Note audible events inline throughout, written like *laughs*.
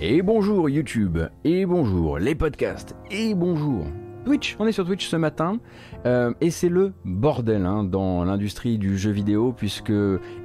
Et bonjour YouTube, et bonjour les podcasts, et bonjour Twitch, on est sur Twitch ce matin euh, et c'est le bordel hein, dans l'industrie du jeu vidéo puisque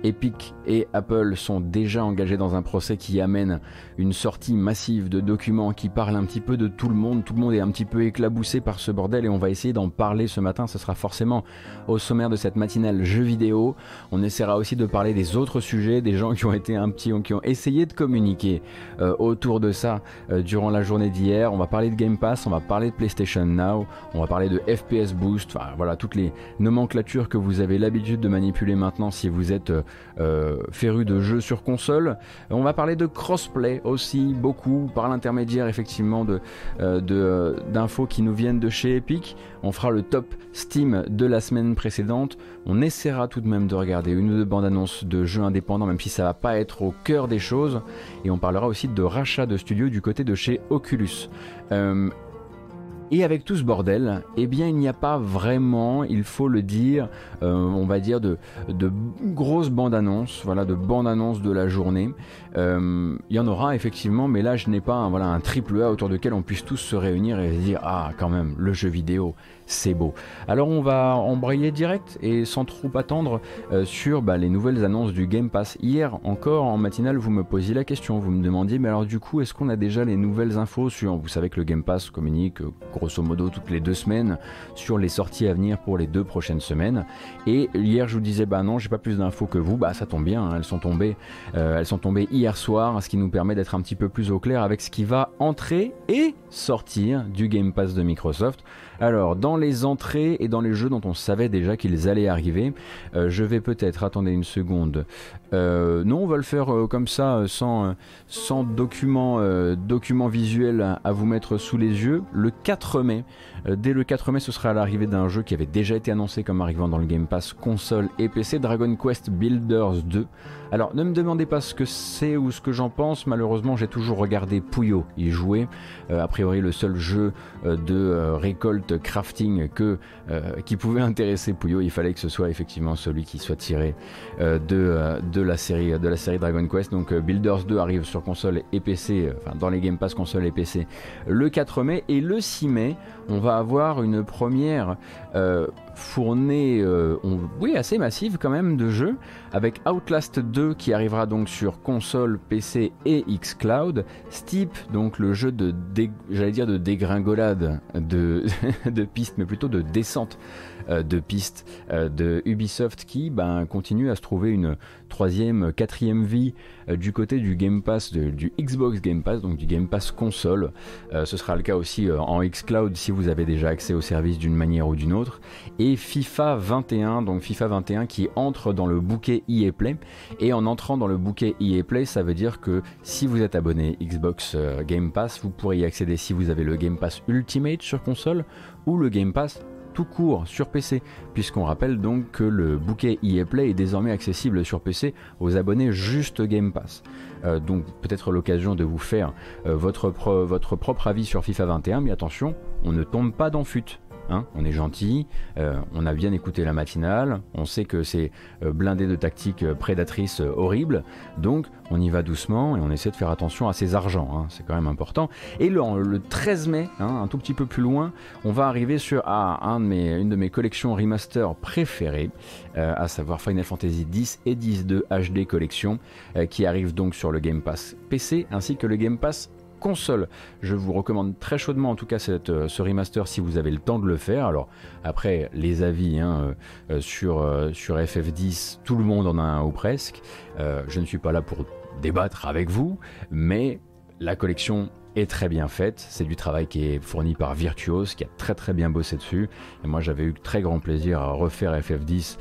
Epic et Apple sont déjà engagés dans un procès qui amène une sortie massive de documents qui parlent un petit peu de tout le monde. Tout le monde est un petit peu éclaboussé par ce bordel et on va essayer d'en parler ce matin. Ce sera forcément au sommaire de cette matinale jeu vidéo. On essaiera aussi de parler des autres sujets, des gens qui ont été un petit, qui ont essayé de communiquer euh, autour de ça euh, durant la journée d'hier. On va parler de Game Pass, on va parler de PlayStation Now on va parler de FPS Boost, enfin voilà toutes les nomenclatures que vous avez l'habitude de manipuler maintenant si vous êtes euh, féru de jeux sur console. On va parler de crossplay aussi beaucoup par l'intermédiaire effectivement de euh, d'infos qui nous viennent de chez Epic. On fera le top Steam de la semaine précédente. On essaiera tout de même de regarder une ou deux bandes annonces de jeux indépendants, même si ça va pas être au cœur des choses. Et on parlera aussi de rachat de studios du côté de chez Oculus. Et avec tout ce bordel, eh bien il n'y a pas vraiment, il faut le dire, euh, on va dire de, grosses bandes annonces, voilà, de bandes annonces de la journée. Euh, il y en aura effectivement, mais là je n'ai pas un, voilà, un triple A autour duquel on puisse tous se réunir et se dire ah quand même le jeu vidéo c'est beau. Alors on va embrayer direct et sans trop attendre euh, sur bah, les nouvelles annonces du Game Pass. Hier encore en matinale vous me posiez la question, vous me demandiez mais alors du coup est-ce qu'on a déjà les nouvelles infos sur, vous savez que le Game Pass communique grosso modo toutes les deux semaines sur les sorties à venir pour les deux prochaines semaines. Et hier je vous disais bah non j'ai pas plus d'infos que vous, bah ça tombe bien, hein, elles sont tombées, euh, elles sont tombées hier soir, ce qui nous permet d'être un petit peu plus au clair avec ce qui va entrer et sortir du Game Pass de Microsoft. Alors, dans les entrées et dans les jeux dont on savait déjà qu'ils allaient arriver, euh, je vais peut-être, attendez une seconde, euh, non, on va le faire euh, comme ça, sans, sans document, visuel à, vous mettre sous les yeux. Le 4 mai, dès le 4 mai, ce sera l'arrivée d'un jeu qui avait déjà été annoncé comme arrivant dans le Game Pass console et PC, Dragon Quest Builders 2. Alors, ne me demandez pas ce que c'est ou ce que j'en pense, malheureusement, j'ai toujours regardé Puyo y jouer. a priori, le seul jeu de récolte crafting euh, qui pouvait intéresser Puyo, il fallait que ce soit effectivement celui qui soit tiré euh, de, euh, de, la série, de la série Dragon Quest. Donc Builders 2 arrive sur console et PC, enfin dans les Game Pass console et PC le 4 mai et le 6 mai on va avoir une première fournée, oui, assez massive quand même de jeux, avec Outlast 2 qui arrivera donc sur console, PC et xCloud, Steep, donc le jeu de, j'allais dire de dégringolade de, *laughs* de pistes, mais plutôt de descente. euh, de pistes euh, de Ubisoft qui ben, continue à se trouver une troisième, quatrième vie euh, du côté du Game Pass, du Xbox Game Pass, donc du Game Pass console. ce sera le cas aussi en xCloud si vous avez déjà accès au service d'une manière ou d'une autre. Et FIFA 21, donc FIFA 21 qui entre dans le bouquet EA Play. Et en entrant dans le bouquet EA Play, ça veut dire que si vous êtes abonné Xbox Game Pass, vous pourrez y accéder si vous avez le Game Pass Ultimate sur console ou le Game Pass tout court sur PC, puisqu'on rappelle donc que le bouquet EA Play est désormais accessible sur PC aux abonnés juste Game Pass. Euh, donc peut-être l'occasion de vous faire euh, votre, votre propre avis sur FIFA 21, mais attention, on ne tombe pas dans fut. Hein, on est gentil, euh, on a bien écouté la matinale, on sait que c'est euh, blindé de tactiques euh, prédatrices horribles, donc on y va doucement et on essaie de faire attention à ses argents, hein, c'est quand même important. Et le, 13 mai, hein, un tout petit peu plus loin, on va arriver sur mes, une de mes collections remaster préférées, à savoir Final Fantasy X et X2 HD Collection, qui arrive donc sur le Game Pass PC ainsi que le Game Pass console. Je vous recommande très chaudement en tout cas euh, ce remaster si vous avez le temps de le faire. Alors après les avis hein, euh, euh, sur, sur FF10, tout le monde en a un ou presque. je ne suis pas là pour débattre avec vous, mais la collection est très bien faite. C'est du travail qui est fourni par Virtuose, qui a très très bien bossé dessus. Et moi j'avais eu très grand plaisir à refaire FF10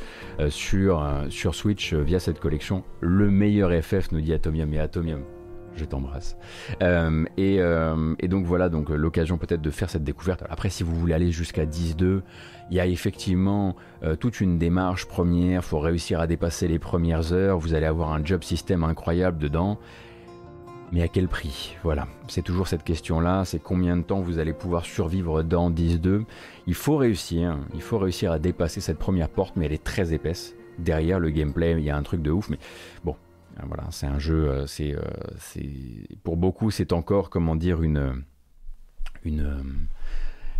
sur, sur Switch via cette collection. Le meilleur FF, nous dit Atomium. Et Atomium, je t'embrasse. Euh, euh, et, donc voilà, donc l'occasion peut-être de faire cette découverte. Après, si vous voulez aller jusqu'à 10-2, il y a effectivement euh, toute une démarche première. Il faut réussir à dépasser les premières heures. Vous allez avoir un job système incroyable dedans. Mais à quel prix? Voilà, c'est toujours cette question-là. C'est combien de temps vous allez pouvoir survivre dans 10-2 Il faut réussir. Il faut réussir à dépasser cette première porte, mais elle est très épaisse. Derrière le gameplay, il y a un truc de ouf. Mais bon, voilà, c'est un jeu, c'est, pour beaucoup, c'est encore, comment dire, une, une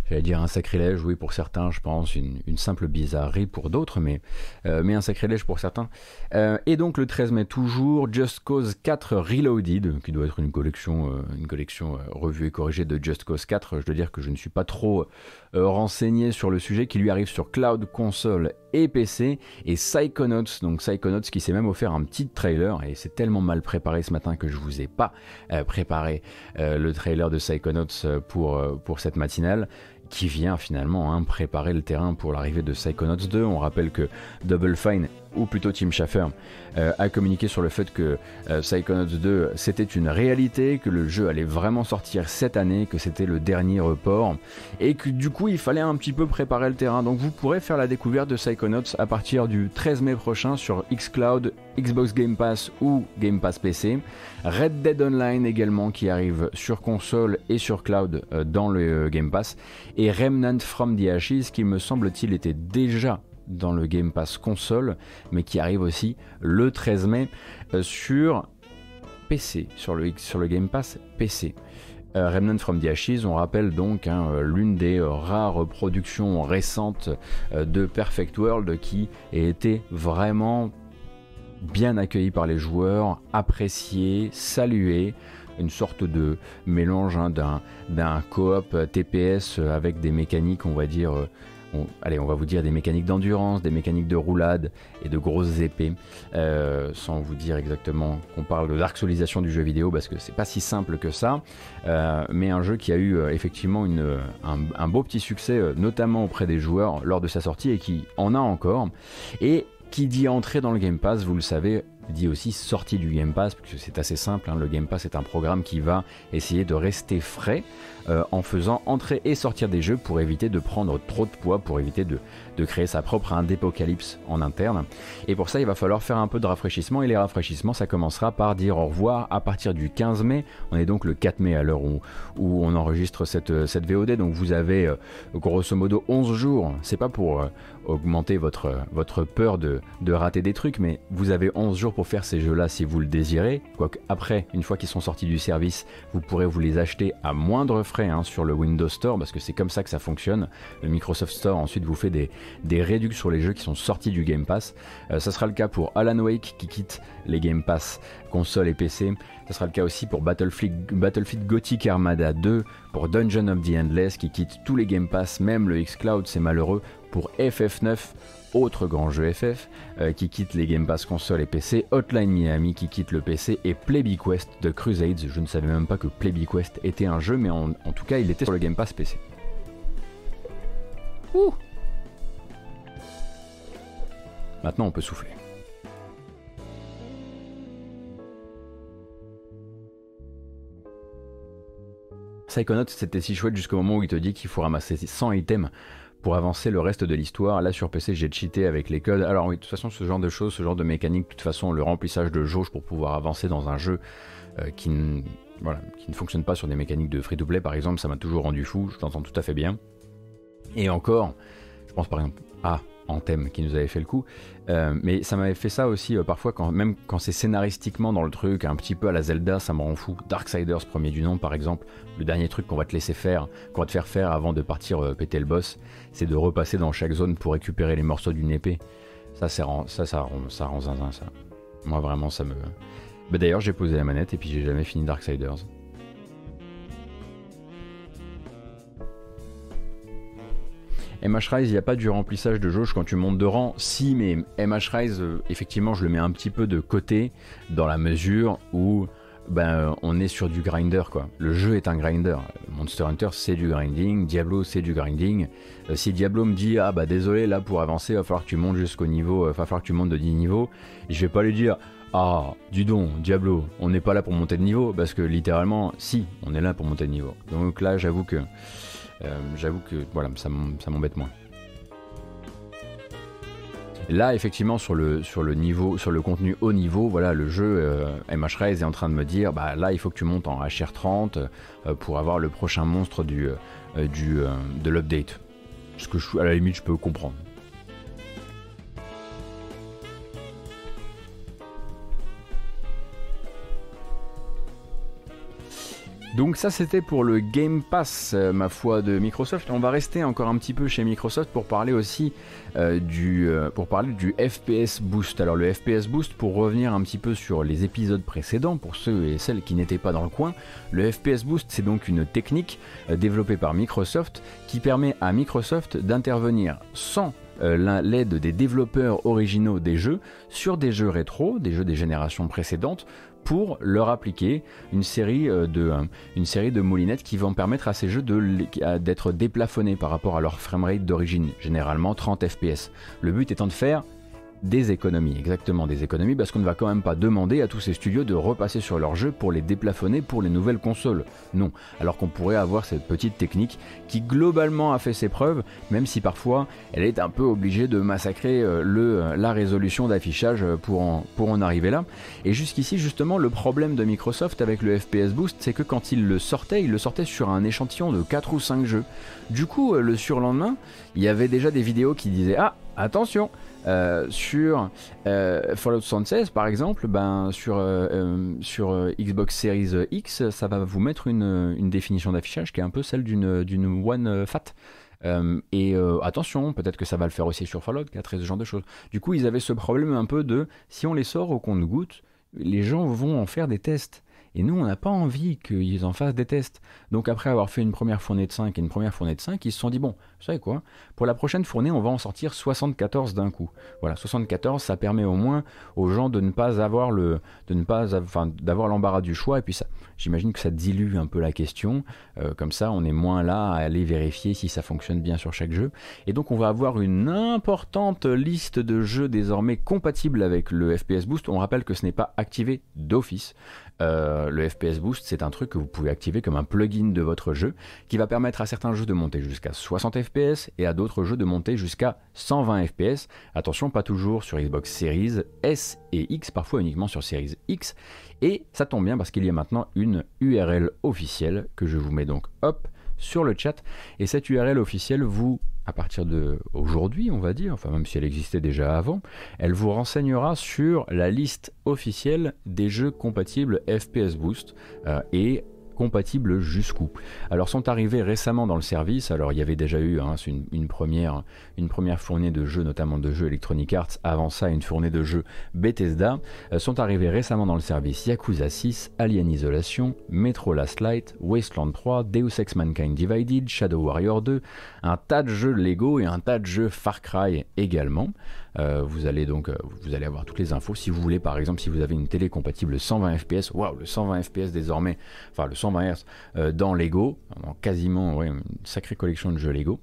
j'allais dire un sacrilège, oui pour certains, je pense, une, simple bizarrerie pour d'autres, mais, euh, mais un sacrilège pour certains. Euh, et donc le 13 mai toujours, Just Cause 4 Reloaded, qui doit être une collection, euh, une collection revue et corrigée de Just Cause 4. Je dois dire que je ne suis pas trop renseigné sur le sujet, qui lui arrive sur cloud, console et PC, et Psychonauts, donc Psychonauts qui s'est même offert un petit trailer, et c'est tellement mal préparé ce matin que je vous ai pas préparé le trailer de Psychonauts pour, pour cette matinale qui vient finalement hein, préparer le terrain pour l'arrivée de Psychonauts 2. On rappelle que Double Fine ou plutôt Tim Schafer, euh, a communiqué sur le fait que euh, Psychonauts 2 c'était une réalité, que le jeu allait vraiment sortir cette année, que c'était le dernier report, et que du coup il fallait un petit peu préparer le terrain. Donc vous pourrez faire la découverte de Psychonauts à partir du 13 mai prochain sur Xcloud, Xbox Game Pass ou Game Pass PC. Red Dead Online également qui arrive sur console et sur cloud euh, dans le Game Pass. Et Remnant from the Ashes qui me semble-t-il était déjà dans le Game Pass console, mais qui arrive aussi le 13 mai euh, sur PC, sur le, Game Pass PC. Euh, Remnant from the Ashes, on rappelle donc hein, euh, l'une des rares productions récentes de Perfect World qui a été vraiment bien accueillie par les joueurs, appréciée, saluée une sorte de mélange hein, d'un coop TPS avec des mécaniques, on va dire, allez, on va vous dire des mécaniques d'endurance, des mécaniques de roulade et de grosses épées, euh, sans vous dire exactement qu'on parle de dark du jeu vidéo parce que c'est pas si simple que ça, euh, mais un jeu qui a eu euh, effectivement un, beau petit succès, notamment auprès des joueurs lors de sa sortie et qui en a encore. Et qui dit entrer dans le Game Pass, vous le savez, dit aussi sortie du Game Pass, parce que c'est assez simple, hein. le Game Pass est un programme qui va essayer de rester frais euh, en faisant entrer et sortir des jeux pour éviter de prendre trop de poids, pour éviter de, créer sa propre indépocalypse en interne. Et pour ça, il va falloir faire un peu de rafraîchissement, et les rafraîchissements, ça commencera par dire au revoir à partir du 15 mai. On est donc le 4 mai à l'heure où, on enregistre cette, cette VOD, donc vous avez euh, grosso modo 11 jours, c'est pas pour... Euh, augmenter votre, votre peur de, de, rater des trucs, mais vous avez 11 jours pour faire ces jeux-là si vous le désirez. Quoique après, une fois qu'ils sont sortis du service, vous pourrez vous les acheter à moindre frais hein, sur le Windows Store, parce que c'est comme ça que ça fonctionne. Le Microsoft Store ensuite vous fait des, des réductions sur les jeux qui sont sortis du Game Pass. Euh, ça sera le cas pour Alan Wake qui quitte les Game Pass console et PC. Ce sera le cas aussi pour Battlefield, Battlefield Gothic Armada 2, pour Dungeon of the Endless qui quitte tous les Game Pass, même le Xcloud, c'est malheureux, pour FF9, autre grand jeu FF, euh, qui quitte les Game Pass console et PC, Hotline Miami qui quitte le PC et Playby Quest de Crusades. Je ne savais même pas que Playby Quest était un jeu, mais en, tout cas il était sur le Game Pass PC. Ouh Maintenant on peut souffler. Psychonauts c'était si chouette jusqu'au moment où il te dit qu'il faut ramasser 100 items pour avancer le reste de l'histoire. Là sur PC j'ai cheaté avec les codes. Alors oui, de toute façon ce genre de choses, ce genre de mécanique, de toute façon le remplissage de jauge pour pouvoir avancer dans un jeu euh, qui, qui ne fonctionne pas sur des mécaniques de free-to-play par exemple, ça m'a toujours rendu fou, je t'entends tout à fait bien. Et encore, je pense par exemple à en thème qui nous avait fait le coup. Euh, mais ça m'avait fait ça aussi euh, parfois, quand, même quand c'est scénaristiquement dans le truc, un petit peu à la Zelda, ça me rend fou. Darksiders, premier du nom par exemple, le dernier truc qu'on va te laisser faire, qu'on va te faire faire avant de partir euh, péter le boss, c'est de repasser dans chaque zone pour récupérer les morceaux d'une épée. Ça, ça, ça, rend zinzin ça. Moi vraiment, ça me. Bah, D'ailleurs, j'ai posé la manette et puis j'ai jamais fini Darksiders. MH Rise, il n'y a pas du remplissage de jauge quand tu montes de rang. Si, mais MH Rise, euh, effectivement, je le mets un petit peu de côté dans la mesure où ben, on est sur du grinder quoi. Le jeu est un grinder. Monster Hunter c'est du grinding, Diablo c'est du grinding. Euh, si Diablo me dit ah bah désolé là pour avancer il va falloir que tu montes jusqu'au niveau, euh, va falloir que tu montes de 10 niveaux, je vais pas lui dire ah du don Diablo on n'est pas là pour monter de niveau parce que littéralement si on est là pour monter de niveau. Donc là j'avoue que euh, j'avoue que voilà, ça m'embête moins. Là, effectivement, sur le, sur le niveau, sur le contenu haut niveau, voilà, le jeu euh, MH est en train de me dire, bah là, il faut que tu montes en HR30 euh, pour avoir le prochain monstre du, du de l'update. Ce que je, à la limite, je peux comprendre. Donc ça c'était pour le Game Pass, euh, ma foi, de Microsoft. On va rester encore un petit peu chez Microsoft pour parler aussi euh, du, euh, pour parler du FPS Boost. Alors le FPS Boost, pour revenir un petit peu sur les épisodes précédents, pour ceux et celles qui n'étaient pas dans le coin, le FPS Boost c'est donc une technique développée par Microsoft qui permet à Microsoft d'intervenir sans l'aide des développeurs originaux des jeux sur des jeux rétro, des jeux des générations précédentes, pour leur appliquer une série euh, de, euh, une série de moulinettes qui vont permettre à ces jeux d'être déplafonnés par rapport à leur framerate d'origine, généralement 30 fps. Le but étant de faire des économies, exactement des économies, parce qu'on ne va quand même pas demander à tous ces studios de repasser sur leurs jeux pour les déplafonner pour les nouvelles consoles. Non, alors qu'on pourrait avoir cette petite technique qui globalement a fait ses preuves, même si parfois elle est un peu obligée de massacrer euh, le, euh, la résolution d'affichage pour en, pour en arriver là. Et jusqu'ici, justement, le problème de Microsoft avec le FPS Boost, c'est que quand il le sortait, il le sortait sur un échantillon de 4 ou 5 jeux. Du coup, euh, le surlendemain, il y avait déjà des vidéos qui disaient Ah, attention, euh, sur euh, Fallout 76 par exemple, ben, sur, euh, Xbox Series X, ça va vous mettre une, une définition d'affichage qui est un peu celle d'une One Fat. et attention, peut-être que ça va le faire aussi sur Fallout 4 et ce genre de choses. Du coup, ils avaient ce problème un peu de si on les sort au compte-goutte, les gens vont en faire des tests. Et nous, on n'a pas envie qu'ils en fassent des tests. Donc après avoir fait une première fournée de 5 et une première fournée de 5, ils se sont dit, bon, vous savez quoi? Pour la prochaine fournée, on va en sortir 74 d'un coup. Voilà, 74, ça permet au moins aux gens de ne pas avoir le, d'avoir l'embarras du choix. Et puis ça, j'imagine que ça dilue un peu la question. Euh, comme ça, on est moins là à aller vérifier si ça fonctionne bien sur chaque jeu. Et donc, on va avoir une importante liste de jeux désormais compatibles avec le FPS Boost. On rappelle que ce n'est pas activé d'office. Euh, le FPS Boost, c'est un truc que vous pouvez activer comme un plugin de votre jeu qui va permettre à certains jeux de monter jusqu'à 60 FPS et à d'autres jeux de monter jusqu'à 120 FPS. Attention, pas toujours sur Xbox Series S et X, parfois uniquement sur Series X. Et ça tombe bien parce qu'il y a maintenant une URL officielle que je vous mets donc hop sur le chat. Et cette URL officielle vous à partir de aujourd'hui, on va dire, enfin même si elle existait déjà avant, elle vous renseignera sur la liste officielle des jeux compatibles FPS Boost euh, et compatibles jusqu'où. Alors sont arrivés récemment dans le service, alors il y avait déjà eu hein, une, première, une première fournée de jeux, notamment de jeux Electronic Arts, avant ça une fournée de jeux Bethesda, euh, sont arrivés récemment dans le service Yakuza 6, Alien Isolation, Metro Last Light, Wasteland 3, Deus Ex Mankind Divided, Shadow Warrior 2, un tas de jeux Lego et un tas de jeux Far Cry également. Euh, vous allez donc euh, avoir toutes les infos. Si vous voulez, par exemple, si vous avez une télé compatible 120 fps, waouh, le 120 fps désormais, enfin le 120 Hz euh, dans Lego, quasiment une sacrée collection de jeux Lego.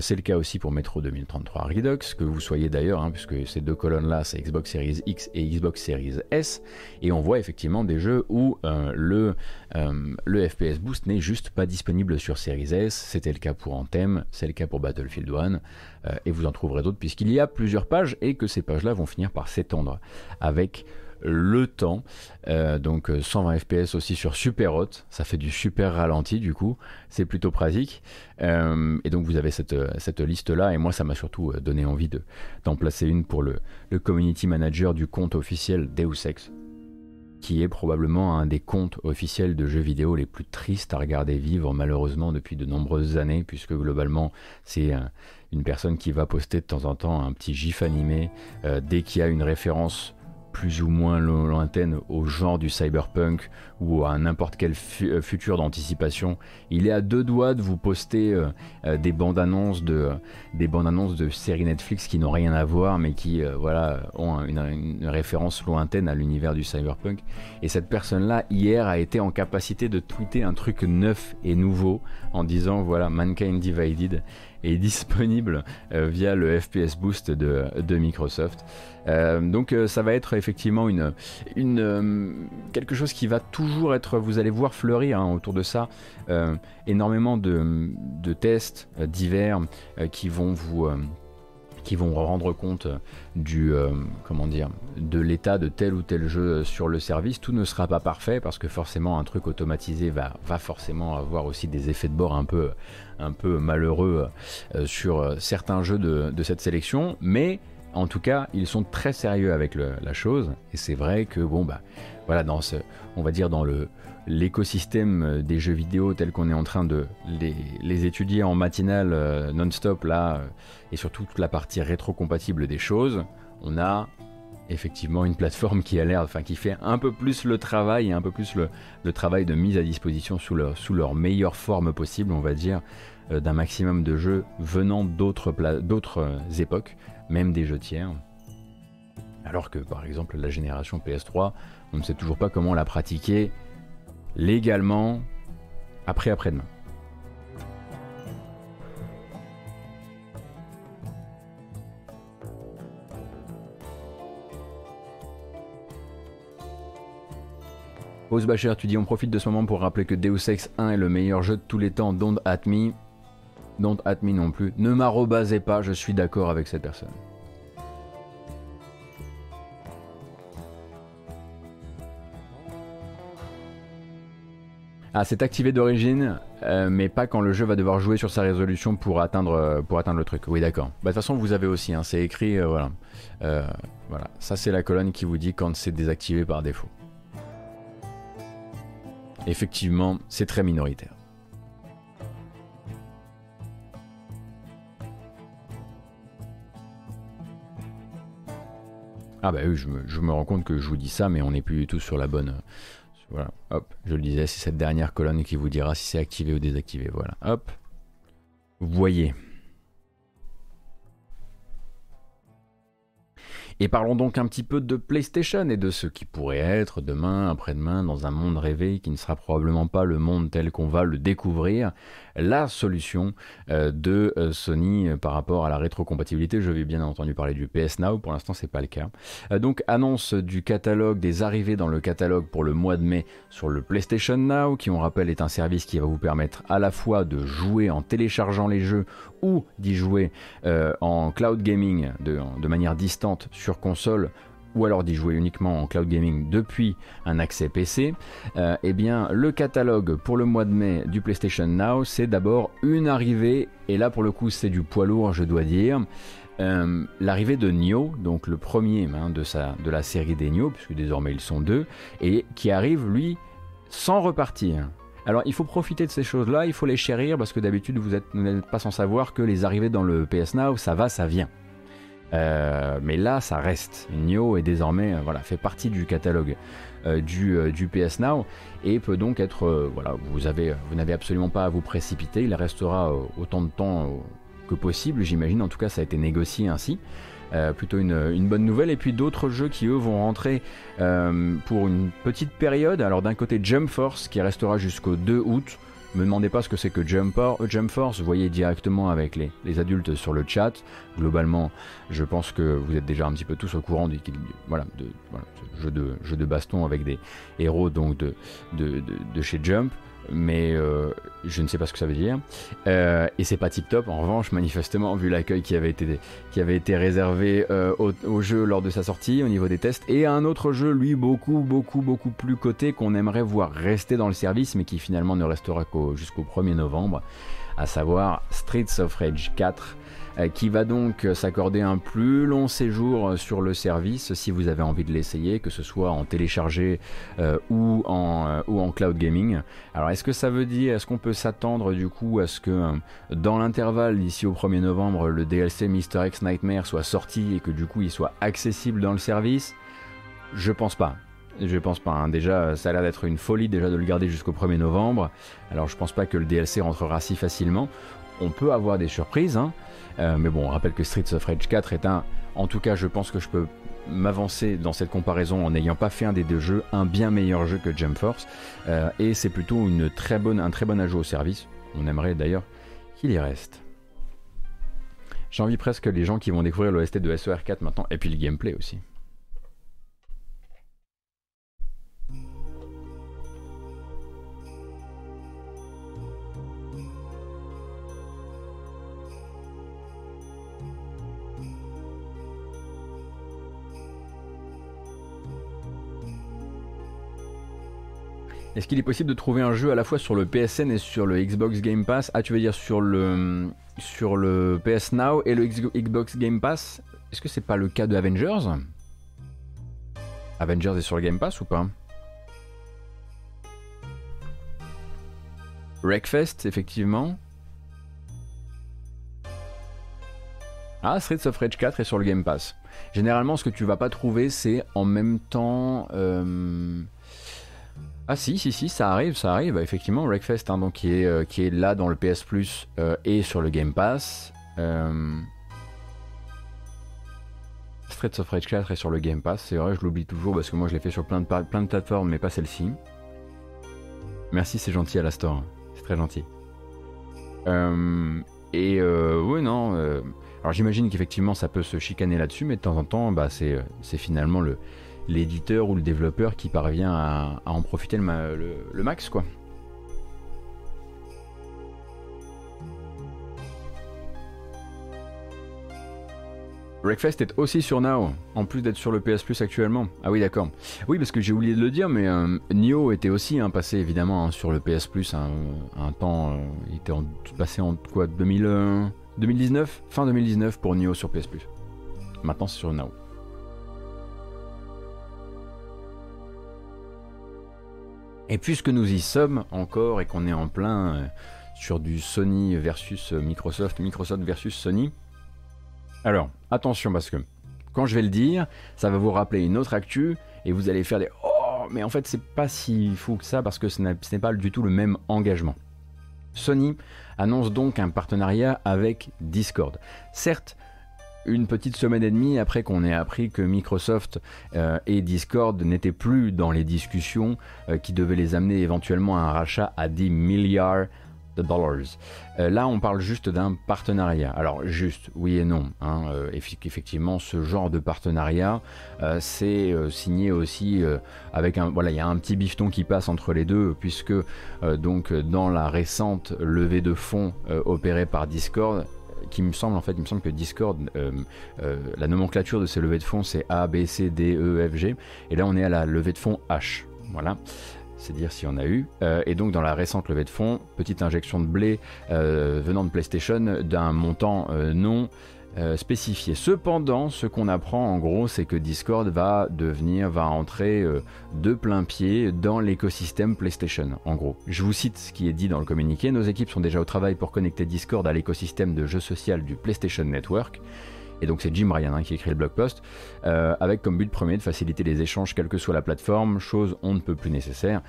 c'est le cas aussi pour Metro 2033 Redux, que vous soyez d'ailleurs, hein, puisque ces deux colonnes là, c'est Xbox Series X et Xbox Series S, et on voit effectivement des jeux où le FPS Boost n'est juste pas disponible sur Series S. C'était le cas pour Anthem, c'est le cas pour Battlefield 1. Euh, et vous en trouverez d'autres puisqu'il y a plusieurs pages et que ces pages-là vont finir par s'étendre avec le temps. Euh, donc 120 euh, fps aussi sur super haute, ça fait du super ralenti du coup, c'est plutôt pratique. et donc vous avez cette, cette liste-là, et moi ça m'a surtout donné envie d'en placer une pour le, le community manager du compte officiel Deus Ex qui est probablement un des comptes officiels de jeux vidéo les plus tristes à regarder vivre malheureusement depuis de nombreuses années, puisque globalement c'est une personne qui va poster de temps en temps un petit gif animé euh, dès qu'il y a une référence plus ou moins lointaine au genre du cyberpunk ou à n'importe quel euh, futur d'anticipation. Il est à deux doigts de vous poster euh, des bandes annonces de séries Netflix qui n'ont rien à voir mais qui voilà ont une, une, référence lointaine à l'univers du cyberpunk. Et cette personne là hier a été en capacité de tweeter un truc neuf et nouveau en disant voilà Mankind Divided est disponible euh, via le FPS Boost de, Microsoft. Euh, donc euh, ça va être effectivement une, une quelque chose qui va toujours être, vous allez voir fleurir hein, autour de ça, énormément de, de tests divers qui vont vous qui vont rendre compte du euh, comment dire de l'état de tel ou tel jeu sur le service. Tout ne sera pas parfait parce que forcément un truc automatisé va, va forcément avoir aussi des effets de bord un peu un peu malheureux euh, sur certains jeux de, de cette sélection, mais En tout cas, ils sont très sérieux avec la chose, et c'est vrai que bon bah voilà dans ce, on va dire dans le l'écosystème des jeux vidéo tel qu'on est en train de les, étudier en matinale euh, non-stop là, euh, et surtout toute la partie rétro-compatible des choses, on a effectivement une plateforme qui a l'air, enfin qui fait un peu plus le travail et un peu plus le, travail de mise à disposition sous leur, sous leur meilleure forme possible, on va dire, euh, d'un maximum de jeux venant d'autres époques, même des jeux tiers. Alors que par exemple la génération PS3, on ne sait toujours pas comment la pratiquer légalement après après-demain. Pose Bacher, tu dis on profite de ce moment pour rappeler que Deus Ex 1 est le meilleur jeu de tous les temps, don't at. Don't at non plus. Ne m'arrobasez pas, je suis d'accord avec cette personne. Ah, c'est activé d'origine, euh, mais pas quand le jeu va devoir jouer sur sa résolution pour atteindre, euh, pour atteindre le truc. Oui, d'accord. Bah, de toute façon, vous avez aussi, hein, c'est écrit, euh, voilà. voilà. Ça, c'est la colonne qui vous dit quand c'est désactivé par défaut. Effectivement, c'est très minoritaire. Ah bah oui, je me, je me, rends compte que je vous dis ça, mais on n'est plus du tout sur la bonne, voilà, hop, je le disais, c'est cette dernière colonne qui vous dira si c'est activé ou désactivé. Voilà, hop. Vous voyez. Et parlons donc un petit peu de PlayStation et de ce qui pourrait être demain, après-demain, dans un monde rêvé qui ne sera probablement pas le monde tel qu'on va le découvrir, la solution euh, de euh, Sony euh, par rapport à la rétrocompatibilité. Je vais bien entendu parler du PS Now, pour l'instant c'est pas le cas. donc annonce du catalogue, des arrivées dans le catalogue pour le mois de mai sur le PlayStation Now, qui on rappelle est un service qui va vous permettre à la fois de jouer en téléchargeant les jeux ou d'y jouer en cloud gaming de, manière distante console ou alors d'y jouer uniquement en cloud gaming depuis un accès PC, euh, eh bien le catalogue pour le mois de mai du PlayStation Now, c'est d'abord une arrivée, et là pour le coup c'est du poids lourd je dois dire, euh, l'arrivée de Nioh, donc le premier hein, de, sa, de la série des Nioh, puisque désormais ils sont deux, et qui arrive lui sans repartir. Alors il faut profiter de ces choses-là, il faut les chérir, parce que d'habitude vous n'êtes pas sans savoir que les arrivées dans le PS Now, ça va, ça vient. Euh, mais là, ça reste. Nio est désormais euh, voilà, fait partie du catalogue euh, du, du, PS Now et peut donc être voilà, vous avez vous n'avez absolument pas à vous précipiter. Il restera autant de temps que possible, j'imagine. En tout cas, ça a été négocié ainsi. plutôt une, une, bonne nouvelle. Et puis d'autres jeux qui eux vont rentrer pour une petite période. Alors d'un côté Jump Force qui restera jusqu'au 2 août. Me demandez pas ce que c'est que Jump, Jump Force, voyez directement avec les, adultes sur le chat. Globalement, je pense que vous êtes déjà un petit peu tous au courant de, voilà, de, jeu, de, jeu de baston avec des héros donc de chez Jump mais euh, je ne sais pas ce que ça veut dire. Euh, et c'est pas tip top, en revanche, manifestement, vu l'accueil qui avait été, réservé euh, au, jeu lors de sa sortie, au niveau des tests, et un autre jeu, lui, beaucoup, beaucoup, beaucoup plus coté, qu'on aimerait voir rester dans le service, mais qui finalement ne restera qu'au, jusqu'au 1er novembre, à savoir Streets of Rage 4. Euh, qui va donc euh, s'accorder un plus long séjour euh, sur le service si vous avez envie de l'essayer, que ce soit en téléchargé ou, en, ou en cloud gaming. Alors est-ce que ça veut dire, est-ce qu'on peut s'attendre du coup à ce que dans l'intervalle d'ici au 1er novembre, le DLC Mr. X Nightmare soit sorti et que du coup il soit accessible dans le service? Je pense pas. Je pense pas. Hein. Déjà, ça a l'air d'être une folie déjà de le garder jusqu'au 1er novembre. Alors, je pense pas que le DLC rentrera si facilement. On peut avoir des surprises, hein. Euh, mais bon, on rappelle que Streets of Rage 4 est un. En tout cas, je pense que je peux m'avancer dans cette comparaison en n'ayant pas fait un des deux jeux, un bien meilleur jeu que Jump Force. Euh, et c'est plutôt un très bon ajout au service. On aimerait d'ailleurs qu'il y reste. J'ai envie presque les gens qui vont découvrir l'OST de SOR 4 maintenant, et puis le gameplay aussi. Est-ce qu'il est possible de trouver un jeu à la fois sur le PSN et sur le Xbox Game Pass? Ah, tu veux dire sur le, sur le PS Now et le Xbox Game Pass? Est-ce que c'est pas le cas de Avengers? Avengers est sur le Game Pass ou pas? Wreckfest, effectivement. Ah, Streets of Rage 4 est sur le Game Pass. Généralement, ce que tu vas pas trouver, c'est en même temps. Euh, ah si, si, si, ça arrive, ça arrive. Effectivement, Wreckfest, hein, qui, est, euh, qui est là dans le PS Plus euh, et sur le Game Pass. Streets of Rage 4 est sur le Game Pass. C'est vrai, je l'oublie toujours parce que moi je l'ai fait sur plein de, plein plateformes, mais pas celle-ci. Merci, c'est gentil à la store. C'est très gentil. et oui, non. Alors j'imagine qu'effectivement ça peut se chicaner là-dessus, mais de temps en temps, bah, c'est, finalement l'éditeur ou le développeur qui parvient à, en profiter le, max. quoi. Breakfast est aussi sur Now, en plus d'être sur le PS Plus actuellement. Ah oui, d'accord. Oui, parce que j'ai oublié de le dire, mais euh, Nioh était aussi hein, passé évidemment hein, sur le PS Plus un, temps. Euh, il était passé en quoi 2000 2019, fin 2019 pour Nioh sur PS Plus. Maintenant c'est sur Now. Et puisque nous y sommes encore et qu'on est en plein euh, sur du Sony versus Microsoft, Microsoft versus Sony, alors attention parce que quand je vais le dire, ça va vous rappeler une autre actu et vous allez faire des oh mais en fait c'est pas si fou que ça parce que ce n'est pas du tout le même engagement. Sony annonce donc un partenariat avec Discord. Certes, une petite semaine et demie après qu'on ait appris que Microsoft euh, et Discord n'étaient plus dans les discussions euh, qui devaient les amener éventuellement à un rachat à 10 milliards dollars. Euh, là, on parle juste d'un partenariat. Alors, juste, oui et non. Hein, effectivement, ce genre de partenariat, c'est signé aussi avec un. Voilà, il y a un petit bifton qui passe entre les deux, puisque donc dans la récente levée de fonds opérée par Discord, qui me semble en fait, il me semble que Discord, la nomenclature de ces levées de fonds, c'est A, B, C, D, E, F, G, et là on est à la levée de fonds H. Voilà c'est dire s'il y en a eu. Euh, et donc dans la récente levée de fonds, petite injection de blé euh, venant de PlayStation d'un montant euh, non spécifié. Cependant, ce qu'on apprend en gros, c'est que Discord va devenir, va entrer de plein pied dans l'écosystème PlayStation. En gros, je vous cite ce qui est dit dans le communiqué. Nos équipes sont déjà au travail pour connecter Discord à l'écosystème de jeux social du PlayStation Network et donc c'est Jim Ryan hein, qui écrit le blog post, euh, avec comme but premier de faciliter les échanges quelle que soit la plateforme, chose on ne peut plus nécessaire,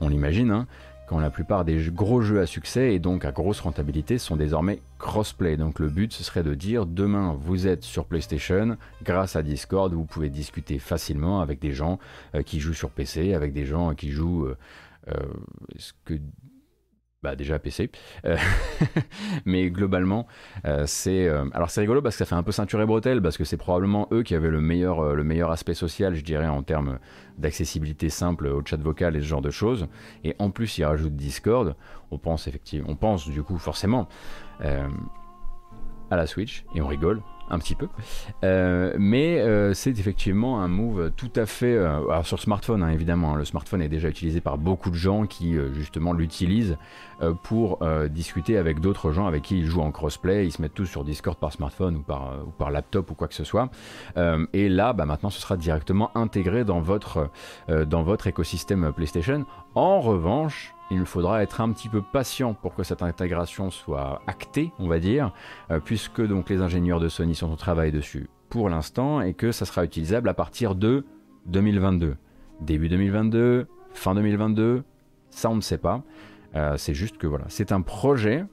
on l'imagine, hein, quand la plupart des gros jeux à succès et donc à grosse rentabilité sont désormais crossplay. Donc le but ce serait de dire demain vous êtes sur PlayStation, grâce à Discord vous pouvez discuter facilement avec des gens euh, qui jouent sur PC, avec des gens qui jouent... Euh, ce que bah déjà PC. Euh, *laughs* mais globalement, euh, c'est euh, alors c'est rigolo parce que ça fait un peu ceinture et bretelle parce que c'est probablement eux qui avaient le meilleur le meilleur aspect social, je dirais en termes d'accessibilité simple au chat vocal et ce genre de choses. Et en plus, ils rajoutent Discord. On pense effectivement, on pense du coup forcément à la Switch et on rigole un petit peu. Euh, mais euh, c'est effectivement un move tout à fait. Euh, alors sur smartphone, hein, évidemment, hein, le smartphone est déjà utilisé par beaucoup de gens qui justement l'utilisent pour discuter avec d'autres gens avec qui ils jouent en crossplay. Ils se mettent tous sur Discord par smartphone ou par, ou par laptop ou quoi que ce soit. et là, bah, maintenant, ce sera directement intégré dans votre, dans votre écosystème PlayStation. En revanche, il faudra être un petit peu patient pour que cette intégration soit actée, on va dire, euh, puisque donc les ingénieurs de Sony sont au travail dessus pour l'instant et que ça sera utilisable à partir de 2022. Début 2022, fin 2022, ça on ne sait pas. Euh, c'est juste que voilà, c'est un projet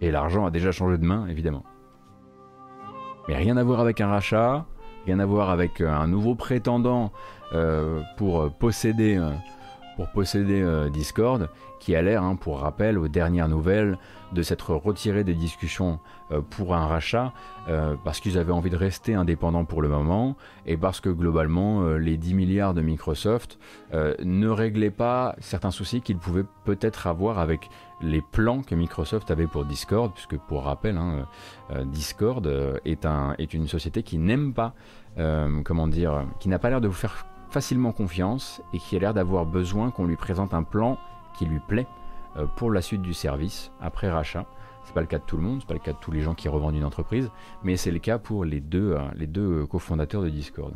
et l'argent a déjà changé de main, évidemment. Mais rien à voir avec un rachat, rien à voir avec euh, un nouveau prétendant pour posséder pour posséder euh, Discord, qui a l'air, hein, pour rappel, aux dernières nouvelles, de s'être retiré des discussions euh, pour un rachat, euh, parce qu'ils avaient envie de rester indépendants pour le moment, et parce que globalement, les 10 milliards de Microsoft ne réglaient pas certains soucis qu'ils pouvaient peut-être avoir avec les plans que Microsoft avait pour Discord, puisque pour rappel, hein, Discord est, un, est une société qui n'aime pas, comment dire, qui n'a pas l'air de vous faire facilement confiance et qui a l'air d'avoir besoin qu'on lui présente un plan qui lui plaît euh, pour la suite du service après rachat. C'est pas le cas de tout le monde, c'est pas le cas de tous les gens qui revendent une entreprise, mais c'est le cas pour les deux, les deux cofondateurs de Discord.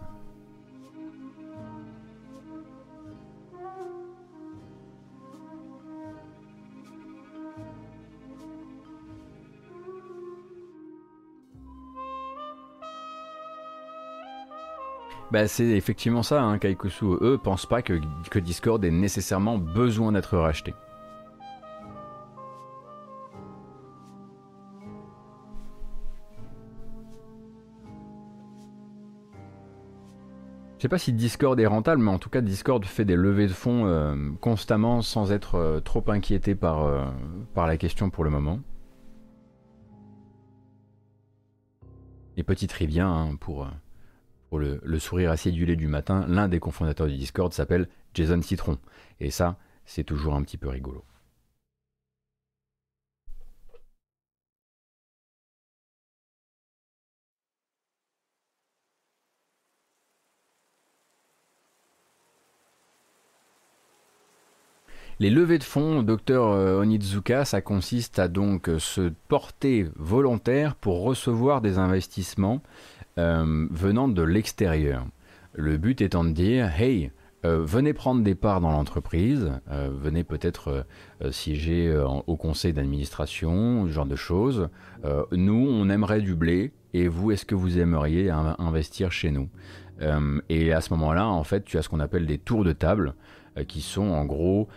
Bah, c'est effectivement ça, hein, Kaikusu. Eux pensent pas que, que Discord ait nécessairement besoin d'être racheté. Je sais pas si Discord est rentable, mais en tout cas Discord fait des levées de fonds euh, constamment sans être euh, trop inquiété par, euh, par la question pour le moment. Et petit trivia hein, pour, pour le, sourire acidulé du matin, l'un des cofondateurs du Discord s'appelle Jason Citron. Et ça, c'est toujours un petit peu rigolo. Les levées de fonds, docteur euh, Onizuka, ça consiste à donc se porter volontaire pour recevoir des investissements euh, venant de l'extérieur. Le but étant de dire, hey, euh, venez prendre des parts dans l'entreprise, euh, venez peut-être siéger au conseil d'administration, ce genre de choses. nous, on aimerait du blé, et vous, est-ce que vous aimeriez investir chez nous? Et à ce moment-là, en fait, tu as ce qu'on appelle des tours de table, qui sont en gros,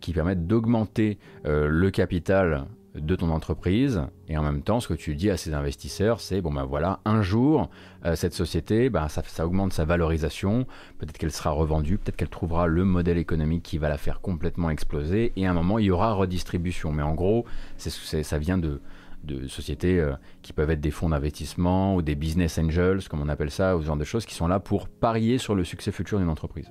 qui permettent d'augmenter le capital de ton entreprise. Et en même temps ce que tu dis à ces investisseurs c'est bon ben voilà un jour euh, cette société ben, ça, ça, augmente sa valorisation. Peut-être qu'elle sera revendue. Peut-être qu'elle trouvera le modèle économique qui va la faire complètement exploser. Et à un moment il y aura redistribution. Mais en gros c'est, ça vient de, de sociétés euh, qui peuvent être des fonds d'investissement ou des business angels comme on appelle ça ou ce genre de choses qui sont là pour parier sur le succès futur d'une entreprise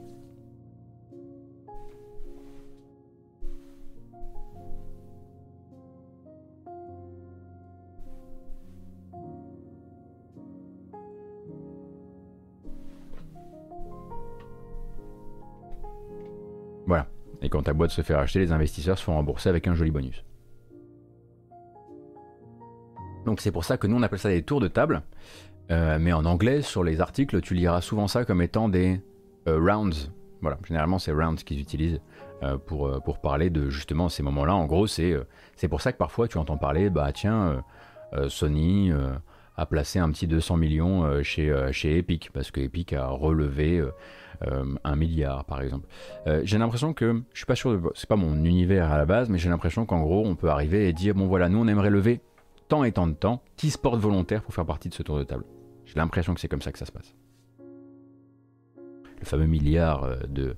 Voilà. Et quand ta boîte se fait racheter, les investisseurs se font rembourser avec un joli bonus. Donc c'est pour ça que nous on appelle ça des tours de table. Euh, mais en anglais, sur les articles, tu liras souvent ça comme étant des euh, rounds. Voilà, généralement c'est rounds qu'ils utilisent euh, pour, pour parler de justement ces moments-là. En gros, c'est pour ça que parfois tu entends parler, bah tiens, Sony a placé un petit 200 millions chez, chez Epic, parce que Epic a relevé un milliard par exemple. Euh, j'ai l'impression que, je suis pas sûr, c'est pas mon univers à la base, mais j'ai l'impression qu'en gros on peut arriver et dire bon voilà, nous on aimerait lever tant et tant de temps, qui se portent volontaires pour faire partie de ce tour de table. J'ai l'impression que c'est comme ça que ça se passe le fameux milliard euh, de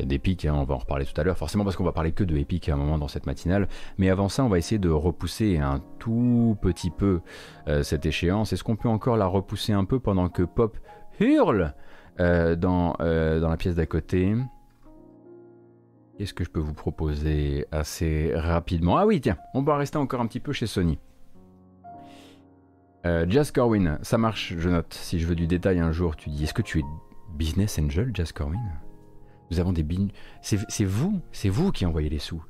d'Epic, hein, on va en reparler tout à l'heure, forcément parce qu'on va parler que de Epic à un moment dans cette matinale, mais avant ça on va essayer de repousser un tout petit peu cette échéance. Est-ce qu'on peut encore la repousser un peu pendant que Pop hurle euh, dans, euh, dans la pièce d'à côté. Qu'est-ce que je peux vous proposer assez rapidement? Ah oui, tiens, on va rester encore un petit peu chez Sony. Euh, Jazz Corwin, ça marche, je note. Si je veux du détail un jour, tu dis est-ce que tu es business angel, Jazz Corwin? Nous avons des C'est vous, c'est vous qui envoyez les sous.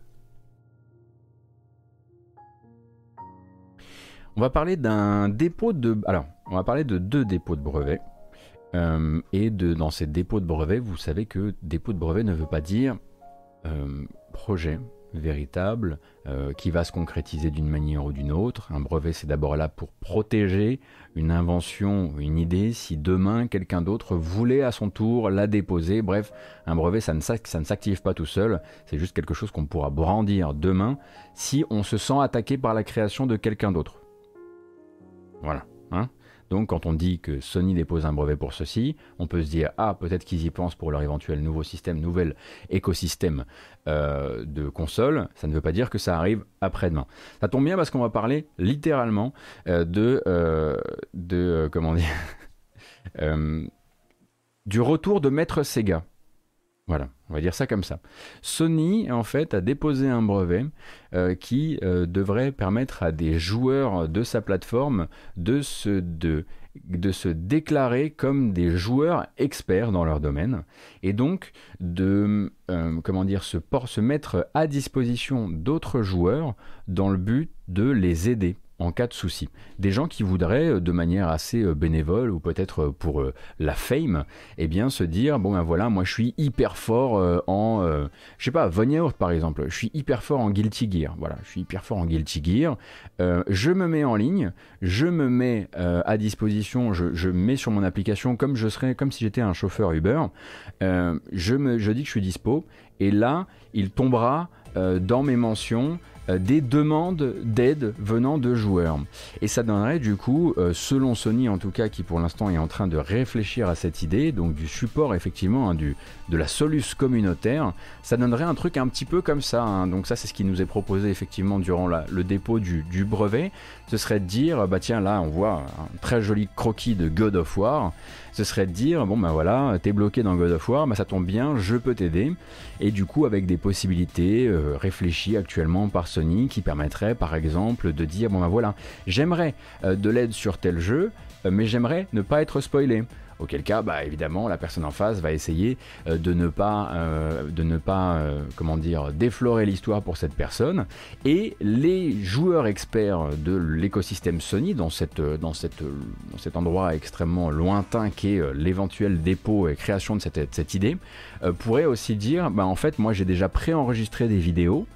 On va parler d'un dépôt de. Alors, on va parler de deux dépôts de brevets. Euh, et dans ces dépôts de brevets, vous savez que dépôt de brevet ne veut pas dire euh, projet véritable euh, qui va se concrétiser d'une manière ou d'une autre. Un brevet, c'est d'abord là pour protéger une invention, une idée, si demain quelqu'un d'autre voulait à son tour la déposer. Bref, un brevet, ça ne, ça ne s'active pas tout seul, c'est juste quelque chose qu'on pourra brandir demain si on se sent attaqué par la création de quelqu'un d'autre. Voilà. Hein donc quand on dit que Sony dépose un brevet pour ceci, on peut se dire ah peut-être qu'ils y pensent pour leur éventuel nouveau système, nouvel écosystème euh, de console. Ça ne veut pas dire que ça arrive après-demain. Ça tombe bien parce qu'on va parler littéralement euh, de euh, de comment dire *laughs* du retour de Maître Sega. Voilà, on va dire ça comme ça. Sony, en fait, a déposé un brevet euh, qui euh, devrait permettre à des joueurs de sa plateforme de se déclarer comme des joueurs experts dans leur domaine et donc de euh, comment dire se mettre à disposition d'autres joueurs dans le but de les aider en cas de souci. Des gens qui voudraient, euh, de manière assez euh, bénévole ou peut-être euh, pour la fame, eh bien se dire bon ben voilà, moi je suis hyper fort en, je sais pas, Von par exemple, je suis hyper fort en Guilty Gear. Voilà, je suis hyper fort en Guilty Gear. je me mets en ligne, je me mets à disposition, je, mets sur mon application comme je serais, comme si j'étais un chauffeur Uber. je me, je dis que je suis dispo et là, il tombera dans mes mentions des demandes d'aide venant de joueurs. Et ça donnerait du coup, euh, selon Sony en tout cas, qui pour l'instant est en train de réfléchir à cette idée, donc du support effectivement, hein, du, de la soluce communautaire, ça donnerait un truc un petit peu comme ça. Hein. Donc ça c'est ce qui nous est proposé effectivement durant le dépôt du, brevet. Ce serait de dire, bah tiens là on voit un très joli croquis de God of War ce serait de dire bon ben voilà, t'es bloqué dans God of War, bah, ça tombe bien, je peux t'aider. Et du coup, avec des possibilités euh, réfléchies actuellement par Sony qui permettraient par exemple de dire bon ben voilà, j'aimerais euh, de l'aide sur tel jeu, euh, mais j'aimerais ne pas être spoilé. Auquel cas, bah, évidemment, la personne en face va essayer euh, de ne pas, euh, euh, déflorer l'histoire pour cette personne. Et les joueurs experts de l'écosystème Sony, dans, cet endroit extrêmement lointain qu'est l'éventuel dépôt et création de cette, cette idée, pourraient aussi dire, bah, en fait, moi j'ai déjà préenregistré des vidéos,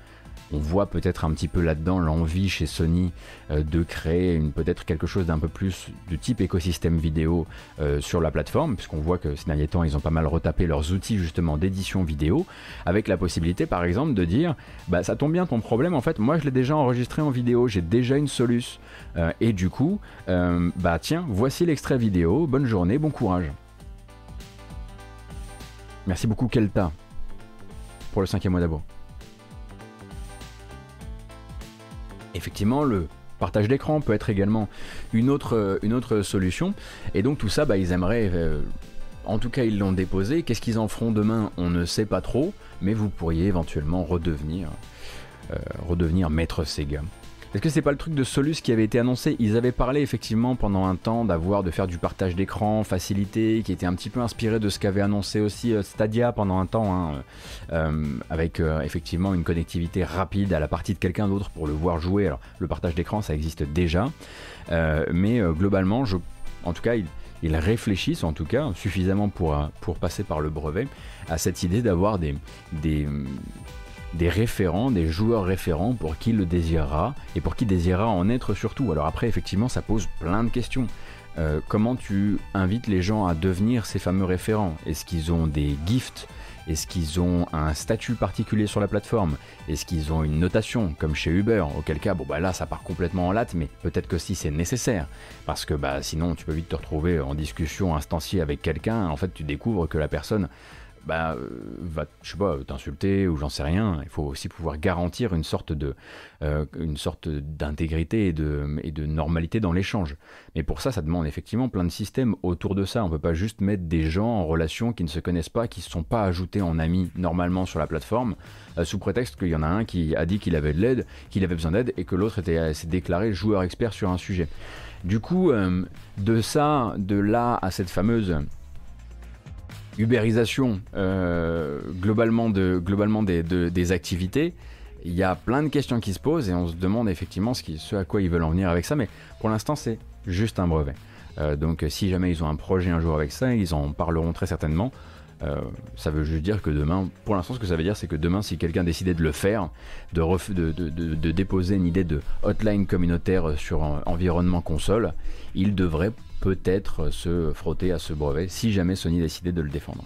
on voit peut-être un petit peu là-dedans l'envie chez Sony euh, de créer peut-être quelque chose d'un peu plus du type écosystème vidéo euh, sur la plateforme, puisqu'on voit que ces derniers temps, ils ont pas mal retapé leurs outils justement d'édition vidéo, avec la possibilité par exemple de dire, bah ça tombe bien ton problème, en fait, moi je l'ai déjà enregistré en vidéo, j'ai déjà une soluce, euh, et du coup, bah tiens, voici l'extrait vidéo, bonne journée, bon courage. Merci beaucoup Kelta pour le cinquième mois d'abord. Effectivement, le partage d'écran peut être également une autre, euh, solution. Et donc tout ça, bah, ils aimeraient... Euh, en tout cas, ils l'ont déposé. Qu'est-ce qu'ils en feront demain On ne sait pas trop. Mais vous pourriez éventuellement redevenir, euh, redevenir maître Sega. Est-ce que c'est pas le truc de Solus qui avait été annoncé? Ils avaient parlé effectivement pendant un temps d'avoir, de faire du partage d'écran facilité, qui était un petit peu inspiré de ce qu'avait annoncé aussi euh, Stadia pendant un temps, hein, euh, avec euh, effectivement une connectivité rapide à la partie de quelqu'un d'autre pour le voir jouer. Alors le partage d'écran ça existe déjà, mais globalement, en tout cas, ils, réfléchissent en tout cas suffisamment pour, pour passer par le brevet à cette idée d'avoir des, des, des référents, des joueurs référents pour qui le désirera et pour qui désirera en être surtout. Alors après, effectivement, ça pose plein de questions. Euh, comment tu invites les gens à devenir ces fameux référents? Est-ce qu'ils ont des gifts? Est-ce qu'ils ont un statut particulier sur la plateforme? Est-ce qu'ils ont une notation comme chez Uber? Auquel cas, bon bah là ça part complètement en latte, mais peut-être que si c'est nécessaire, parce que bah sinon tu peux vite te retrouver en discussion instanciée avec quelqu'un. En fait, tu découvres que la personne bah, euh, va, je sais pas, t'insulter ou j'en sais rien. Il faut aussi pouvoir garantir une sorte de, euh, une sorte d'intégrité et de, et de normalité dans l'échange. Mais pour ça, ça demande effectivement plein de systèmes autour de ça. On peut pas juste mettre des gens en relation qui ne se connaissent pas, qui ne sont pas ajoutés en amis normalement sur la plateforme, euh, sous prétexte qu'il y en a un qui a dit qu'il avait de l'aide, qu'il avait besoin d'aide, et que l'autre était s'est déclaré joueur expert sur un sujet. Du coup, de ça, de là à cette fameuse ubérisation euh, globalement, de, globalement des, des, activités, il y a plein de questions qui se posent et on se demande effectivement ce, à quoi ils veulent en venir avec ça, mais pour l'instant c'est juste un brevet. Euh, donc si jamais ils ont un projet un jour avec ça, ils en parleront très certainement. Euh, ça veut juste dire que demain, pour l'instant, ce que ça veut dire, c'est que demain, si quelqu'un décidait de le faire, de, de, de, de, déposer une idée de hotline communautaire sur environnement console, il devrait peut-être se frotter à ce brevet si jamais Sony décidait de le défendre.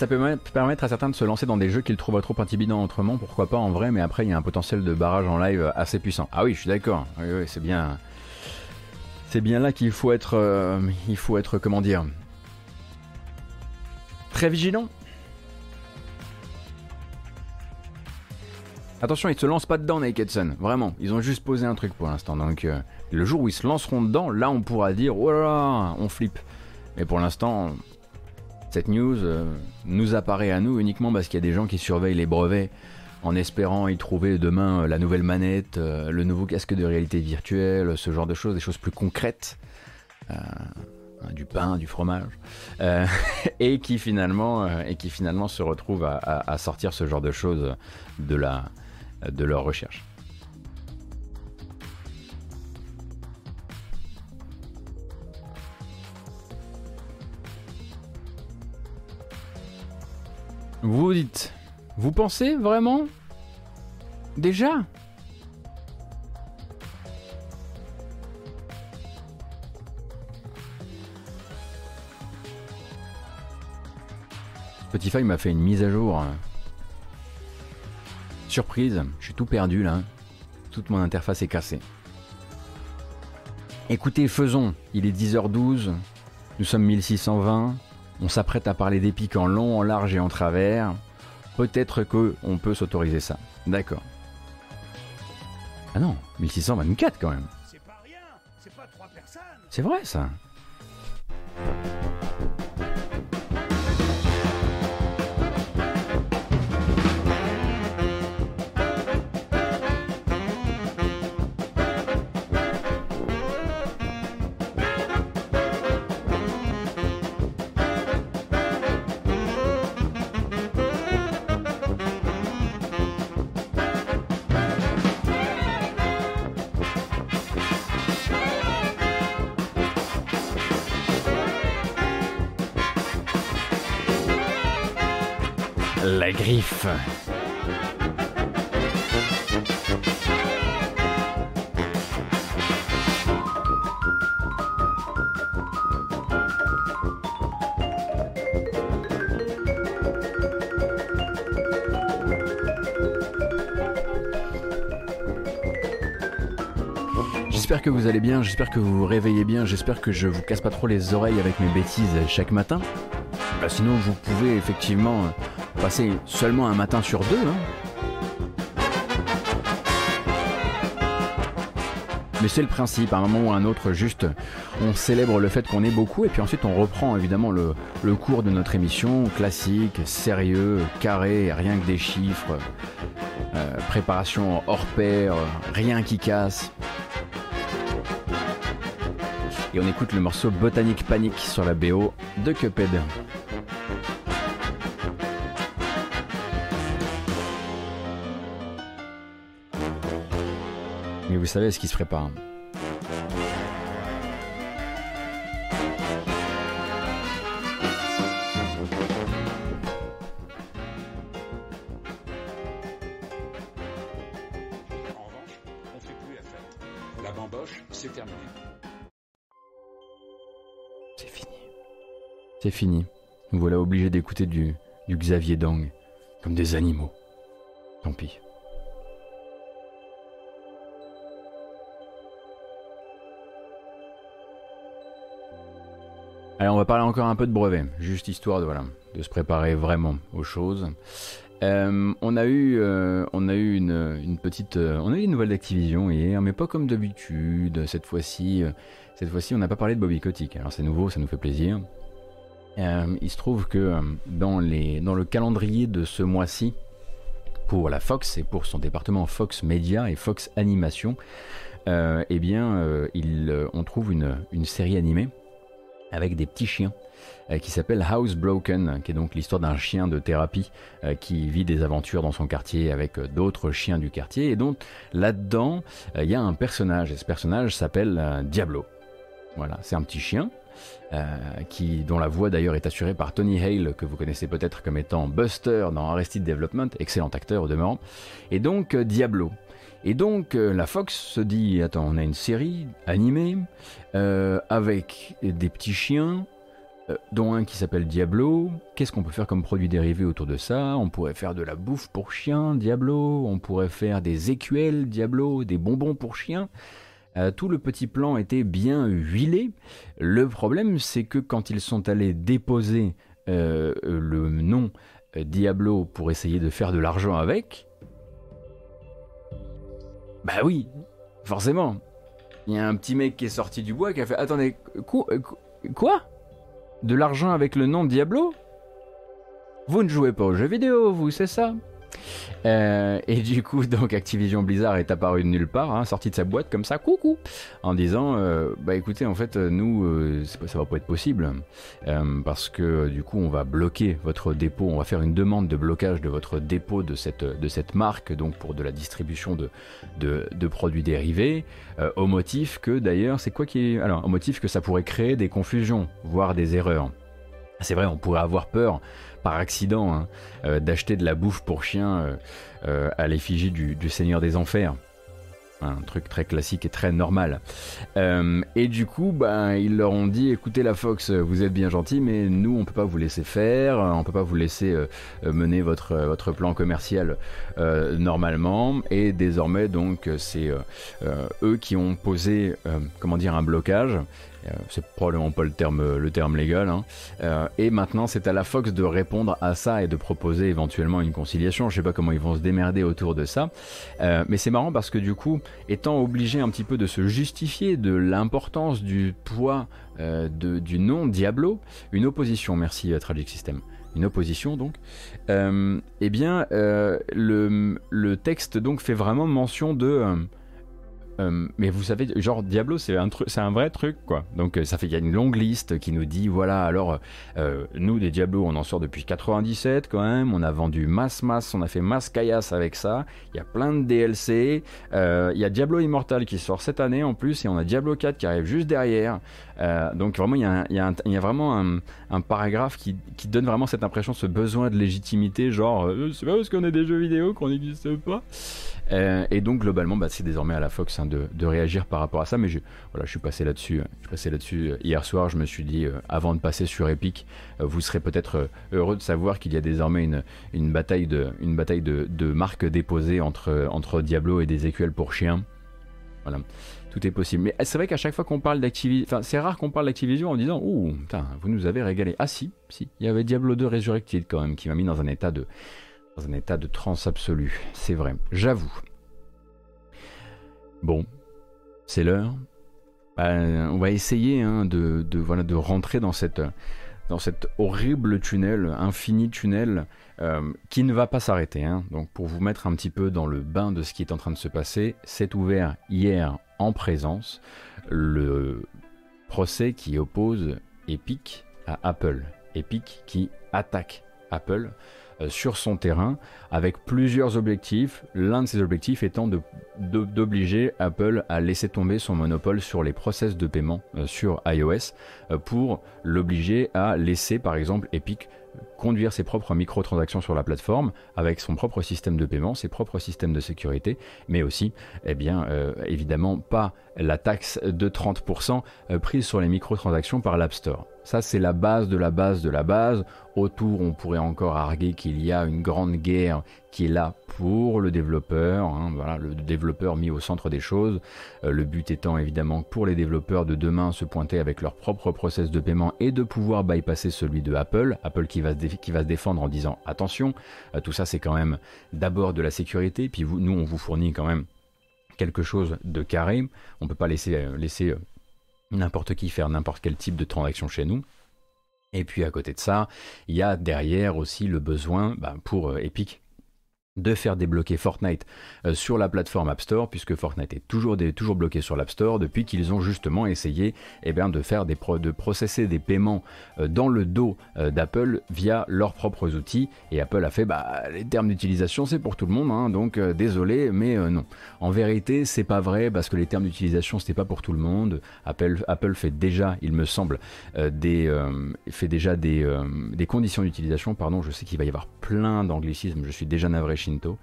ça peut permettre à certains de se lancer dans des jeux qu'ils trouvent trop intimidants autrement, pourquoi pas en vrai, mais après il y a un potentiel de barrage en live assez puissant. Ah oui, je suis d'accord. Oui, oui, c'est bien. C'est bien là qu'il faut être, euh, il faut être, comment dire, très vigilant. Attention, ils se lancent pas dedans, Naked Sun. Vraiment, ils ont juste posé un truc pour l'instant. Donc, euh, le jour où ils se lanceront dedans, là, on pourra dire, oh on flippe. Mais pour l'instant, Cette news nous apparaît à nous uniquement parce qu'il y a des gens qui surveillent les brevets en espérant y trouver demain la nouvelle manette, le nouveau casque de réalité virtuelle, ce genre de choses, des choses plus concrètes. Hein, du pain, du fromage, euh, *laughs* et, qui finalement, euh, et qui finalement se retrouvent à, sortir ce genre de choses de, de leur recherche. Vous dites, vous pensez vraiment? Déjà? Spotify m'a fait une mise à jour. Surprise, je suis tout perdu là. Toute mon interface est cassée. Écoutez, faisons. Il est 10h12. Nous sommes 1620. On s'apprête à parler d'épique en long, en large et en travers. Peut-être que on peut s'autoriser ça. D'accord. Ah non, 1624 quand même. C'est pas rien, c'est pas trois personnes. C'est vrai ça. Griffe. J'espère que vous allez bien, j'espère que vous vous réveillez bien, j'espère que je vous casse pas trop les oreilles avec mes bêtises chaque matin. Bah, sinon, vous pouvez effectivement passer seulement un matin sur deux. Hein. Mais c'est le principe, à un moment ou à un autre, juste on célèbre le fait qu'on est beaucoup et puis ensuite on reprend évidemment le, cours de notre émission, classique, sérieux, carré, rien que des chiffres, euh, préparation hors pair, rien qui casse. Et on écoute le morceau Botanique Panique sur la BO de Cuphead. Savez ce qui se prépare. La bamboche, c'est terminé. C'est fini. C'est fini. Nous voilà obligés d'écouter du, du Xavier Dang, comme des animaux. Tant pis. Allez, on va parler encore un peu de brevet, juste histoire de, se préparer vraiment aux choses. Euh, on a eu, euh, on a eu une, petite, euh, on a eu une nouvelle d'Activision hier, mais pas comme d'habitude. Cette fois-ci, cette fois-ci, on n'a pas parlé de Bobby Kotick. Alors c'est nouveau, ça nous fait plaisir. il se trouve que dans le calendrier de ce mois-ci, pour la Fox et pour son département Fox Media et Fox Animation, eh bien, on trouve une série animée avec des petits chiens euh, qui s'appelle House Broken, qui est donc l'histoire d'un chien de thérapie euh, qui vit des aventures dans son quartier avec euh, d'autres chiens du quartier. Et donc là-dedans, il y a un personnage, et ce personnage s'appelle Diablo. Voilà, c'est un petit chien. qui, dont la voix d'ailleurs est assurée par Tony Hale, que vous connaissez peut-être comme étant Buster dans Arrested Development, excellent acteur au demeurant, et donc Diablo. Et donc euh, la Fox se dit, attends, on a une série animée euh, avec des petits chiens, euh, dont un qui s'appelle Diablo. Qu'est-ce qu'on peut faire comme produit dérivé autour de ça? On pourrait faire de la bouffe pour chiens, Diablo. On pourrait faire des écuelles, Diablo, des bonbons pour chiens. tout le petit plan était bien huilé. Le problème, c'est que quand ils sont allés déposer le nom Diablo pour essayer de faire de l'argent avec, bah oui, forcément. Il y a un petit mec qui est sorti du bois qui a fait Attendez, quoi, quoi? De l'argent avec le nom Diablo? Vous ne jouez pas aux jeux vidéo, vous, c'est ça? Euh, et du coup, donc Activision Blizzard est apparu de nulle part, hein, sorti de sa boîte comme ça, coucou, en disant, euh, bah écoutez, en fait, nous, euh, ça va pas être possible, parce que du coup, on va bloquer votre dépôt, on va faire une demande de blocage de votre dépôt de cette, de cette marque, donc pour de la distribution de, de, de produits dérivés, au motif que d'ailleurs, c'est quoi qui est... Alors, au motif que ça pourrait créer des confusions, voire des erreurs. C'est vrai, on pourrait avoir peur par accident hein, euh, d'acheter de la bouffe pour chien euh, euh, à l'effigie du, Seigneur des Enfers. Un truc très classique et très normal. et du coup, ben, ils leur ont dit écoutez, la Fox, vous êtes bien gentil, mais nous, on peut pas vous laisser faire, on peut pas vous laisser mener votre, votre plan commercial normalement. Et désormais, donc, c'est eux qui ont posé, comment dire, un blocage. Euh, c'est probablement pas le terme, le terme légal. Hein. Euh, et maintenant, c'est à la Fox de répondre à ça et de proposer éventuellement une conciliation. Je sais pas comment ils vont se démerder autour de ça. Euh, mais c'est marrant parce que du coup, étant obligé un petit peu de se justifier de l'importance du poids du nom Diablo, une opposition, merci Tragic System une opposition donc, eh bien le, le, texte donc fait vraiment mention de euh, mais vous savez, genre Diablo, c'est un, vrai truc, quoi. Donc euh, ça fait qu'il y a une longue liste qui nous dit, voilà, alors euh, nous des Diablo, on en sort depuis 97 quand même. On a vendu masse masse, on a fait masse caillasse avec ça. Il y a plein de DLC. Il y a Diablo Immortal qui sort cette année en plus, et on a Diablo 4 qui arrive juste derrière. donc vraiment, il y a, vraiment un, paragraphe qui, qui, donne vraiment cette impression, ce besoin de légitimité, genre, c'est pas parce qu'on a des jeux vidéo qu'on n'existe pas. Euh, et donc globalement, bah, c'est désormais à la Fox hein, de, réagir par rapport à ça. Mais je, voilà, je suis passé là-dessus. Je suis passé là-dessus euh, hier soir. Je me suis dit, euh, avant de passer sur Epic, vous serez peut-être heureux de savoir qu'il y a désormais une, bataille de, marques déposées entre, Diablo et des écuelles pour chiens. Voilà, tout est possible. Mais c'est vrai qu'à chaque fois qu'on parle d'Activision, c'est rare qu'on parle d'Activision en disant, ouh, vous nous avez régalé. Ah si, si, il y avait Diablo 2 Resurrected quand même qui m'a mis dans un état de un état de transe absolue, c'est vrai, j'avoue. Bon, c'est l'heure. Ben, on va essayer hein, de, rentrer dans cette, cet horrible tunnel, infini tunnel, euh, qui ne va pas s'arrêter. Hein. Donc pour vous mettre un petit peu dans le bain de ce qui est en train de se passer, c'est ouvert hier en présence le procès qui oppose Epic à Apple. Epic qui attaque Apple sur son terrain avec plusieurs objectifs. L'un de ces objectifs étant d'obliger Apple à laisser tomber son monopole sur les process de paiement euh, sur iOS euh, pour l'obliger à laisser par exemple Epic conduire ses propres microtransactions sur la plateforme avec son propre système de paiement, ses propres systèmes de sécurité, mais aussi, eh évidemment, pas la taxe de 30% prise sur les microtransactions par l'App Store. Ça, c'est la base de la base de la base. Autour, on pourrait encore arguer qu'il y a une grande guerre qui est là pour le développeur, hein, voilà, le développeur mis au centre des choses. Euh, le but étant évidemment pour les développeurs de demain se pointer avec leur propre process de paiement et de pouvoir bypasser celui de Apple. Apple qui va se, défendre en disant attention, euh, tout ça c'est quand même d'abord de la sécurité, puis nous on vous fournit quand même quelque chose de carré. On ne peut pas laisser, euh, laisser n'importe qui faire n'importe quel type de transaction chez nous. Et puis à côté de ça, il y a derrière aussi le besoin bah, pour euh, Epic de faire débloquer Fortnite euh, sur la plateforme App Store, puisque Fortnite est toujours, bloqué sur l'App Store depuis qu'ils ont justement essayé eh bien, de faire des de processer des paiements euh, dans le dos euh, d'Apple via leurs propres outils. Et Apple a fait bah, les termes d'utilisation, c'est pour tout le monde, hein, donc désolé, mais non. En vérité, c'est pas vrai parce que les termes d'utilisation c'était pas pour tout le monde. Apple, Apple fait déjà, il me semble, des fait déjà des, des conditions d'utilisation. Pardon, je sais qu'il va y avoir plein d'anglicismes. Je suis déjà navré Shinto.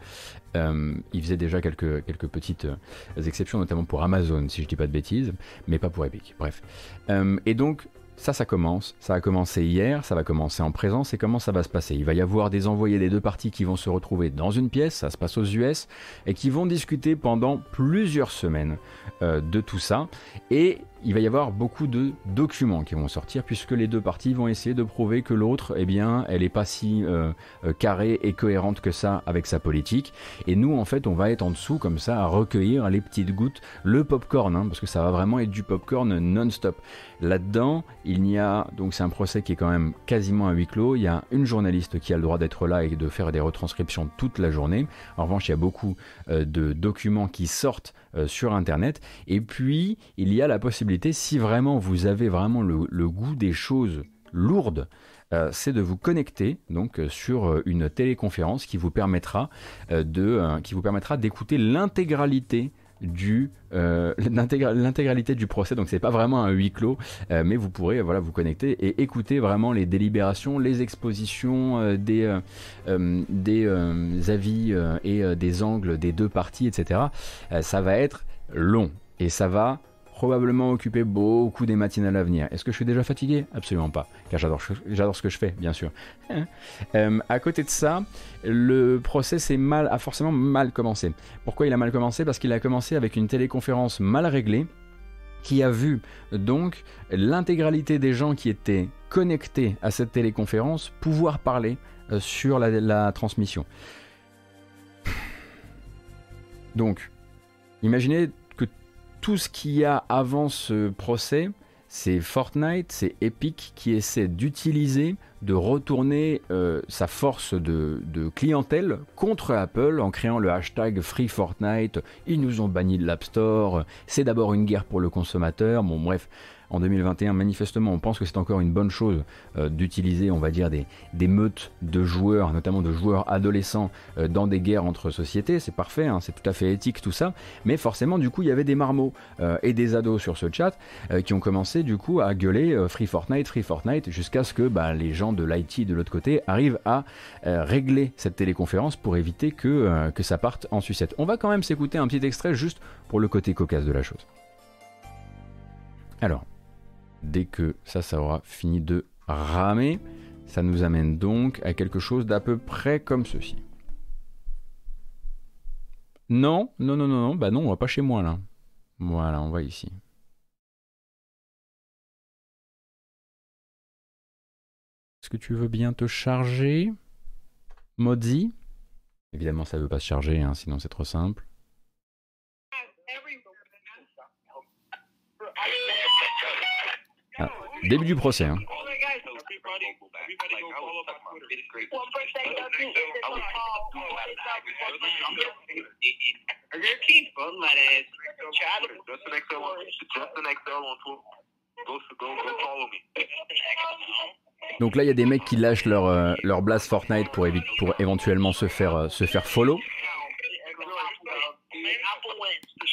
Euh, il faisait déjà quelques, quelques petites euh, exceptions, notamment pour Amazon, si je dis pas de bêtises, mais pas pour Epic. Bref. Euh, et donc, ça, ça commence. Ça a commencé hier, ça va commencer en présence. Et comment ça va se passer? Il va y avoir des envoyés des deux parties qui vont se retrouver dans une pièce, ça se passe aux US, et qui vont discuter pendant plusieurs semaines de tout ça. Et il va y avoir beaucoup de documents qui vont sortir puisque les deux parties vont essayer de prouver que l'autre, eh bien, elle n'est pas si euh, euh, carrée et cohérente que ça avec sa politique. Et nous, en fait, on va être en dessous comme ça à recueillir les petites gouttes, le popcorn, hein, parce que ça va vraiment être du popcorn non-stop. Là-dedans, il y a donc c'est un procès qui est quand même quasiment à huis clos. Il y a une journaliste qui a le droit d'être là et de faire des retranscriptions toute la journée. En revanche, il y a beaucoup euh, de documents qui sortent sur Internet. Et puis, il y a la possibilité, si vraiment vous avez vraiment le, goût des choses lourdes, euh, c'est de vous connecter donc sur une téléconférence qui vous permettra de qui vous permettra d'écouter l'intégralité du euh, *laughs* l'intégralité du procès. Donc c'est pas vraiment un huis clos, euh, mais vous pourrez voilà vous connecter et écouter vraiment les délibérations, les expositions euh, des des avis et des angles des deux parties, etc. ça va être long et ça va probablement occuper beaucoup des matinales à venir. Est-ce que je suis déjà fatigué? Absolument pas, car j'adore, ce que je fais, bien sûr. euh, à côté de ça, le procès mal, a forcément mal commencé. Pourquoi il a mal commencé? Parce qu'il a commencé avec une téléconférence mal réglée qui a vu donc l'intégralité des gens qui étaient connectés à cette téléconférence pouvoir parler euh, sur la transmission. Donc, imaginez tout ce qu'il y a avant ce procès, c'est Fortnite, c'est Epic qui essaie d'utiliser, de retourner euh, sa force de, clientèle contre Apple en créant le hashtag Free Fortnite. Ils nous ont banni de l'App Store. C'est d'abord une guerre pour le consommateur. Bon, bref, en 2021, manifestement, on pense que c'est encore une bonne chose euh, d'utiliser, on va dire, des, meutes de joueurs, notamment de joueurs adolescents, euh, dans des guerres entre sociétés. C'est parfait, hein, c'est tout à fait éthique tout ça. Mais forcément, du coup, il y avait des marmots euh, et des ados sur ce chat qui ont commencé, du coup, à gueuler Free Fortnite, Free Fortnite, jusqu'à ce que bah, les gens de l'IT de l'autre côté arrivent à régler cette téléconférence pour éviter que, que ça parte en sucette. On va quand même s'écouter un petit extrait juste pour le côté cocasse de la chose. Alors, dès que ça, ça aura fini de ramer, ça nous amène donc à quelque chose d'à peu près comme ceci. Non, non, non, non, non, bah non, on va pas chez moi là. Voilà, on va ici. Est-ce que tu veux bien te charger? Mozi Évidemment, ça ne veut pas se charger, hein, sinon c'est trop simple. Début du procès. Hein. Donc là, il y a des mecs qui lâchent leur, euh, leur blast Fortnite pour, pour éventuellement se faire, euh, se faire follow.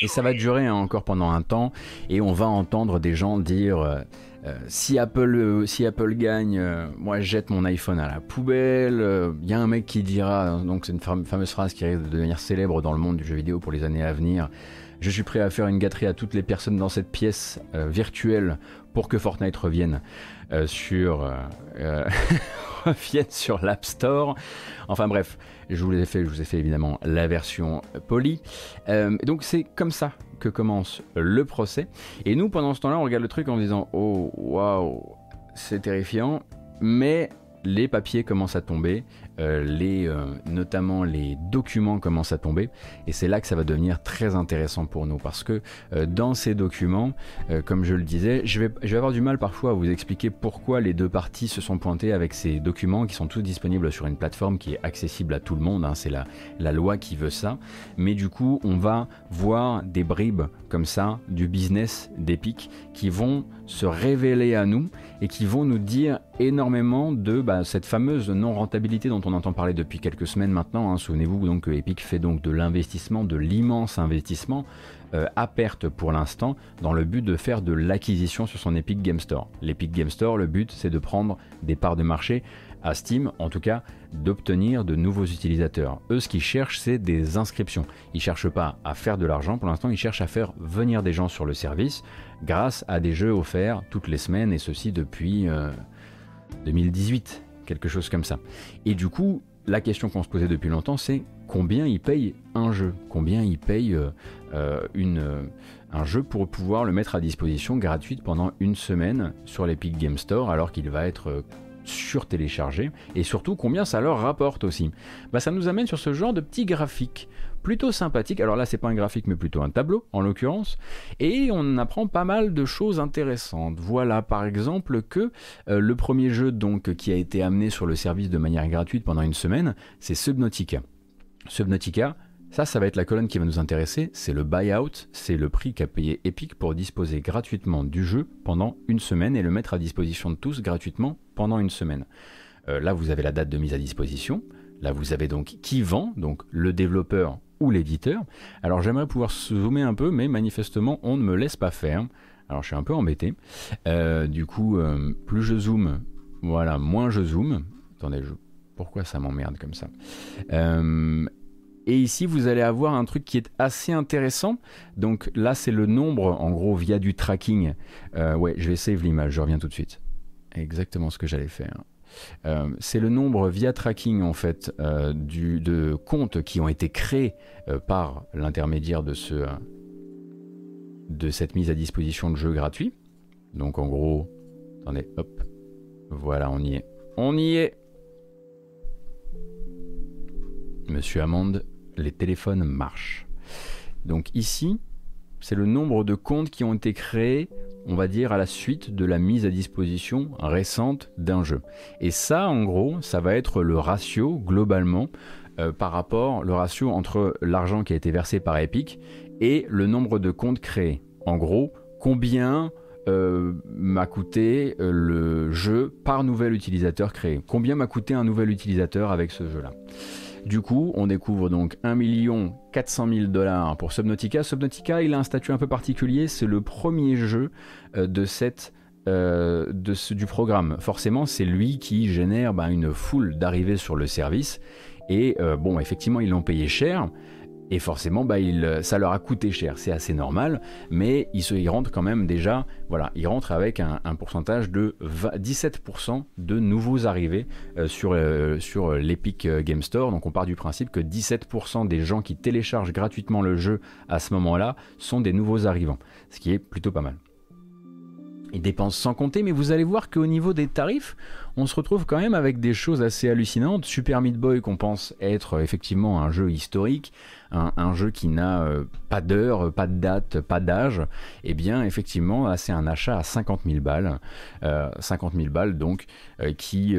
Et ça va durer hein, encore pendant un temps. Et on va entendre des gens dire euh, euh, si, Apple, euh, si Apple gagne, moi je jette mon iPhone à la poubelle. Il y a un mec qui dira, donc c'est une fameuse phrase qui risque de devenir célèbre dans le monde du jeu vidéo pour les années à venir. Je suis prêt à faire une gâterie à toutes les personnes dans cette pièce virtuelle pour que Fortnite revienne sur *laughs* revienne sur l'App Store. Enfin bref, je vous ai fait, je vous ai fait évidemment la version polie. Euh, donc c'est comme ça que commence le procès. Et nous, pendant ce temps-là, on regarde le truc en disant Oh, waouh, c'est terrifiant. Mais les papiers commencent à tomber, les, euh, notamment les documents commencent à tomber, et c'est là que ça va devenir très intéressant pour nous, parce que euh, dans ces documents, comme je le disais, je vais, je vais avoir du mal parfois à vous expliquer pourquoi les deux parties se sont pointées avec ces documents qui sont tous disponibles sur une plateforme qui est accessible à tout le monde, hein, c'est la, la loi qui veut ça, mais du coup on va voir des bribes comme ça du business d'Epic qui vont se révéler à nous et qui vont nous dire énormément de bah, cette fameuse non-rentabilité dont on entend parler depuis quelques semaines maintenant. Hein. Souvenez-vous donc que Epic fait donc de l'investissement, de l'immense investissement euh, à perte pour l'instant dans le but de faire de l'acquisition sur son Epic Game Store. L'Epic Game Store, le but c'est de prendre des parts de marché à Steam, en tout cas d'obtenir de nouveaux utilisateurs. Eux, ce qu'ils cherchent, c'est des inscriptions. Ils cherchent pas à faire de l'argent, pour l'instant, ils cherchent à faire venir des gens sur le service grâce à des jeux offerts toutes les semaines, et ceci depuis 2018, euh, quelque chose comme ça. Et du coup, la question qu'on se posait depuis longtemps, c'est combien il paye un jeu, combien il paye une, un jeu pour pouvoir le mettre à disposition gratuite pendant une semaine sur l'Epic Game Store alors qu'il va être sur-téléchargé? Et surtout combien ça leur rapporte aussi? Bah, ça nous amène sur ce genre de petits graphiques plutôt sympathiques. Alors là, c'est pas un graphique, mais plutôt un tableau en l'occurrence. Et on apprend pas mal de choses intéressantes. Voilà par exemple que euh, le premier jeu donc qui a été amené sur le service de manière gratuite pendant une semaine, c'est Subnautica. Subnautica, ça, ça va être la colonne qui va nous intéresser, c'est le buyout, c'est le prix qu'a payé Epic pour disposer gratuitement du jeu pendant une semaine et le mettre à disposition de tous gratuitement pendant une semaine. Euh, là, vous avez la date de mise à disposition. Là, vous avez donc qui vend, donc le développeur ou l'éditeur. Alors, j'aimerais pouvoir zoomer un peu, mais manifestement, on ne me laisse pas faire. Alors, je suis un peu embêté. Euh, du coup, euh, plus je zoome, voilà, moins je zoome. Attendez, pourquoi ça m'emmerde comme ça? Et ici, vous allez avoir un truc qui est assez intéressant. Donc là, c'est le nombre, en gros, via du tracking. Euh, ouais, je vais save l'image, je reviens tout de suite. Exactement ce que j'allais faire. Euh, c'est le nombre via tracking en fait euh, de comptes qui ont été créés par l'intermédiaire de de cette mise à disposition de jeux gratuits. Donc en gros, attendez, hop, voilà, on y est, on y est. Monsieur Amande les téléphones marchent. Donc ici, c'est le nombre de comptes qui ont été créés, on va dire, à la suite de la mise à disposition récente d'un jeu. Et ça, en gros, ça va être le ratio, globalement, euh, par rapport, le ratio entre l'argent qui a été versé par Epic et le nombre de comptes créés. En gros, combien euh, m'a coûté euh, le jeu par nouvel utilisateur créé Combien m'a coûté un nouvel utilisateur avec ce jeu-là du coup, on découvre donc 1 400 000 dollars pour Subnautica. Subnautica, il a un statut un peu particulier, c'est le premier jeu euh, euh, de ce, du programme. Forcément, c'est lui qui génère bah, une foule d'arrivées sur le service. Et euh, bon, effectivement, ils l'ont payé cher. Et forcément, bah, il, ça leur a coûté cher, c'est assez normal, mais ils, se, rentrent quand même déjà, voilà, ils rentrent avec un, pourcentage de 17% de nouveaux arrivés euh, sur, euh, sur l'Epic Game Store. Donc on part du principe que 17% des gens qui téléchargent gratuitement le jeu à ce moment-là sont des nouveaux arrivants, ce qui est plutôt pas mal. Ils dépensent sans compter, mais vous allez voir qu'au niveau des tarifs, on se retrouve quand même avec des choses assez hallucinantes. Super Meat Boy, qu'on pense être effectivement un jeu historique, un, jeu qui n'a euh, pas d'heure, pas de date, pas d'âge, eh bien effectivement c'est un achat à 50 000 balles, 50 euh, 000 balles donc euh, qui,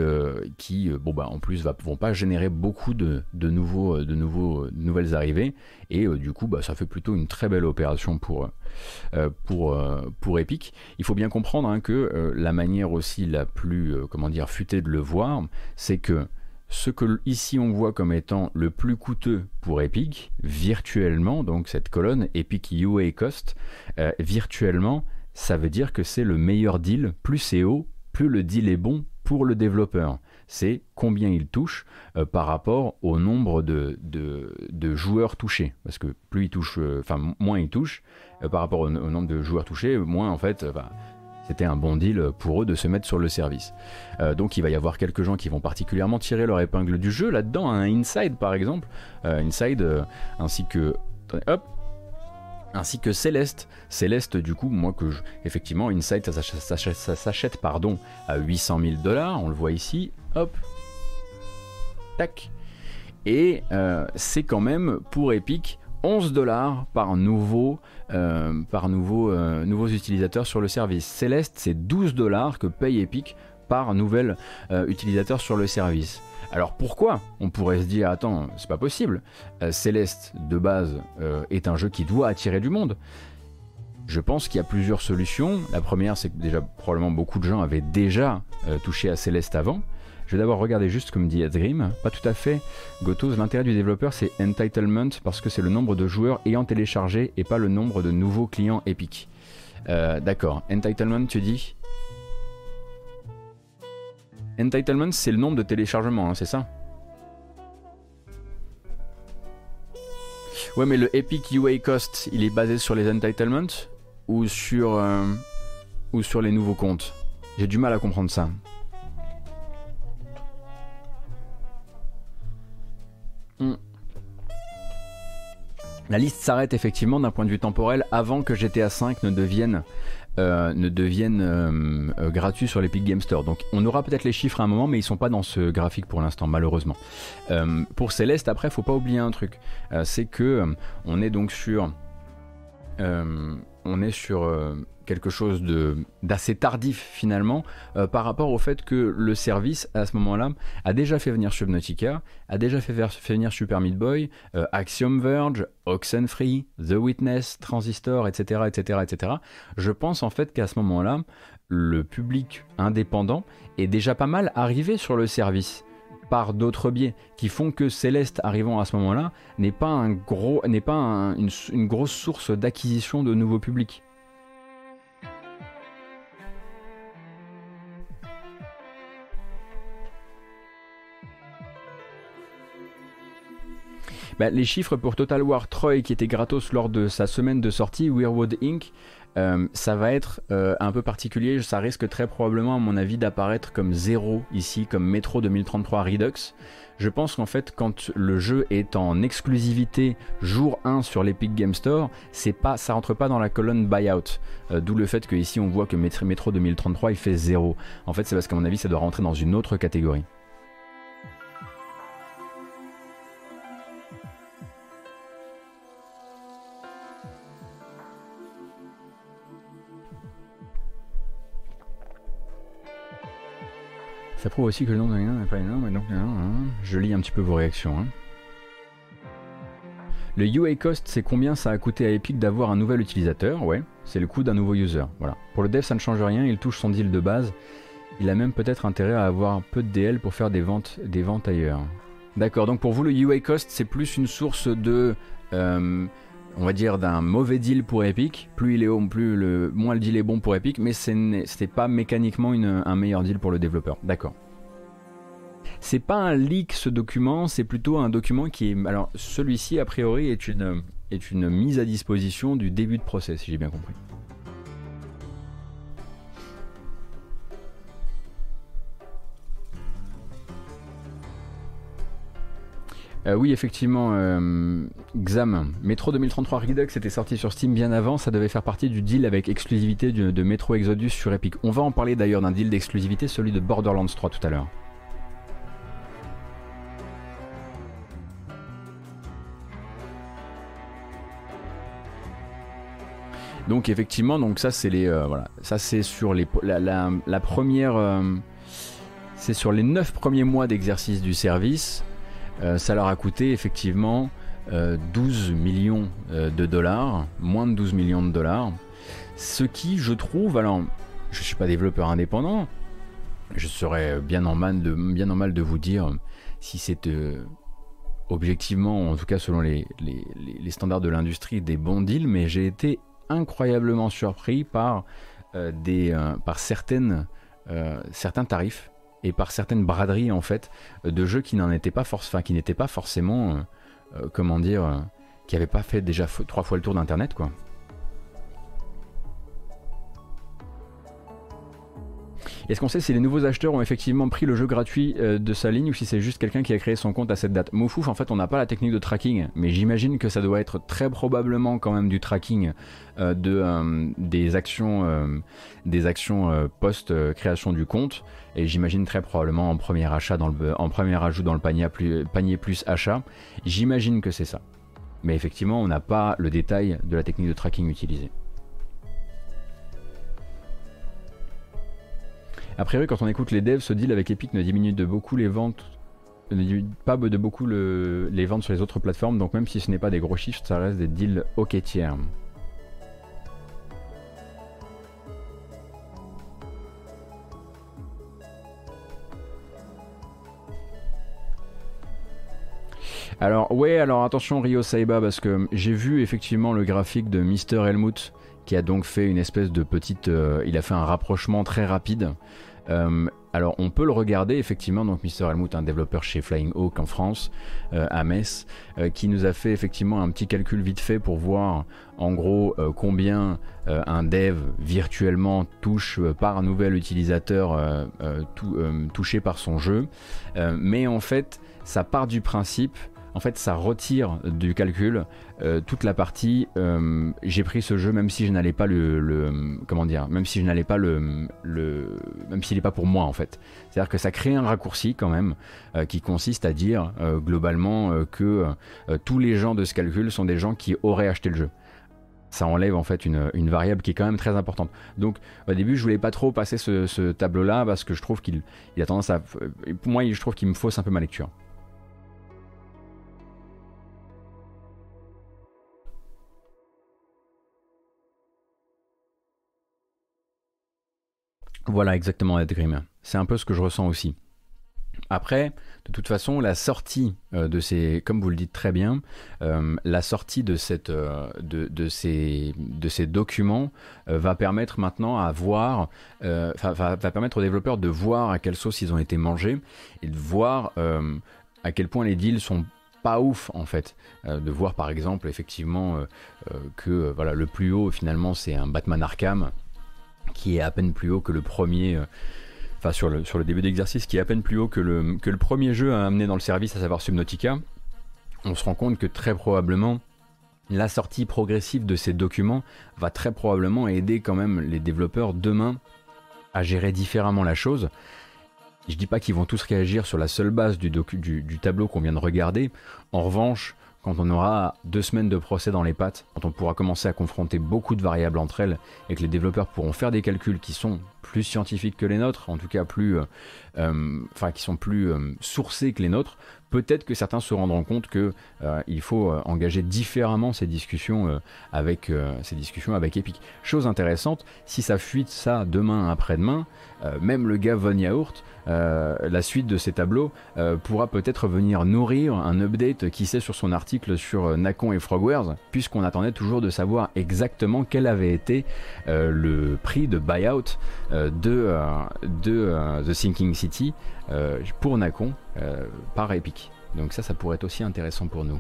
qui bon bah en plus va, vont pas générer beaucoup de, nouveaux, de nouveaux, nouvelles arrivées et du coup bah, ça fait plutôt une très belle opération pour, pour, pour Epic. Il faut bien comprendre hein, que la manière aussi la plus comment dire futée de le voir, c'est que ce que ici on voit comme étant le plus coûteux pour Epic, virtuellement, donc cette colonne Epic UA Cost, euh, virtuellement, ça veut dire que c'est le meilleur deal, plus c'est haut, plus le deal est bon pour le développeur. C'est combien il touche euh, par rapport au nombre de, joueurs touchés. Parce que plus il touche, euh, enfin moins il touche par rapport au, nombre de joueurs touchés, moins en fait, c'était un bon deal pour eux de se mettre sur le service. Euh, donc il va y avoir quelques gens qui vont particulièrement tirer leur épingle du jeu là-dedans, un Inside par exemple, euh, Inside euh, ainsi que hop ainsi que Céleste. Céleste, du coup, moi que je, effectivement, Inside, ça, s'achète, pardon, à 800 000 dollars, on le voit ici, hop, tac. Et c'est quand même pour Epic 11 dollars par nouveau euh, par euh, nouveaux utilisateurs sur le service. Céleste, c'est 12 dollars que paye Epic par nouvel euh, utilisateur sur le service. Alors pourquoi On pourrait se dire, attends, c'est pas possible. Céleste, de base, est un jeu qui doit attirer du monde. Je pense qu'il y a plusieurs solutions. La première, c'est que déjà, probablement beaucoup de gens avaient déjà touché à Céleste avant. Je vais d'abord regarder juste comme dit Dream. Pas tout à fait. Gotos, l'intérêt du développeur c'est entitlement parce que c'est le nombre de joueurs ayant téléchargé et pas le nombre de nouveaux clients Epic. Euh, d'accord. Entitlement, tu dis? Entitlement, c'est le nombre de téléchargements, hein, c'est ça? Ouais, mais le Epic UA Cost, il est basé sur les entitlements ou sur, euh, ou sur les nouveaux comptes? J'ai du mal à comprendre ça. La liste s'arrête effectivement d'un point de vue temporel avant que GTA V ne devienne, euh, ne devienne euh, euh, gratuit sur l'Epic Game Store. Donc on aura peut-être les chiffres à un moment, mais ils sont pas dans ce graphique pour l'instant, malheureusement. pour Céleste, après, faut pas oublier un truc, c'est que on est donc sur, on est sur quelque chose d'assez tardif finalement euh, par rapport au fait que le service à ce moment-là a déjà fait venir Subnautica, a déjà fait, venir Super Meat Boy, euh, Axiom Verge, Oxenfree, The Witness, Transistor, etc., etc., etc. Je pense en fait qu'à ce moment-là, le public indépendant est déjà pas mal arrivé sur le service par d'autres biais qui font que Céleste arrivant à ce moment-là n'est pas un gros n'est pas une, grosse source d'acquisition de nouveaux publics. Bah, les chiffres pour Total War Troy qui était gratos lors de sa semaine de sortie, Weirwood Inc., euh, ça va être euh, un peu particulier, ça risque très probablement à mon avis d'apparaître comme zéro ici, comme Metro 2033 Redux. Je pense qu'en fait quand le jeu est en exclusivité jour 1 sur l'Epic Game Store, c'est pas, ça rentre pas dans la colonne buyout. Euh, d'où le fait que ici on voit que Metro 2033 il fait zéro. En fait c'est parce qu'à mon avis ça doit rentrer dans une autre catégorie. Ça prouve aussi que le nom d'un n'est pas énorme, donc hein, je lis un petit peu vos réactions. Hein. Le UA cost, c'est combien ça a coûté à Epic d'avoir un nouvel utilisateur? Ouais, c'est le coût d'un nouveau user. Voilà. Pour le dev, ça ne change rien, il touche son deal de base. Il a même peut-être intérêt à avoir peu de DL pour faire des ventes, des ventes ailleurs. D'accord, donc pour vous, le UA cost, c'est plus une source de. Euh, on va dire d'un mauvais deal pour Epic. Plus il est haut, plus le moins le deal est bon pour Epic, mais ce n'est pas mécaniquement un meilleur deal pour le développeur. D'accord. C'est pas un leak ce document, c'est plutôt un document qui est. Alors celui-ci a priori est une, est une mise à disposition du début de procès, si j'ai bien compris. Euh, oui, effectivement, euh, Xam, Metro 2033 Redux était sorti sur Steam bien avant, ça devait faire partie du deal avec exclusivité de, Metro Exodus sur Epic. On va en parler d'ailleurs d'un deal d'exclusivité, celui de Borderlands 3 tout à l'heure. Donc effectivement, euh, ça c'est sur les la, première, c'est sur les 9 premiers mois d'exercice du service. Euh, ça leur a coûté effectivement 12 euh, millions euh, de dollars, moins de 12 millions de dollars. Ce qui, je trouve, alors, je ne suis pas développeur indépendant, je serais bien en mal de, bien en mal de vous dire si c'est objectivement, en tout cas selon les, les, standards de l'industrie, des bons deals, mais j'ai été incroyablement surpris par, des, par certaines, certains tarifs et par certaines braderies en fait de jeux qui n'en étaient pas enfin, qui n'étaient pas forcément euh, euh, comment dire euh, qui n'avaient pas fait déjà trois fois le tour d'internet quoi. Est-ce qu'on sait si les nouveaux acheteurs ont effectivement pris le jeu gratuit euh, de sa ligne ou si c'est juste quelqu'un qui a créé son compte à cette date Moufouf, en fait, on n'a pas la technique de tracking, mais j'imagine que ça doit être très probablement quand même du tracking euh, euh, des actions, post-création du compte. Et j'imagine très probablement en premier ajout dans le panier plus achat. J'imagine que c'est ça. Mais effectivement, on n'a pas le détail de la technique de tracking utilisée. A priori, quand on écoute les devs, ce deal avec Epic ne diminue de beaucoup les ventes, ne diminue pas de beaucoup les ventes sur les autres plateformes, donc même si ce n'est pas des gros chiffres, ça reste des deals ok tiers. Alors ouais, alors attention Rio Saiba parce que j'ai vu effectivement le graphique de Mister Helmut qui a donc fait une espèce de petite... Euh, il a fait un rapprochement très rapide. Euh, alors on peut le regarder effectivement, donc Mr. Helmut, un développeur chez Flying Hawk en France, euh, à Metz, qui nous a fait effectivement un petit calcul vite fait pour voir en gros combien un dev virtuellement touche par un nouvel utilisateur touché par son jeu. mais en fait, ça part du principe en fait, ça retire du calcul euh, toute la partie. Euh, j'ai pris ce jeu même si je n'allais pas le, comment dire, même si je n'allais pas le, même s'il n'est pas pour moi en fait. C'est-à-dire que ça crée un raccourci quand même euh, qui consiste à dire globalement que tous les gens de ce calcul sont des gens qui auraient acheté le jeu ça enlève en fait une, variable qui est quand même très importante. Donc au début je voulais pas trop passer ce, tableau là parce que je trouve qu'il a tendance à... Moi je trouve qu'il me fausse un peu ma lecture. Voilà exactement Ed Grimm. C'est un peu ce que je ressens aussi. Après, de toute façon, la sortie euh, de ces, comme vous le dites très bien, euh, la sortie de, euh, ces documents va permettre maintenant à voir, va, va, permettre aux développeurs de voir à quelle sauce ils ont été mangés et de voir à quel point les deals sont pas ouf en fait. de voir par exemple effectivement que voilà, le plus haut finalement c'est un Batman Arkham qui est à peine plus haut que le premier sur le, sur le début d'exercice, qui est à peine plus haut que le, premier jeu à amener dans le service, à savoir Subnautica, on se rend compte que très probablement la sortie progressive de ces documents va très probablement aider quand même les développeurs demain à gérer différemment la chose. Je dis pas qu'ils vont tous réagir sur la seule base du tableau qu'on vient de regarder. En revanche, quand on aura deux semaines de procès dans les pattes, quand on pourra commencer à confronter beaucoup de variables entre elles et que les développeurs pourront faire des calculs qui sont plus scientifiques que les nôtres, en tout cas plus, euh, euh, qui sont plus euh, sourcés que les nôtres, peut-être que certains se rendront compte que il faut engager différemment ces discussions avec ces discussions avec Epic. Chose intéressante, si ça fuite ça demain après-demain, même le gars Von Yaourt euh, la suite de ces tableaux euh, pourra peut-être venir nourrir un update qui sait sur son article sur euh, Nacon et Frogwares, puisqu'on attendait toujours de savoir exactement quel avait été le prix de buyout de, de The Sinking City pour Nacon par Epic. Donc ça, ça pourrait être aussi intéressant pour nous.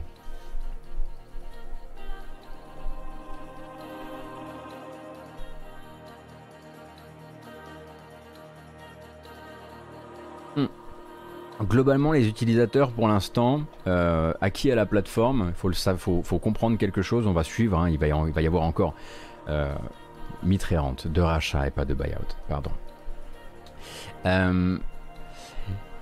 Globalement, les utilisateurs, pour l'instant, euh, acquis à la plateforme, il faut, comprendre quelque chose, on va suivre, hein, il, va y, avoir encore euh, de rachat et pas de buyout, pardon. Euh,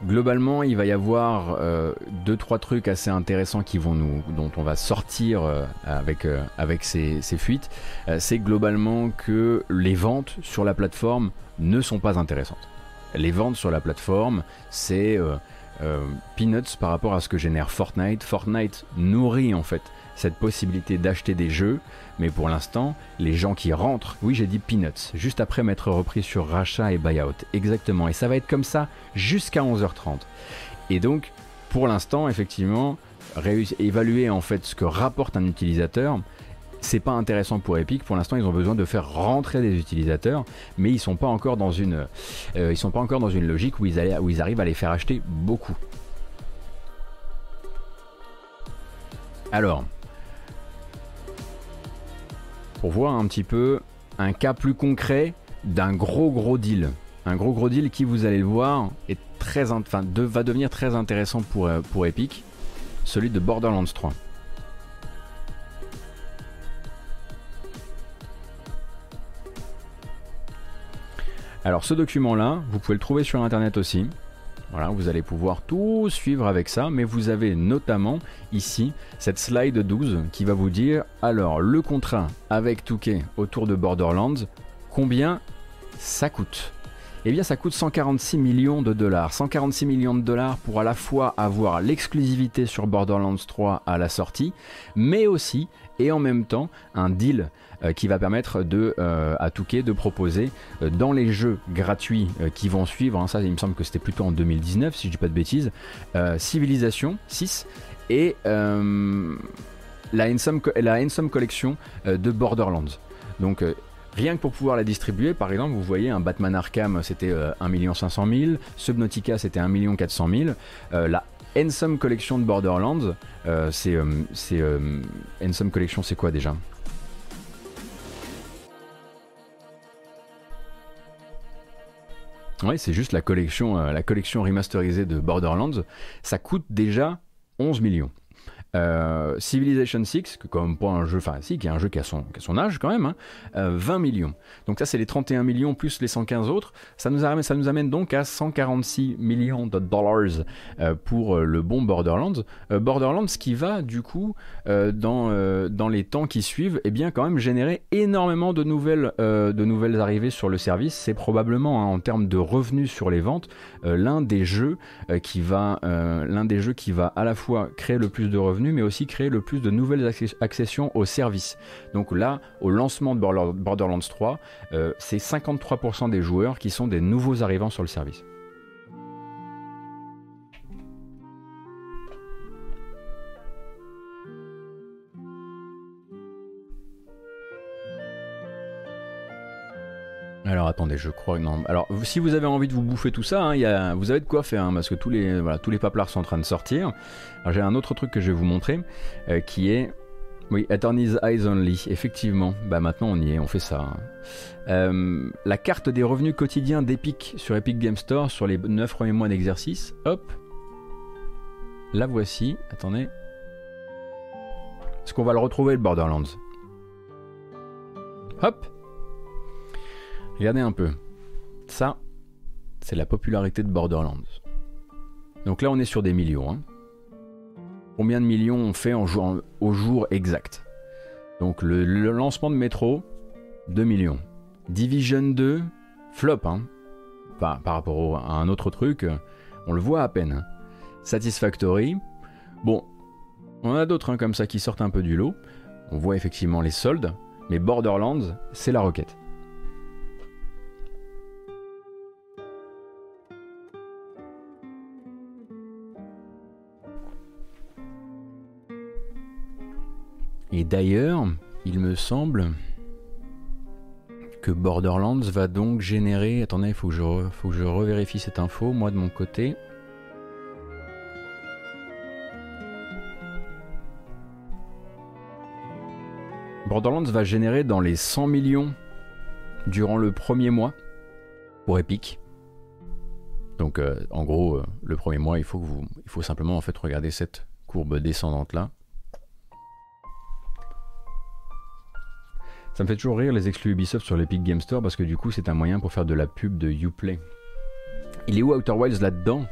globalement, il va y avoir euh, deux trois trucs assez intéressants qui vont nous, dont on va sortir avec ces, fuites. c'est globalement que les ventes sur la plateforme ne sont pas intéressantes les ventes sur la plateforme, c'est euh, peanuts par rapport à ce que génère Fortnite. Fortnite nourrit en fait cette possibilité d'acheter des jeux, mais pour l'instant, les gens qui rentrent, oui j'ai dit peanuts, juste après m'être repris sur rachat et buyout, exactement, et ça va être comme ça jusqu'à 11h30. Et donc, pour l'instant, effectivement, évaluer en fait ce que rapporte un utilisateur, c'est pas intéressant pour Epic. Pour l'instant, ils ont besoin de faire rentrer des utilisateurs, mais ils sont pas encore dans une, euh, sont pas encore dans une logique où ils, où ils arrivent à les faire acheter beaucoup. Alors, pour voir un petit peu un cas plus concret d'un gros gros deal. Un gros gros deal qui, vous allez le voir, est très, enfin, va devenir très intéressant pour, euh, pour Epic, celui de Borderlands 3. Alors ce document-là, vous pouvez le trouver sur Internet aussi. Voilà, vous allez pouvoir tout suivre avec ça, mais vous avez notamment ici cette slide 12 qui va vous dire alors le contrat avec Touquet autour de Borderlands, combien ça coûte? Eh bien ça coûte 146 millions de dollars. 146 millions de dollars pour à la fois avoir l'exclusivité sur Borderlands 3 à la sortie, mais aussi et en même temps un deal qui va permettre de, euh, à Touquet de proposer euh, dans les jeux gratuits qui vont suivre, hein, ça il me semble que c'était plutôt en 2019 si je dis pas de bêtises, Civilization 6 et la Ensome, la Collection de Borderlands. Donc Rien que pour pouvoir la distribuer, par exemple, vous voyez un Batman Arkham, c'était 1 500 000, Subnautica, c'était 1 400 000, la Ensome Collection de Borderlands, c'est, c'est Collection, c'est quoi déjà? C'est juste la collection, euh, la collection remasterisée de Borderlands. Ça coûte déjà 11 millions. Euh, Civilization 6, que pas un jeu, enfin si, qui est un jeu qui a son, qui a son âge quand même, 20 hein, millions. Donc ça c'est les 31 millions plus les 115 autres. Ça nous amène, ça nous amène donc à 146 millions de dollars pour le bon Borderlands. Borderlands qui va du coup dans, dans les temps qui suivent, eh bien quand même générer énormément de nouvelles, de nouvelles arrivées sur le service. C'est probablement hein, en termes de revenus sur les ventes l'un des l'un des jeux qui va à la fois créer le plus de revenus, mais aussi créer le plus de nouvelles accessions aux services. Donc là, au lancement de Borderlands 3, euh, c'est 53% des joueurs qui sont des nouveaux arrivants sur le service. Alors attendez, je crois non. Alors si vous avez envie de vous bouffer tout ça, hein, vous avez de quoi faire, hein, parce que tous les voilà, paplards sont en train de sortir. Alors j'ai un autre truc que je vais vous montrer, euh, qui est oui, Attorney's Eyes Only. Effectivement, bah maintenant on y est, on fait ça. Hein. Euh, la carte des revenus quotidiens d'Epic sur Epic Game Store sur les 9 premiers mois d'exercice. Hop, la voici. Attendez. Est-ce qu'on va le retrouver le Borderlands? Hop Regardez un peu. Ça, c'est la popularité de Borderlands. Donc là, on est sur des millions. Hein. Combien de millions on fait au jour exact? Donc le, lancement de Metro, 2 millions. Division 2, flop. Hein. par rapport à un autre truc, on le voit à peine. Satisfactory, bon, on a d'autres hein, comme ça qui sortent un peu du lot. On voit effectivement les soldes, mais Borderlands, c'est la requête. Et d'ailleurs, il me semble que Borderlands va donc générer... Attendez, il faut, que je revérifie cette info, moi de mon côté. Borderlands va générer dans les 100 millions durant le premier mois pour Epic. Donc euh, en gros, euh, le premier mois, il faut, simplement regarder cette courbe descendante là. Ça me fait toujours rire les exclus Ubisoft sur l'Epic Game Store parce que du coup c'est un moyen pour faire de la pub de Uplay. Il est où Outer Wilds là-dedans?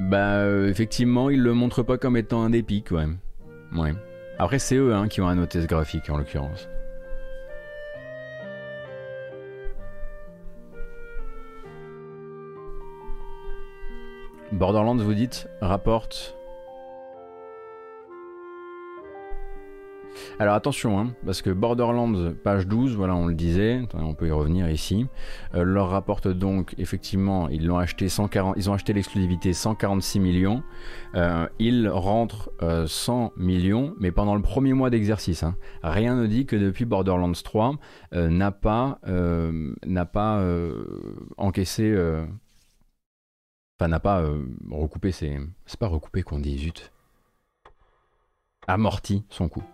Bah euh, effectivement il le montre pas comme étant un d'Epic ouais. Ouais. Après c'est eux hein, qui ont un ce graphique en l'occurrence. Borderlands vous dites? Rapporte Alors attention, hein, parce que Borderlands, page 12, voilà, on le disait, on peut y revenir ici, euh, leur rapporte donc, effectivement, ils l'ont acheté 140, ils ont acheté l'exclusivité 146 millions, euh, ils rentrent 100 euh, millions, mais pendant le premier mois d'exercice. Hein. Rien ne dit que depuis Borderlands 3 n'a pas, n'a pas encaissé, enfin n'a pas recoupé ses, c'est pas recoupé qu'on dit, zut, amorti son coût.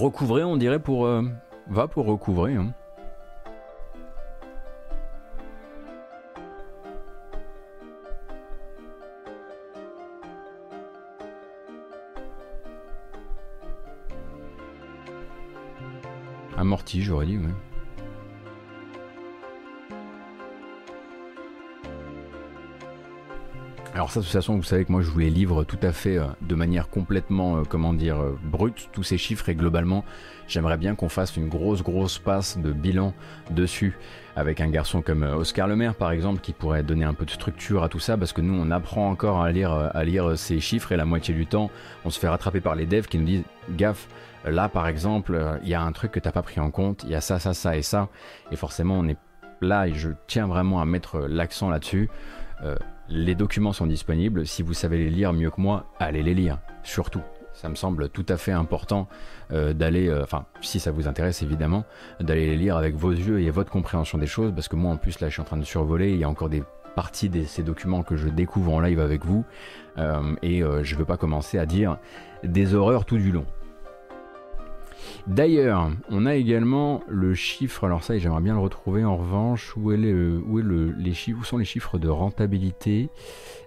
Recouvrer, on dirait pour euh, va pour recouvrer. Hein. Amorti, j'aurais dit, oui. Alors ça, de toute façon, vous savez que moi, je vous les livre tout à fait euh, de manière complètement, euh, comment dire, euh, brute, tous ces chiffres. Et globalement, j'aimerais bien qu'on fasse une grosse, grosse passe de bilan dessus avec un garçon comme Oscar Lemaire, par exemple, qui pourrait donner un peu de structure à tout ça, parce que nous, on apprend encore à lire, à lire ces chiffres et la moitié du temps, on se fait rattraper par les devs qui nous disent, gaffe, là, par exemple, il y a un truc que t'as pas pris en compte, il y a ça, ça, ça et ça. Et forcément, on est là et je tiens vraiment à mettre l'accent là-dessus. Les documents sont disponibles. Si vous savez les lire mieux que moi, allez les lire. Surtout. Ça me semble tout à fait important euh, d'aller, euh, enfin, si ça vous intéresse évidemment, d'aller les lire avec vos yeux et votre compréhension des choses, parce que moi en plus là je suis en train de survoler, il y a encore des partie de ces documents que je découvre en live avec vous, et je ne veux pas commencer à dire des horreurs tout du long. D'ailleurs, on a également le chiffre, alors ça j'aimerais bien le retrouver en revanche, où, sont les chiffres de rentabilité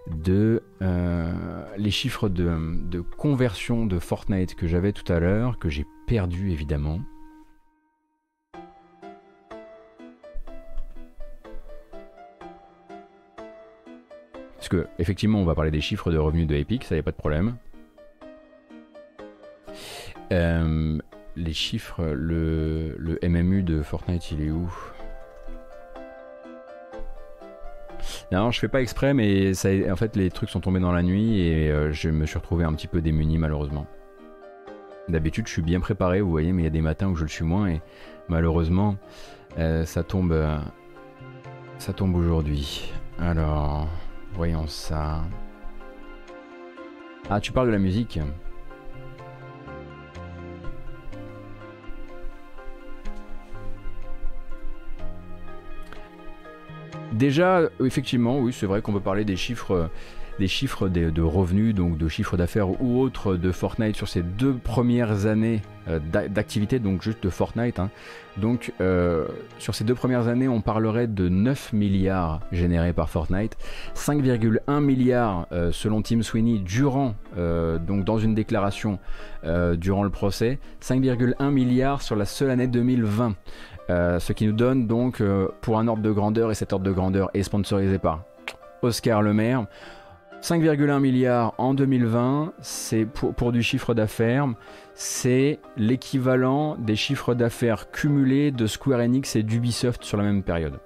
de euh, les chiffres de, conversion de Fortnite que j'avais tout à l'heure, que j'ai perdu évidemment. Parce que effectivement on va parler des chiffres de revenus de Epic, ça y a pas de problème. Euh, les chiffres, le, MMU de Fortnite, il est où? Non, je fais pas exprès, mais ça, en fait, les trucs sont tombés dans la nuit et euh, je me suis retrouvé un petit peu démuni malheureusement. D'habitude, je suis bien préparé, vous voyez, mais il y a des matins où je le suis moins et malheureusement, euh, ça tombe, euh, ça tombe aujourd'hui. Alors, voyons ça. Ah, tu parles de la musique? Déjà, effectivement, oui, c'est vrai qu'on peut parler des chiffres, des chiffres de, revenus, donc de chiffres d'affaires ou autres de Fortnite sur ces deux premières années euh, d'activité, donc juste de Fortnite. Hein. Donc, euh, sur ces deux premières années, on parlerait de 9 milliards générés par Fortnite, 5,1 milliards euh, selon Tim Sweeney durant, donc dans une déclaration durant le procès, 5,1 milliards sur la seule année 2020. Euh, ce qui nous donne donc, euh, pour un ordre de grandeur, et cet ordre de grandeur est sponsorisé par Oscar Le Maire, 5,1 milliards en 2020, c'est pour, du chiffre d'affaires, c'est l'équivalent des chiffres d'affaires cumulés de Square Enix et d'Ubisoft sur la même période.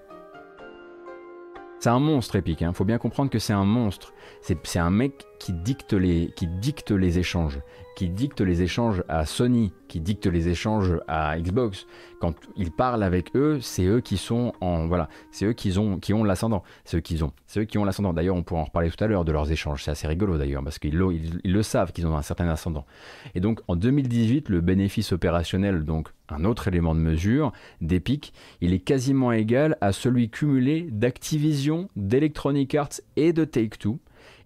C'est un monstre épique, il hein. faut bien comprendre que c'est un monstre. C'est un mec qui dicte les échanges, qui dicte les échanges à Sony, qui dicte les échanges à Xbox. Quand il parle avec eux, c'est eux qui sont en voilà, c'est eux qui ont qui ont l'ascendant, c'est qui ont, c'est eux qui ont l'ascendant. D'ailleurs, on pourra en reparler tout à l'heure de leurs échanges. C'est assez rigolo d'ailleurs parce qu'ils ils, le savent qu'ils ont un certain ascendant. Et donc en 2018, le bénéfice opérationnel, donc un autre élément de mesure d'Epic, il est quasiment égal à celui cumulé d'Activision, d'Electronic Arts et de Take-Two.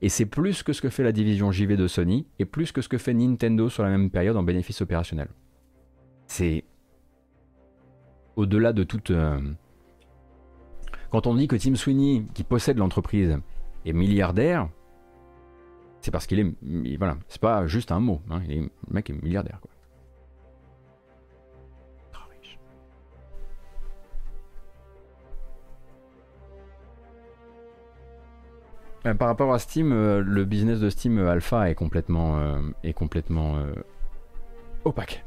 Et c'est plus que ce que fait la division JV de Sony et plus que ce que fait Nintendo sur la même période en bénéfice opérationnel. C'est au-delà de toute... Euh, quand on dit que Tim Sweeney, qui possède l'entreprise, est milliardaire, c'est parce qu'il est... Voilà, c'est pas juste un mot. Hein, le mec est milliardaire. Quoi. Par rapport à Steam, euh, le business de Steam Alpha est complètement, est complètement opaque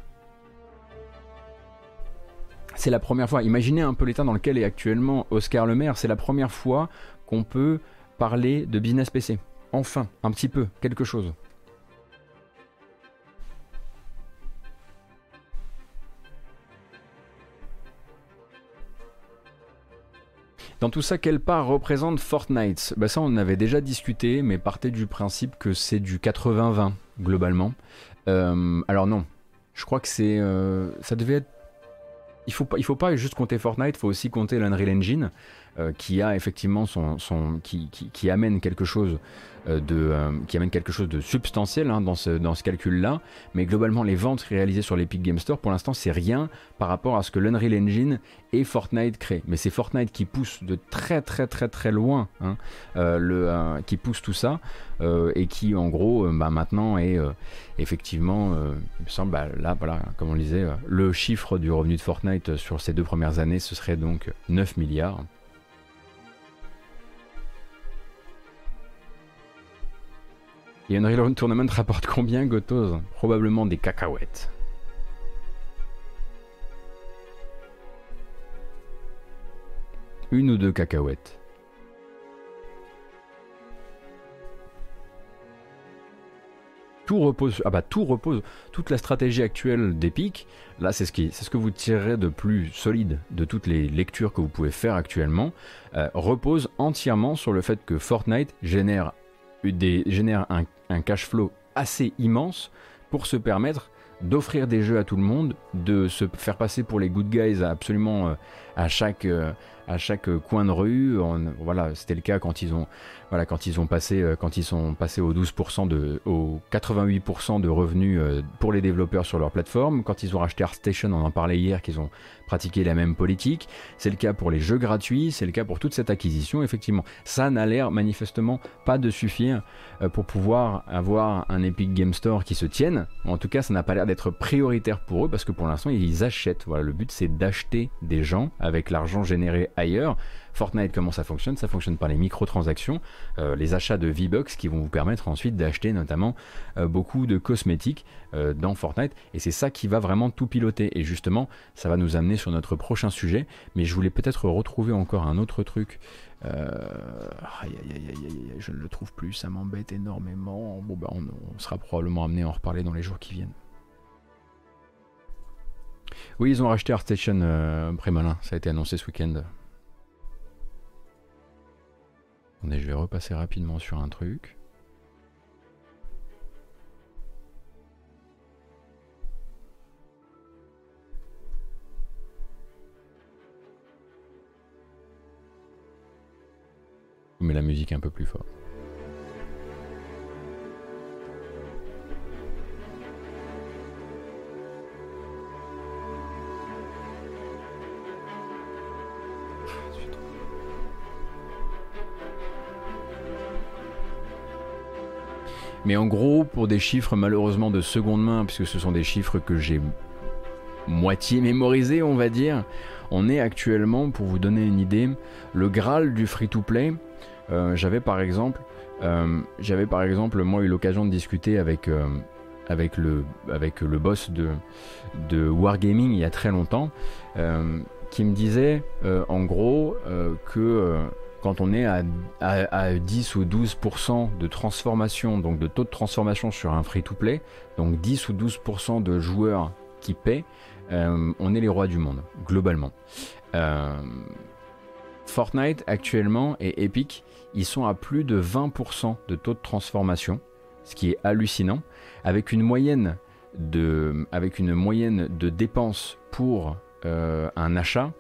c'est la première fois. Imaginez un peu l'état dans lequel est actuellement Oscar Le Maire. C'est la première fois qu'on peut parler de business PC. Enfin, un petit peu, quelque chose. Dans tout ça, quelle part représente Fortnite? Bah Ça, on avait déjà discuté, mais partez du principe que c'est du 80-20, globalement. Euh, alors non, je crois que c'est... Euh, ça devait être il faut faut pas juste compter Fortnite, il faut aussi compter l'Unreal Engine, euh, qui a effectivement son, qui, amène quelque chose euh, de, euh, qui amène quelque chose de substantiel hein, dans ce, dans ce calcul-là. Mais globalement, les ventes réalisées sur l'Epic Game Store, pour l'instant, c'est rien par rapport à ce que l'Unreal Engine et Fortnite créent. Mais c'est Fortnite qui pousse de très très très très loin, hein, le, qui pousse tout ça et qui, en gros, bah, maintenant est effectivement, il me semble, bah, là, voilà, comme on le disait, le chiffre du revenu de Fortnite sur ces deux premières années, ce serait donc 9 milliards. Et Unreal Tournament rapporte combien, Gotos Probablement des cacahuètes. Une ou deux cacahuètes. Tout repose, ah bah tout repose, toute la stratégie actuelle d'Epic, là c'est ce, ce que vous tirerez de plus solide de toutes les lectures que vous pouvez faire actuellement, euh, repose entièrement sur le fait que Fortnite génère des, génère un, cash flow assez immense pour se permettre d'offrir des jeux à tout le monde, de se faire passer pour les good guys absolument euh, à chaque, euh, à chaque coin de rue. voilà, c'était le cas quand ils ont, voilà, quand ils ont passé, euh, quand ils sont passés aux 12% de, aux 88% de revenus euh, pour les développeurs sur leur plateforme. Quand ils ont racheté ArtStation, on en parlait hier, qu'ils ont pratiqué la même politique. C'est le cas pour les jeux gratuits, c'est le cas pour toute cette acquisition. Effectivement, ça n'a l'air manifestement pas de suffire euh, pour pouvoir avoir un Epic Game Store qui se tienne. En tout cas, ça n'a pas l'air d'être prioritaire pour eux parce que pour l'instant, ils achètent. Voilà, le but c'est d'acheter des gens avec l'argent généré ailleurs. Fortnite, comment ça fonctionne? Ça fonctionne par les microtransactions, euh, les achats de V-Bucks qui vont vous permettre ensuite d'acheter notamment euh, beaucoup de cosmétiques euh, dans Fortnite. Et c'est ça qui va vraiment tout piloter. Et justement, ça va nous amener sur notre prochain sujet. Mais je voulais peut-être retrouver encore un autre truc. Aïe, aïe, aïe, je ne le trouve plus, ça m'embête énormément. Bon, bah, on, on sera probablement amené à en reparler dans les jours qui viennent. Oui, ils ont racheté ArtStation euh, Prémalin, ça a été annoncé ce week-end. Attendez, je vais repasser rapidement sur un truc. Je mets la musique un peu plus fort. Mais en gros, pour des chiffres malheureusement de seconde main, puisque ce sont des chiffres que j'ai moitié mémorisés, on va dire, on est actuellement, pour vous donner une idée, le Graal du free-to-play. Euh, j'avais par exemple, euh, j'avais par exemple, moi eu l'occasion de discuter avec euh, avec le boss de de Wargaming il y a très longtemps, qui me disait en gros que quand on est à, 10 ou 12% de transformation, donc de taux de transformation sur un free-to-play, donc 10 ou 12% de joueurs qui paient, euh, on est les rois du monde, globalement. Euh, Fortnite actuellement et Epic, ils sont à plus de 20% de taux de transformation, ce qui est hallucinant, avec une moyenne de, dépenses pour euh, un achat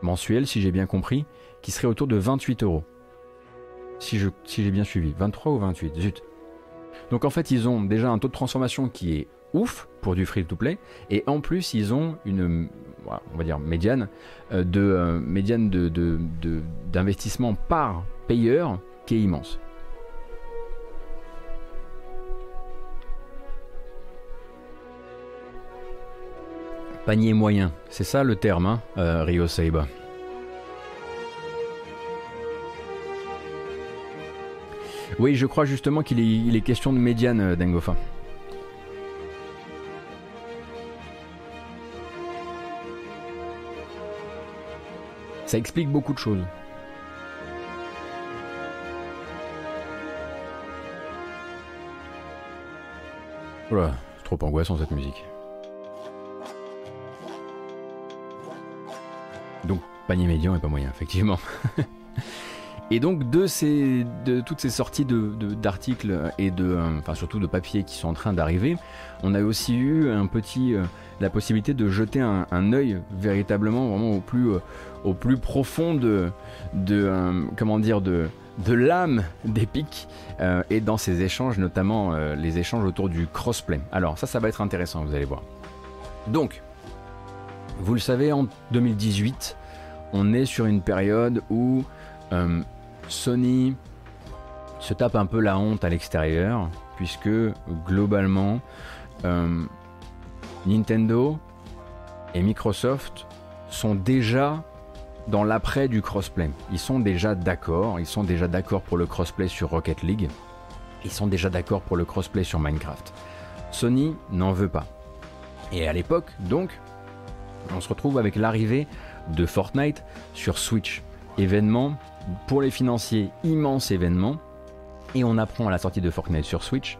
mensuel, si j'ai bien compris, qui serait autour de 28 euros. Si j'ai si bien suivi. 23 ou 28, zut. Donc en fait, ils ont déjà un taux de transformation qui est ouf pour du free-to-play, et en plus, ils ont une, on va dire, médiane euh, de euh, de, d'investissement par payeur qui est immense. Panier moyen, c'est ça le terme, hein, euh, Rio Seiba. Oui, je crois justement qu'il est, question de médiane, euh, Dengofa. Ça explique beaucoup de choses. Voilà, c'est trop angoissant cette musique. Donc, panier médian et pas moyen, effectivement. *laughs* Et donc de, toutes ces sorties d'articles et de, euh, surtout de papiers qui sont en train d'arriver, on a aussi eu euh, la possibilité de jeter un, un œil véritablement vraiment au plus, euh, au plus profond de l'âme d'Epic et dans ces échanges, notamment les échanges autour du crossplay. Alors ça, ça va être intéressant, vous allez voir. Donc, vous le savez, en 2018, on est sur une période où Sony se tape un peu la honte à l'extérieur, puisque globalement, euh, Nintendo et Microsoft sont déjà dans l'après du crossplay. Ils sont déjà d'accord, ils sont déjà d'accord pour le crossplay sur Rocket League, ils sont déjà d'accord pour le crossplay sur Minecraft. Sony n'en veut pas. Et à l'époque, donc, on se retrouve avec l'arrivée de Fortnite sur Switch. Événement pour les financiers, immense événement. Et on apprend à la sortie de Fortnite sur Switch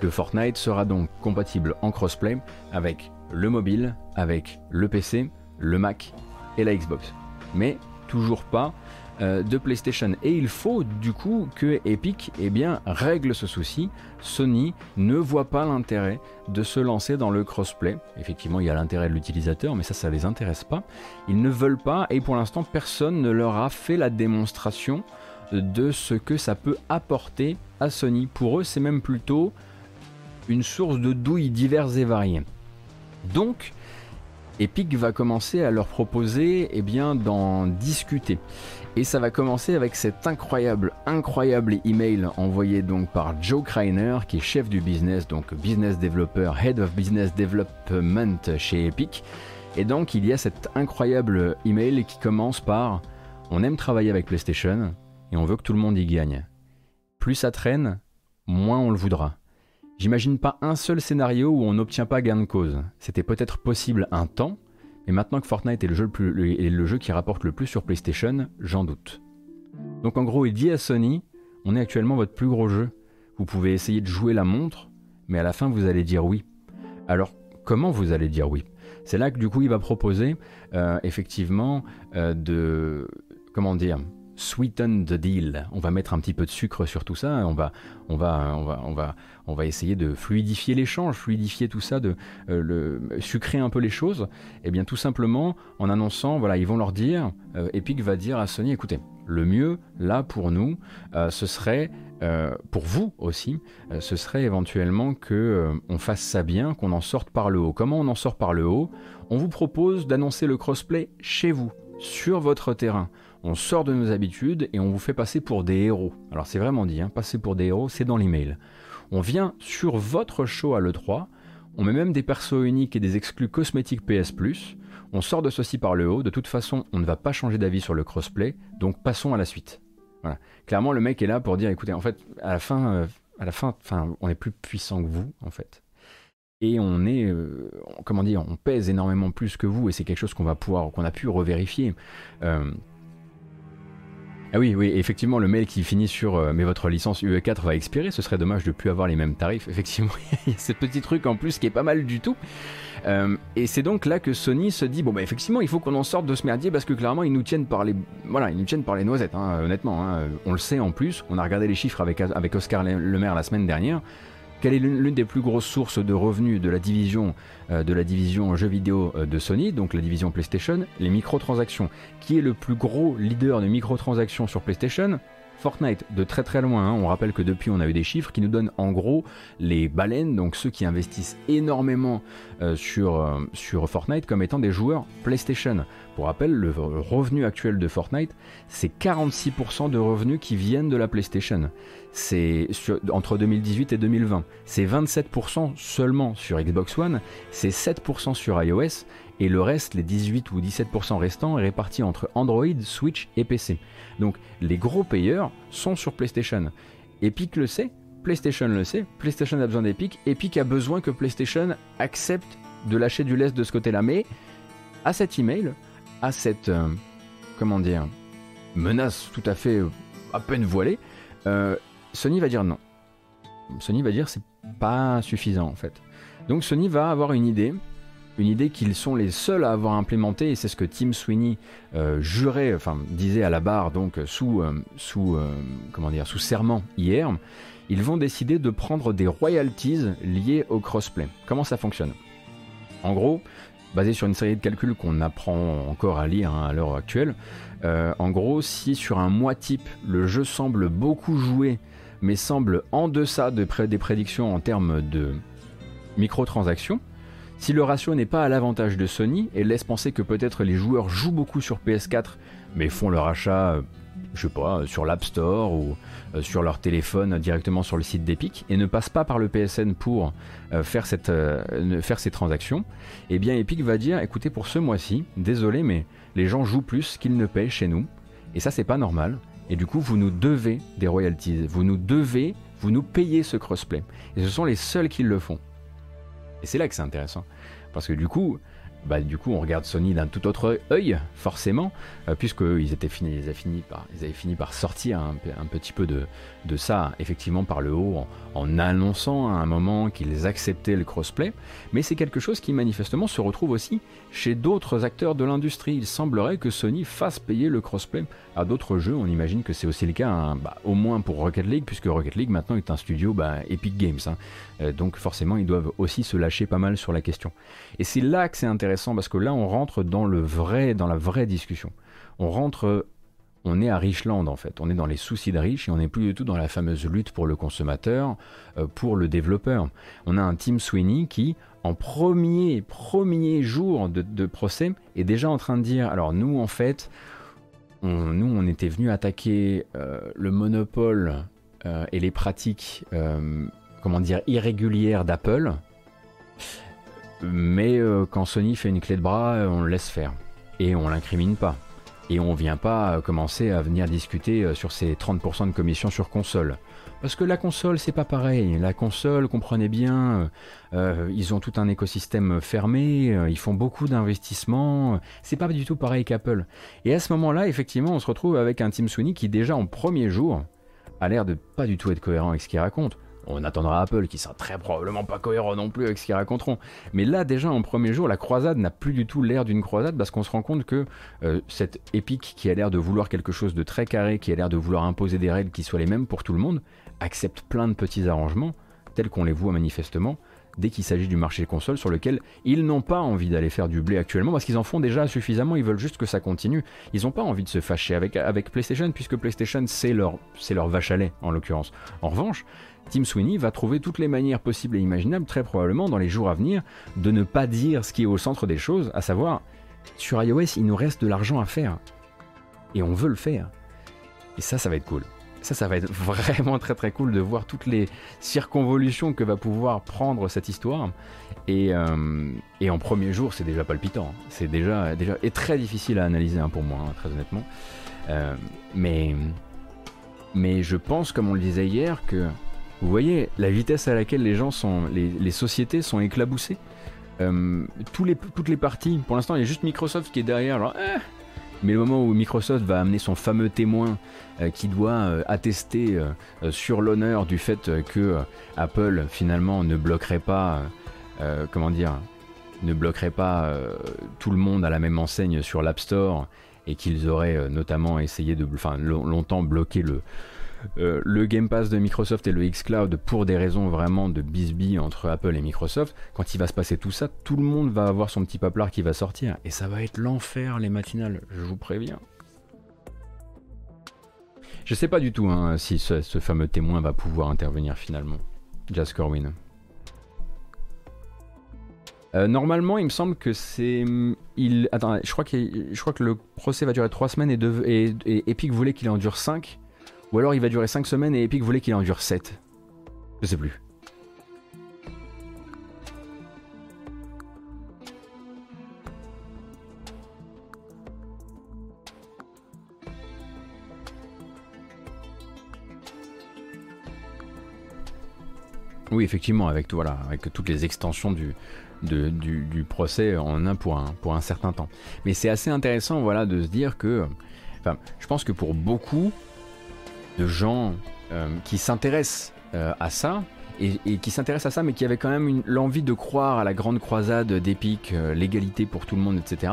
que Fortnite sera donc compatible en crossplay avec le mobile, avec le PC, le Mac et la Xbox. Mais toujours pas euh, de PlayStation. Et il faut du coup que Epic eh bien, règle ce souci. Sony ne voit pas l'intérêt de se lancer dans le crossplay. Effectivement, il y a l'intérêt de l'utilisateur, mais ça, ça les intéresse pas. Ils ne veulent pas, et pour l'instant, personne ne leur a fait la démonstration de ce que ça peut apporter à Sony. Pour eux, c'est même plutôt une source de douilles diverses et variées. Donc, Epic va commencer à leur proposer eh d'en discuter. Et ça va commencer avec cet incroyable, incroyable email envoyé donc par Joe Kreiner, qui est chef du business, donc business developer, head of business development chez Epic. Et donc il y a cet incroyable email qui commence par On aime travailler avec PlayStation et on veut que tout le monde y gagne. Plus ça traîne, moins on le voudra. J'imagine pas un seul scénario où on n'obtient pas gain de cause. C'était peut-être possible un temps, mais maintenant que Fortnite est le, jeu qui rapporte le plus sur PlayStation, j'en doute. Donc en gros, il dit à Sony, on est actuellement votre plus gros jeu. Vous pouvez essayer de jouer la montre, mais à la fin vous allez dire oui. Alors comment vous allez dire oui? C'est là que du coup il va proposer euh, effectivement euh, de comment dire sweeten the deal. On va mettre un petit peu de sucre sur tout ça. On va, on va, on va, on va, on va essayer de fluidifier l'échange, fluidifier tout ça, de euh, sucrer un peu les choses. Et eh bien tout simplement en annonçant, voilà, ils vont leur dire, euh, Epic va dire à Sony, écoutez, le mieux là pour nous, euh, ce serait pour vous aussi, ce serait éventuellement que on fasse ça bien, qu'on en sorte par le haut. Comment on en sort par le haut? On vous propose d'annoncer le crossplay chez vous, sur votre terrain on sort de nos habitudes et on vous fait passer pour des héros. Alors c'est vraiment dit, hein, passer pour des héros, c'est dans l'email. On vient sur votre show à l'E3, on met même des persos uniques et des exclus cosmétiques PS on sort de ceci par le haut, de toute façon on ne va pas changer d'avis sur le crossplay, donc passons à la suite. Clairement le mec est là pour dire écoutez en fait à la fin, euh, à la fin on est plus puissant que vous en fait. Et on est, euh, comment dire, on pèse énormément plus que vous et c'est quelque chose qu'on va pouvoir, qu'on a pu revérifier. Euh, ah oui, oui, effectivement, le mail qui finit sur euh, mais votre licence UE4 va expirer, ce serait dommage de plus avoir les mêmes tarifs. *laughs* Effectivement, il y a ce petit truc en plus qui est pas mal du tout. Euh, et c'est donc là que Sony se dit bon bah effectivement il faut qu'on en sorte de ce merdier parce que clairement ils nous tiennent par les voilà ils nous tiennent par les noisettes hein, honnêtement hein. on le sait en plus on a regardé les chiffres avec avec Oscar Le Maire la semaine dernière quelle est l'une des plus grosses sources de revenus de la division, euh, jeux vidéo euh, de Sony, donc la division PlayStation Les microtransactions. Qui est le plus gros leader de microtransactions sur PlayStation? Fortnite de très très loin, hein. on rappelle que depuis on a eu des chiffres qui nous donnent en gros les baleines, donc ceux qui investissent énormément euh, sur Fortnite comme étant des joueurs PlayStation. Pour rappel, le revenu actuel de Fortnite, c'est 46% de revenus qui viennent de la PlayStation c'est entre 2018 et 2020. C'est 27% seulement sur Xbox One, c'est 7% sur iOS, et le reste, les 18 ou 17% restants, est réparti entre Android, Switch et PC. Donc les gros payeurs sont sur PlayStation. Epic le sait, PlayStation le sait, PlayStation a besoin d'Epic, Epic a besoin que PlayStation accepte de lâcher du lest de ce côté-là. Mais à cet email, à cette, euh, comment dire, menace tout à fait euh, à peine voilée, euh, Sony va dire non. Sony va dire c'est pas suffisant en fait. Donc Sony va avoir une idée, une idée qu'ils sont les seuls à avoir implémenté et c'est ce que Tim Sweeney jurait, enfin disait à la barre donc sous sous comment dire sous serment hier. Ils vont décider de prendre des royalties liées au crossplay. Comment ça fonctionne? En gros, basé sur une série de calculs qu'on apprend encore à lire hein, à l'heure actuelle. en gros, si sur un mois type, le jeu semble beaucoup joué mais semble en deçà de des prédictions en termes de microtransactions, si le ratio n'est pas à l'avantage de Sony et laisse penser que peut-être les joueurs jouent beaucoup sur PS4 mais font leur achat, euh, je sais pas, sur l'App Store ou euh, sur leur téléphone directement sur le site d'Epic et ne passent pas par le PSN pour euh, faire, cette, faire ces transactions, eh bien Epic va dire écoutez pour ce mois-ci, désolé mais les gens jouent plus qu'ils ne payent chez nous et ça c'est pas normal. Et du coup, vous nous devez des royalties. Vous nous devez, vous nous payez ce crossplay. Et ce sont les seuls qui le font. Et c'est là que c'est intéressant. Parce que du coup, bah, du coup, on regarde Sony d'un tout autre œil, forcément, euh, étaient fini, ils avaient fini par, ils avaient fini par sortir un, petit peu de, ça, effectivement, par le haut, annonçant à un moment qu'ils acceptaient le crossplay. Mais c'est quelque chose qui, manifestement, se retrouve aussi chez d'autres acteurs de l'industrie. Il semblerait que Sony fasse payer le crossplay à d'autres jeux. On imagine que c'est aussi le cas, hein, bah, au moins pour Rocket League, puisque Rocket League maintenant est un studio bah, Epic Games. Hein. Euh, donc forcément, ils doivent aussi se lâcher pas mal sur la question. Et c'est là que c'est intéressant, parce que là, on rentre dans le vrai, dans la vraie discussion. On rentre on est à Richland en fait, on est dans les soucis de Rich et on n'est plus du tout dans la fameuse lutte pour le consommateur, euh, pour le développeur. On a un Tim Sweeney qui, en premier, premier jour de, procès, est déjà en train de dire, alors nous en fait, nous on était venu attaquer euh, le monopole et les pratiques comment dire, irrégulière d'Apple. Mais euh, quand Sony fait une clé de bras, euh, on le laisse faire. Et on l'incrimine pas. Et on vient pas euh, commencer à venir discuter sur ces 30% de commission sur console. Parce que la console, c'est pas pareil. La console, comprenez bien, ils ont tout un écosystème fermé, ils font beaucoup d'investissements. C'est pas du tout pareil qu'Apple. Et à ce moment-là, effectivement, on se retrouve avec un Team Sony qui, déjà en premier jour, a l'air de pas du tout être cohérent avec ce qu'il raconte. On attendra Apple qui sera très probablement pas cohérent non plus avec ce qu'ils raconteront. Mais là déjà en premier jour, la croisade n'a plus du tout l'air d'une croisade parce qu'on se rend compte que euh, cette épique qui a l'air de vouloir quelque chose de très carré, qui a l'air de vouloir imposer des règles qui soient les mêmes pour tout le monde, accepte plein de petits arrangements tels qu'on les voit manifestement dès qu'il s'agit du marché console sur lequel ils n'ont pas envie d'aller faire du blé actuellement parce qu'ils en font déjà suffisamment, ils veulent juste que ça continue. Ils n'ont pas envie de se fâcher avec, PlayStation puisque PlayStation c'est leur, c'est leur vache à lait en l'occurrence. En revanche, Tim Sweeney va trouver toutes les manières possibles et imaginables, très probablement dans les jours à venir, de ne pas dire ce qui est au centre des choses, à savoir, sur iOS, il nous reste de l'argent à faire. Et on veut le faire. Et ça, ça va être cool. Ça, ça va être *laughs* vraiment très très cool de voir toutes les circonvolutions que va pouvoir prendre cette histoire. Et, euh, en premier jour, c'est déjà palpitant. C'est déjà, déjà et très difficile à analyser hein, pour moi, hein, très honnêtement. Euh, mais, mais je pense, comme on le disait hier, que vous voyez la vitesse à laquelle les gens sont, les, sociétés sont éclaboussées. Euh, toutes les parties, pour l'instant il y a juste Microsoft qui est derrière, eh. mais le moment où Microsoft va amener son fameux témoin euh, qui doit euh, attester sur l'honneur du fait que Apple finalement ne bloquerait pas, comment dire, ne bloquerait pas tout le monde à la même enseigne sur l'App Store et qu'ils auraient notamment essayé de, enfin longtemps bloqué le, euh, le Game Pass de Microsoft et le xCloud pour des raisons vraiment de bisbee entre Apple et Microsoft, quand il va se passer tout ça, tout le monde va avoir son petit paplard qui va sortir. Et ça va être l'enfer les matinales, je vous préviens. Je sais pas du tout hein, si ce, fameux témoin va pouvoir intervenir finalement. Just Corwin. Euh, normalement, il me semble que c'est. Il... Attends, je crois, je crois que le procès va durer 3 semaines et, et Epic voulait qu'il en dure 5. Ou alors il va durer 5 semaines et Epic voulait qu'il en dure 7. Je sais plus. Oui, effectivement, avec, tout, voilà, avec toutes les extensions du, du, procès en un pour, un pour un certain temps. Mais c'est assez intéressant voilà, de se dire que, enfin, je pense que pour beaucoup, de gens euh, qui s'intéressent euh, à ça, et, qui s'intéressent à ça, mais qui avaient quand même l'envie de croire à la grande croisade d'Epic, euh, l'égalité pour tout le monde, etc.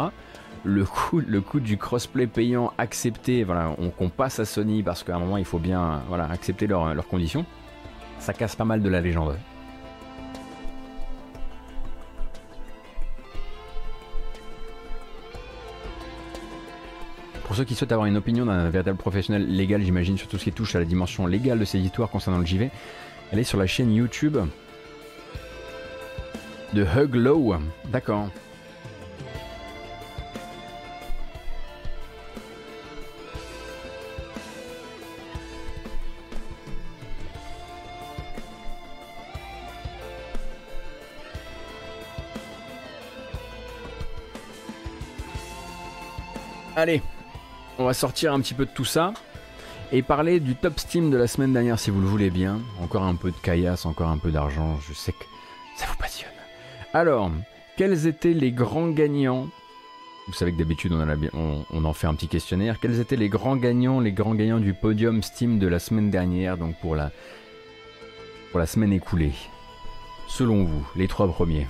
Le coût, le coût du crossplay payant accepté, voilà, qu'on passe à Sony parce qu'à un moment il faut bien voilà, accepter leurs conditions, ça casse pas mal de la légende. Pour ceux qui souhaitent avoir une opinion d'un véritable professionnel légal, j'imagine, sur tout ce qui touche à la dimension légale de ces histoires concernant le JV, allez sur la chaîne YouTube de Hug Low. D'accord. Allez, on va sortir un petit peu de tout ça et parler du top Steam de la semaine dernière si vous le voulez bien. Encore un peu de caillasse, encore un peu d'argent, je sais que ça vous passionne. Alors, quels étaient les grands gagnants? Vous savez que d'habitude on, en fait un petit questionnaire. Quels étaient les grands gagnants, les grands gagnants du podium Steam de la semaine dernière, donc pour la semaine écoulée? Selon vous, les trois premiers.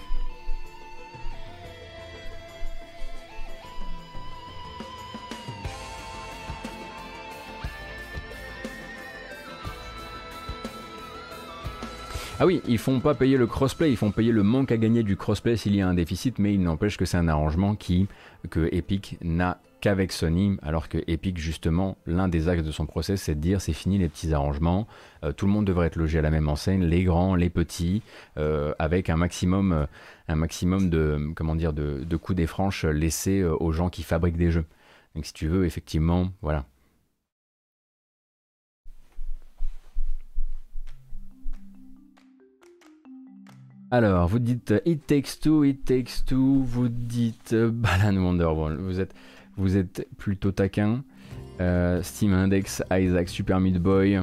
Ah oui, ils font pas payer le crossplay, ils font payer le manque à gagner du crossplay s'il y a un déficit, mais il n'empêche que c'est un arrangement qui que Epic n'a qu'avec Sony, alors que Epic justement, l'un des axes de son process, c'est de dire c'est fini les petits arrangements, euh, tout le monde devrait être logé à la même enseigne, les grands, les petits, euh, avec un maximum, euh, un maximum de comment dire de, de coups des franches laissés aux gens qui fabriquent des jeux. Donc si tu veux, effectivement, voilà, Alors, vous dites euh, It Takes Two, It Takes Two, vous dites euh, *laughs* Balan Wonderworld, vous êtes, vous êtes plutôt taquin. Euh, Steam Index, Isaac, Super Meat Boy.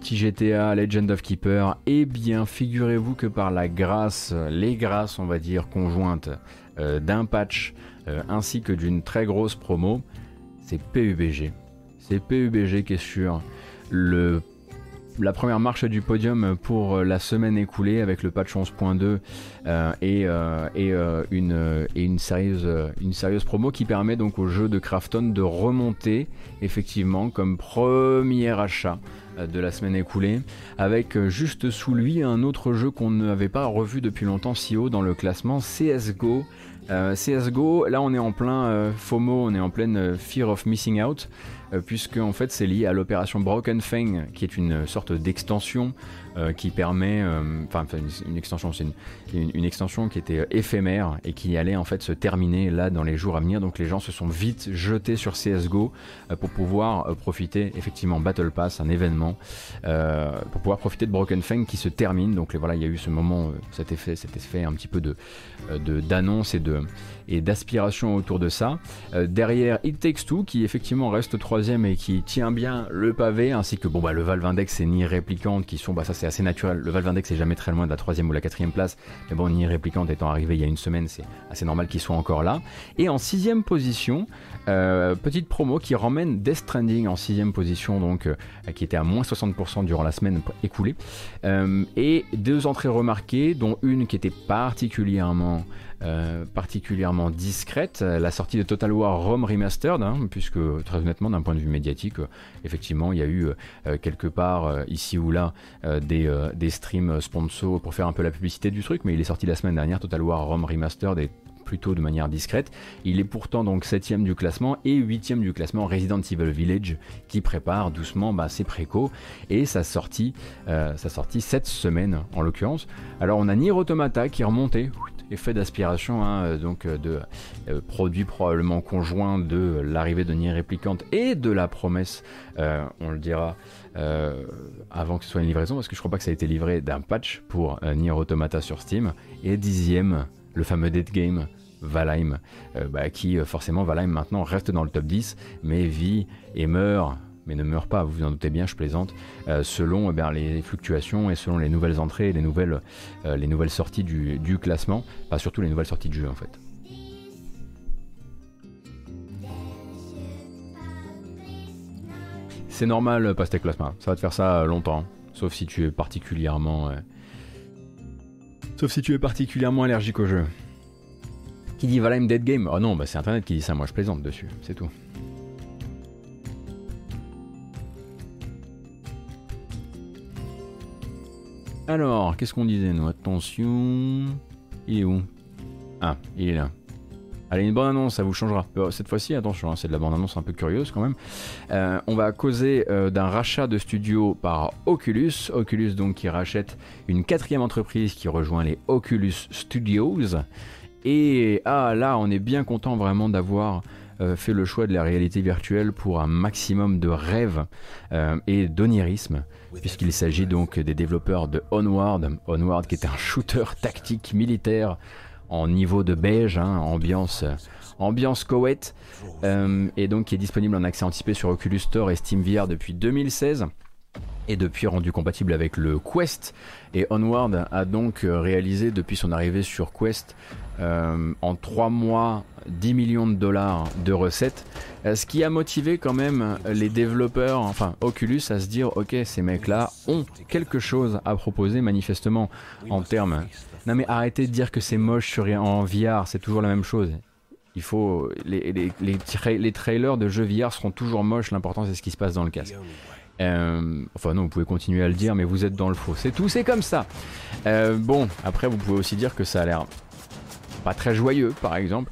TGTA, Legend of Keeper. Eh bien, figurez-vous que par la grâce, les grâces, on va dire, conjointes d'un patch ainsi que d'une très grosse promo, c'est PUBG. C'est PUBG qui est sur le la première marche du podium pour euh, la semaine écoulée avec le patch 11.2 euh, et, euh, une, une, sérieuse, une sérieuse promo qui permet donc au jeu de Krafton de remonter effectivement comme premier achat de la semaine écoulée, avec juste sous lui un autre jeu qu'on n'avait pas revu depuis longtemps si haut dans le classement, CSGO. CSGO, là on est en plein FOMO, on est en pleine Fear of Missing Out. Euh, puisque en fait c'est lié à l'opération Broken Fang, qui est une sorte d'extension euh, qui permet, euh, enfin une, extension, c'est une, extension qui était éphémère et qui allait en fait se terminer là dans les jours à venir. Donc les gens se sont vite jetés sur CS:GO pour pouvoir profiter effectivement Battle Pass, un événement, pour pouvoir profiter de Broken Fang qui se termine. Donc voilà, il y a eu ce moment, cet effet, cet effet un petit peu de d'annonce et d'aspiration autour de ça. derrière It Takes Two qui effectivement reste trois et qui tient bien le pavé, ainsi que bon bah le et Nier Réplicante qui sont, bah ça c'est assez naturel, le Valve Index est jamais très loin de la troisième ou la quatrième place, mais bon Nier Réplicante étant arrivé il y a une semaine, c'est assez normal qu'ils soient encore là. Et en sixième position, euh, petite promo qui ramène Death Stranding en sixième position, donc euh, qui était à moins 60% durant la semaine écoulée, euh, et deux entrées remarquées, dont une qui était particulièrement particulièrement discrète, la sortie de Total War Rome Remastered, hein, puisque très honnêtement d'un point de vue médiatique, effectivement il y a eu quelque part ici ou là des, des, streams sponsors pour faire un peu la publicité du truc, mais il est sorti la semaine dernière, Total War Rome Remastered et plutôt de manière discrète. Il est pourtant donc 7ème du classement et 8ème du classement Resident Evil Village qui prépare doucement bah, ses précos et sa sortie, sa sortie cette semaine en l'occurrence. Alors on a Nier Automata qui est remonté effet d'aspiration, hein, euh, donc euh, de euh, produit probablement conjoint de l'arrivée de Nier Réplicante et de la promesse, on le dira, avant que ce soit une livraison, parce que je crois pas que ça a été livré d'un patch pour Nier Automata sur Steam. Et dixième, le fameux Dead Game. Valheim, bah, qui forcément Valheim maintenant reste dans le top 10, mais vit et meurt mais ne meurt pas, vous vous en doutez bien, je plaisante, euh, selon eh les fluctuations et selon les nouvelles entrées et les nouvelles, euh, les nouvelles sorties du, classement, pas surtout les nouvelles sorties de jeu en fait. C'est normal, Pastèque Plasma, ça va te faire ça longtemps, sauf si tu es particulièrement... Euh, sauf si tu es particulièrement allergique au jeu. Qui dit Valheim Dead Game Oh non, bah c'est Internet qui dit ça, moi je plaisante dessus, c'est tout. Alors, qu'est-ce qu'on disait nous? Attention. Il est où? Ah, il est là. Allez, une bonne annonce, ça vous changera. Euh, cette fois-ci, attention, hein, c'est de la bande annonce un peu curieuse quand même. Euh, on va causer euh, d'un rachat de studio par Oculus. Oculus donc qui rachète une quatrième entreprise qui rejoint les Oculus Studios. Et ah là, on est bien content vraiment d'avoir fait le choix de la réalité virtuelle pour un maximum de rêves et d'onirisme puisqu'il s'agit donc des développeurs de Onward, Onward qui est un shooter tactique militaire en niveau de beige, hein, ambiance, ambiance Koweït, euh, et donc qui est disponible en accès anticipé sur Oculus Store et SteamVR depuis 2016. et depuis rendu compatible avec le Quest. Et Onward a donc euh, réalisé depuis son arrivée sur Quest euh, en 3 mois 10 millions de dollars de recettes, euh, ce qui a motivé quand même les développeurs, enfin Oculus, à se dire ok ces mecs-là ont quelque chose à proposer manifestement en termes... Non mais arrêtez de dire que c'est moche sur, en VR, c'est toujours la même chose. Il faut les, les, les, trailers de jeux VR seront toujours moches. L'important c'est ce qui se passe dans le casque. Euh, enfin non, vous pouvez continuer à le dire, mais vous êtes dans le faux. C'est tout, c'est comme ça. Bon, après vous pouvez aussi dire que ça a l'air pas très joyeux, par exemple.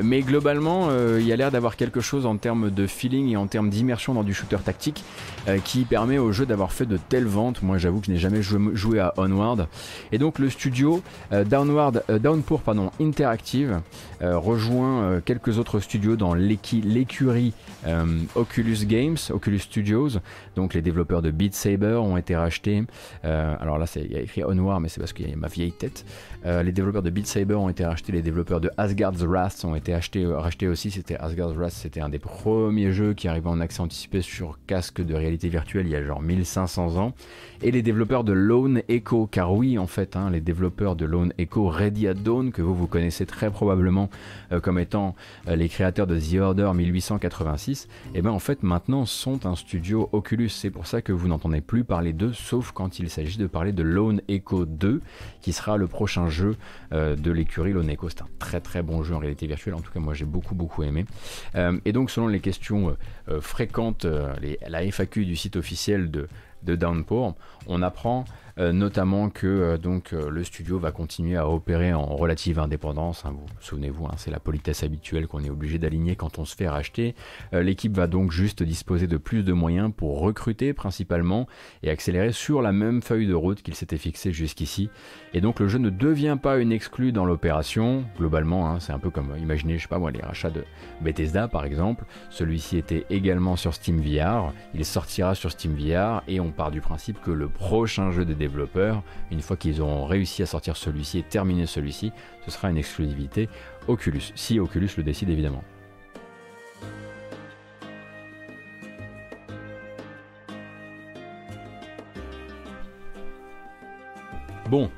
Mais globalement, euh, il y a l'air d'avoir quelque chose en termes de feeling et en termes d'immersion dans du shooter tactique euh, qui permet au jeu d'avoir fait de telles ventes. Moi, j'avoue que je n'ai jamais joué, à Onward. Et donc, le studio euh, Downward, Downpour pardon, Interactive rejoint quelques autres studios dans l'écurie Oculus Games, Oculus Studios. Donc, les développeurs de Beat Saber ont été rachetés. alors là, il y a écrit Onward, mais c'est parce qu'il y a ma vieille tête. les développeurs de Beat Saber ont été rachetés. Les développeurs de Asgard's Wrath ont été été acheté, euh, aussi, c'était Asgard's Wrath, c'était un des premiers jeux qui arrivait en accès anticipé sur casque de réalité virtuelle il y a genre 1500 ans. Et les développeurs de Lone Echo, car oui en fait, hein, les développeurs de Lone Echo Ready at Dawn, que vous vous connaissez très probablement euh, comme étant euh, les créateurs de The Order 1886, et bien en fait maintenant sont un studio Oculus. C'est pour ça que vous n'entendez plus parler d'eux, sauf quand il s'agit de parler de Lone Echo 2, qui sera le prochain jeu de l'écurie Lone Echo. C'est un très très bon jeu en réalité virtuelle en tout cas, moi j'ai beaucoup beaucoup aimé. Euh, et donc, selon les questions euh, euh, fréquentes, la FAQ du site officiel de, Downpour, on apprend notamment que le studio va continuer à opérer en relative indépendance. Hein, vous, souvenez-vous, hein, c'est la politesse habituelle qu'on est obligé d'aligner quand on se fait racheter. L'équipe va donc juste disposer de plus de moyens pour recruter principalement et accélérer sur la même feuille de route qu'il s'était fixé jusqu'ici. Et donc le jeu ne devient pas une exclue dans l'opération. Globalement, hein, c'est un peu comme imaginez, je sais pas moi, les rachats de Bethesda par exemple. Celui-ci était également sur Steam VR. Il sortira sur Steam VR et on part du principe que le prochain jeu de développeurs, une fois qu'ils auront réussi à sortir celui-ci et terminer celui-ci, ce sera une exclusivité Oculus, si Oculus le décide évidemment. Bon,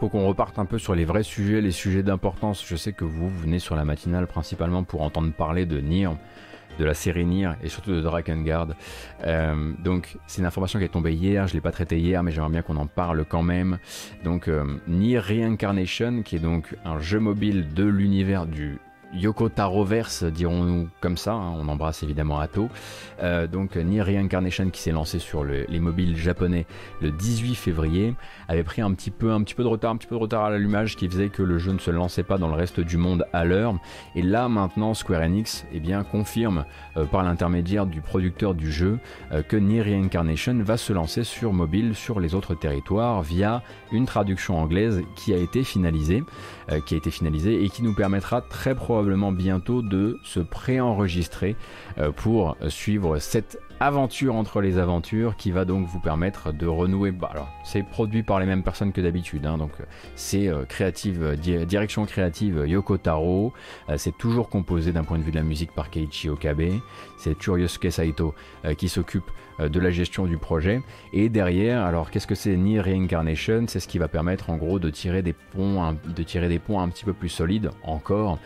faut qu'on reparte un peu sur les vrais sujets, les sujets d'importance. Je sais que vous venez sur la matinale principalement pour entendre parler de Nier de la série Nier et surtout de Drakengard. Euh, donc c'est une information qui est tombée hier, je l'ai pas traité hier, mais j'aimerais bien qu'on en parle quand même. Donc euh, Nier Reincarnation, qui est donc un jeu mobile de l'univers du Yoko Taroverse, dirons-nous comme ça. Hein, on embrasse évidemment Atto. Euh, donc Nier Reincarnation qui s'est lancé sur les mobiles japonais le 18 février avait pris un petit peu, un petit peu de retard, un petit peu de retard à l'allumage, qui faisait que le jeu ne se lançait pas dans le reste du monde à l'heure. Et là maintenant, Square Enix eh bien, confirme euh, par l'intermédiaire du producteur du jeu euh, que Nier Reincarnation va se lancer sur mobile sur les autres territoires via une traduction anglaise qui a été finalisée, qui a été finalisée et qui nous permettra très probablement bientôt de se préenregistrer euh, pour suivre cette aventure entre les aventures qui va donc vous permettre de renouer. Bah, alors, c'est produit par les mêmes personnes que d'habitude, hein, donc c'est euh, créative, euh, direction créative Yoko Taro. c'est toujours composé d'un point de vue de la musique par Keiichi Okabe. C'est Churyosuke Saito qui s'occupe de la gestion du projet. Et derrière, alors qu'est-ce que c'est Nier Reincarnation C'est ce qui va permettre en gros de tirer des ponts, de tirer des ponts un petit peu plus solides encore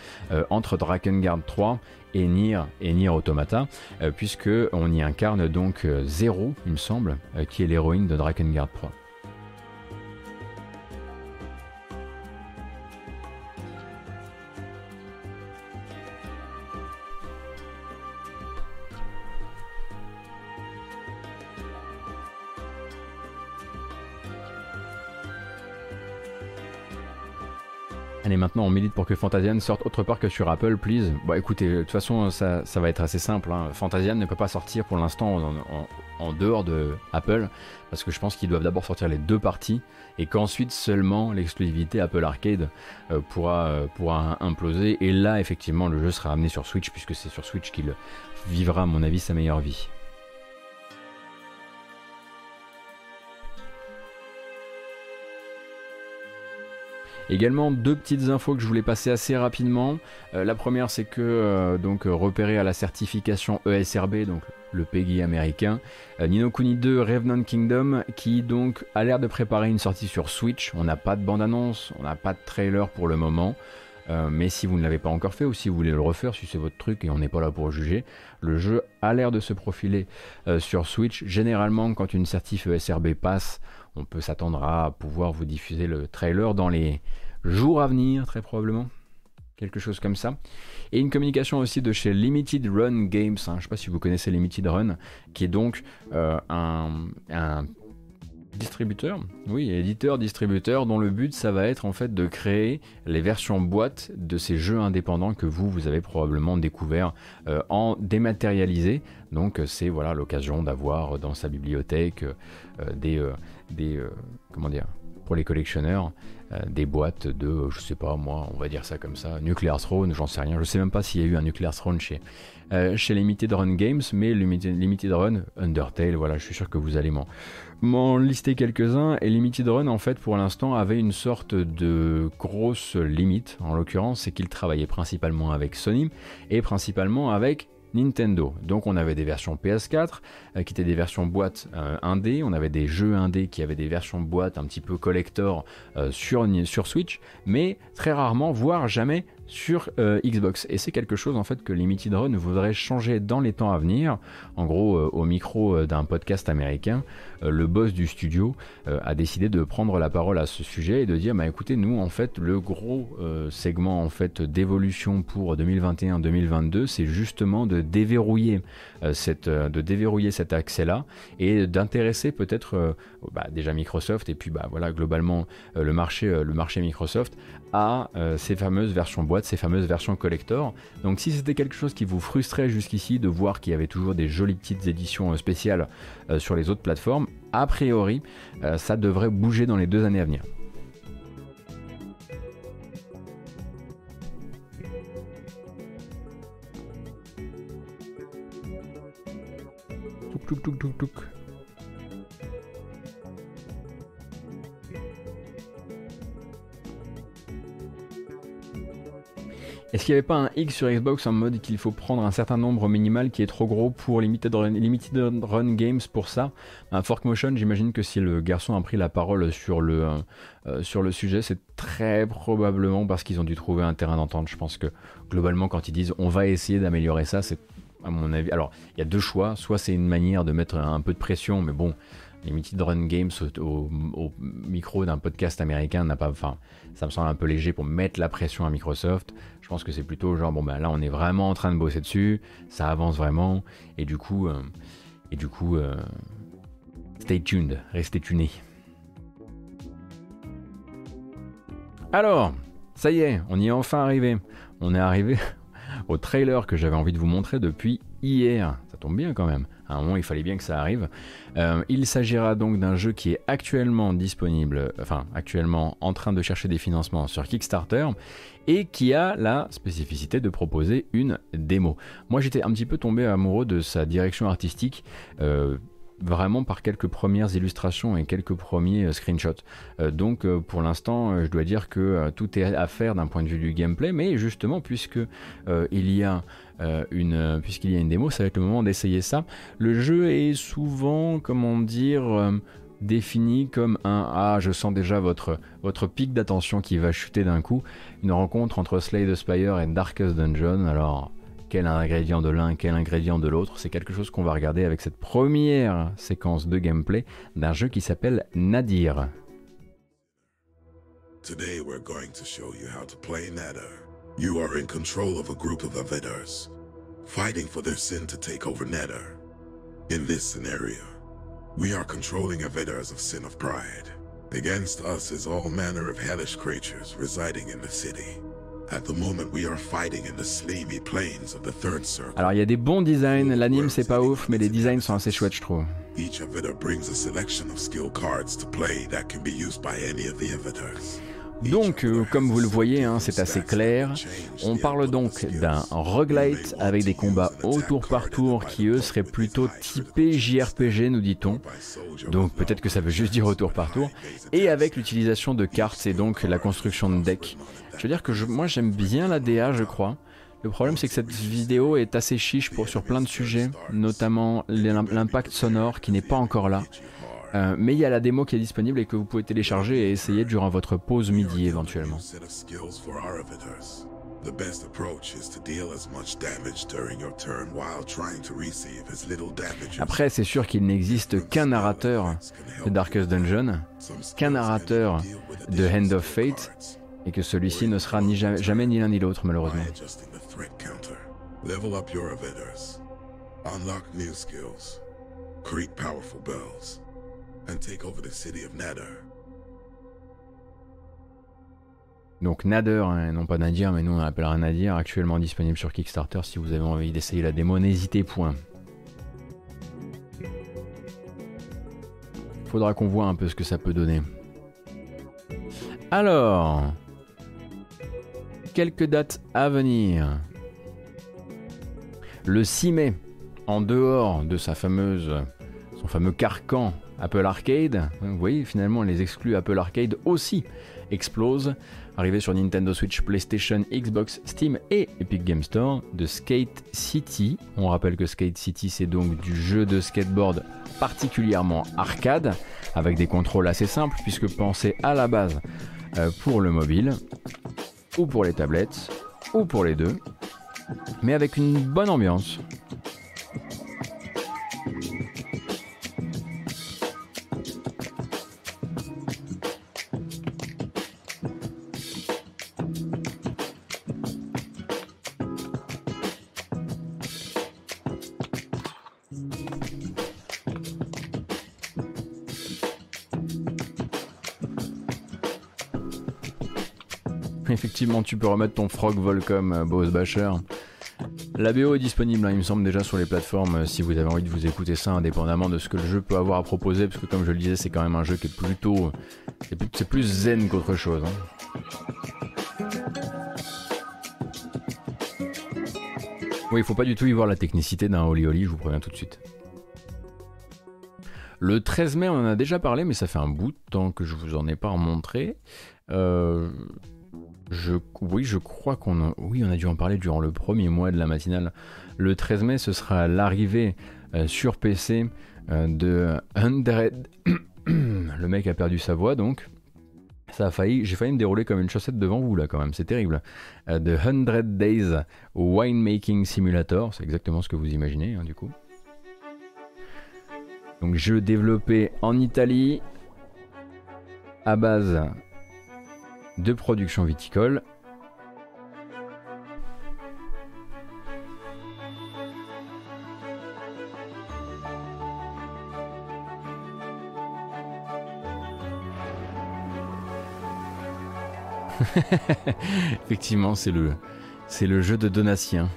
entre Drakengard 3 et Nier et Nier Automata, euh, puisque on y incarne donc euh, Zero, il me semble, euh, qui est l'héroïne de Drakengard 3. Allez, maintenant on milite pour que Fantasian sorte autre part que sur Apple, please. Bon, écoutez, de toute façon, ça, va être assez simple. Hein. Fantasian ne peut pas sortir pour l'instant en, dehors de Apple, parce que je pense qu'ils doivent d'abord sortir les deux parties, et qu'ensuite seulement l'exclusivité Apple Arcade euh, pourra, euh, pourra imploser. Et là, effectivement, le jeu sera amené sur Switch, puisque c'est sur Switch qu'il vivra, à mon avis, sa meilleure vie. Également deux petites infos que je voulais passer assez rapidement. Euh, la première c'est que euh, donc repéré à la certification ESRB, donc le PEGI américain, Nino Kuni 2 Revenant Kingdom qui donc a l'air de préparer une sortie sur Switch. On n'a pas de bande-annonce, on n'a pas de trailer pour le moment. mais si vous ne l'avez pas encore fait ou si vous voulez le refaire, si c'est votre truc et on n'est pas là pour juger, le jeu a l'air de se profiler sur Switch. Généralement, quand une certif ESRB passe, on peut s'attendre à pouvoir vous diffuser le trailer dans les jours à venir, très probablement. Quelque chose comme ça. Et une communication aussi de chez Limited Run Games. Hein. Je ne sais pas si vous connaissez Limited Run, qui est donc euh, un, distributeur, oui, éditeur, distributeur, dont le but ça va être en fait de créer les versions boîte de ces jeux indépendants que vous, vous avez probablement découvert euh, en dématérialisé. Donc c'est voilà l'occasion d'avoir dans sa bibliothèque euh, des, euh, des comment dire, pour les collectionneurs, des boîtes de, je sais pas moi, on va dire ça comme ça, Nuclear Throne, j'en sais rien, je sais même pas s'il y a eu un Nuclear Throne chez, chez Limited Run Games, mais Limited, Run, Undertale, voilà, je suis sûr que vous allez m'en m'en lister quelques-uns et Limited Run en fait pour l'instant avait une sorte de grosse limite en l'occurrence c'est qu'il travaillait principalement avec Sony et principalement avec Nintendo. Donc on avait des versions PS4 euh, qui étaient des versions boîte euh, indé, on avait des jeux indé qui avaient des versions boîte un petit peu collector euh, sur, sur Switch, mais très rarement, voire jamais sur euh, Xbox. Et c'est quelque chose en fait que Limited Run voudrait changer dans les temps à venir. En gros, euh, au micro euh, d'un podcast américain, le boss du studio a décidé de prendre la parole à ce sujet et de dire bah écoutez, nous en fait le gros segment en fait d'évolution pour 2021-2022, c'est justement de déverrouiller cette, de déverrouiller accès-là et d'intéresser peut-être bah, déjà Microsoft et puis bah voilà globalement le marché le marché Microsoft à ces fameuses versions boîte ces fameuses versions collector. Donc si c'était quelque chose qui vous frustrait jusqu'ici de voir qu'il y avait toujours des jolies petites éditions euh, spéciales euh, sur les autres plateformes, a priori euh, ça devrait bouger dans les deux années à venir. Est-ce qu'il n'y avait pas un X sur Xbox en mode qu'il faut prendre un certain nombre minimal qui est trop gros pour Limited Run, Run Games pour ça? Un Fork Motion, j'imagine que si le garçon a pris la parole euh, euh, sur le sujet, c'est très probablement parce qu'ils ont dû trouver un terrain d'entente. Je pense que globalement, quand ils disent on va essayer d'améliorer ça, c'est à mon avis. Alors, il y a deux choix. Soit c'est une manière de mettre un peu de pression, mais bon, Limited Run Games au, micro d'un podcast américain n'a pas. Enfin, ça me semble un peu léger pour mettre la pression à Microsoft. Je pense que c'est plutôt genre bon ben là on est vraiment en train de bosser dessus, ça avance vraiment et du coup euh, et du coup euh, stay tuned, restez tunés. Alors, ça y est, on y est enfin arrivé. On est arrivé au trailer que j'avais envie de vous montrer depuis hier. Ça tombe bien quand même. À un moment, il fallait bien que ça arrive. Euh, il s'agira donc d'un jeu qui est actuellement disponible, enfin actuellement en train de chercher des financements sur Kickstarter et qui a la spécificité de proposer une démo. Moi, j'étais un petit peu tombé amoureux de sa direction artistique. Euh, vraiment par quelques premières illustrations et quelques premiers euh, screenshots. Euh, donc euh, pour l'instant, je dois dire que tout est à faire d'un point de vue du gameplay, mais justement puisque il y a une puisqu'il y a une démo, ça va être le moment d'essayer ça. Le jeu est souvent, comment dire, défini comme un ah je sens déjà votre votre pic d'attention qui va chuter d'un coup. Une rencontre entre Slay the Spire et Darkest Dungeon. Alors quel ingrédient de l'un, quel ingrédient de l'autre. C'est quelque chose qu'on va regarder avec cette première séquence de gameplay d'un jeu qui s'appelle Nadir. Today we're going to show you how to play Nadir. You are in control of a group of Avedars, fighting for their sin to take over Nadir. In this scenario, we are controlling Avedars of sin of pride. Against us is all manner of hellish creatures residing in the city. Alors il y a des bons designs, l'anime c'est pas ouf, mais les designs sont assez chouettes je trouve. Donc, euh, comme vous le voyez, hein, c'est assez clair. On parle donc d'un roguelite avec des combats au tour par tour qui, eux, seraient plutôt typés JRPG, nous dit-on. Donc, peut-être que ça veut juste dire au tour par tour. Et avec l'utilisation de cartes et donc la construction de decks. Je veux dire que moi, j'aime bien la DA, je crois. Le problème, c'est que cette vidéo est assez chiche pour, sur plein de sujets, notamment l'impact sonore qui n'est pas encore là. Euh, mais il y a la démo qui est disponible et que vous pouvez télécharger et essayer durant votre pause midi éventuellement. Après, c'est sûr qu'il n'existe qu'un narrateur de Darkest Dungeon, qu'un narrateur de Hand of Fate, et que celui-ci ne sera ni jamais, jamais ni l'un ni l'autre malheureusement. Unlock new skills. Create powerful bells and take over the city of Nader. Donc Nader, hein, non pas Nadir, mais nous on l'appellera Nadir, actuellement disponible sur Kickstarter. Si vous avez envie d'essayer la démo, n'hésitez point. Faudra qu'on voit un peu ce que ça peut donner. Alors, quelques dates à venir. Le 6 mai, en dehors de sa fameuse, son fameux carcan Apple Arcade, vous voyez finalement les exclus Apple Arcade aussi explosent, arrivé sur Nintendo Switch, PlayStation, Xbox, Steam et Epic Game Store de Skate City. On rappelle que Skate City c'est donc du jeu de skateboard particulièrement arcade, avec des contrôles assez simples puisque pensé à la base euh, pour le mobile, ou pour les tablettes, ou pour les deux, mais avec une bonne ambiance. Tu peux remettre ton Frog Volcom euh, Boss Basher. La BO est disponible, hein, il me semble déjà sur les plateformes euh, si vous avez envie de vous écouter ça indépendamment de ce que le jeu peut avoir à proposer, parce que comme je le disais, c'est quand même un jeu qui est plutôt. C'est plus zen qu'autre chose. Hein. Oui, il faut pas du tout y voir la technicité d'un Oli Oli, je vous préviens tout de suite. Le 13 mai, on en a déjà parlé, mais ça fait un bout de temps que je vous en ai pas montré. Euh, oui, je crois qu'on a, oui, on a dû en parler durant le premier mois de la matinale. Le 13 mai, ce sera l'arrivée euh, sur PC euh, de 100. *coughs* le mec a perdu sa voix donc. Ça a failli, j'ai failli me dérouler comme une chaussette devant vous là quand même, c'est terrible. Euh, de 100 Days Winemaking Simulator, c'est exactement ce que vous imaginez hein, du coup. Donc jeu développé en Italie à base de production viticole. *laughs* Effectivement, c'est le, le jeu de Donatien.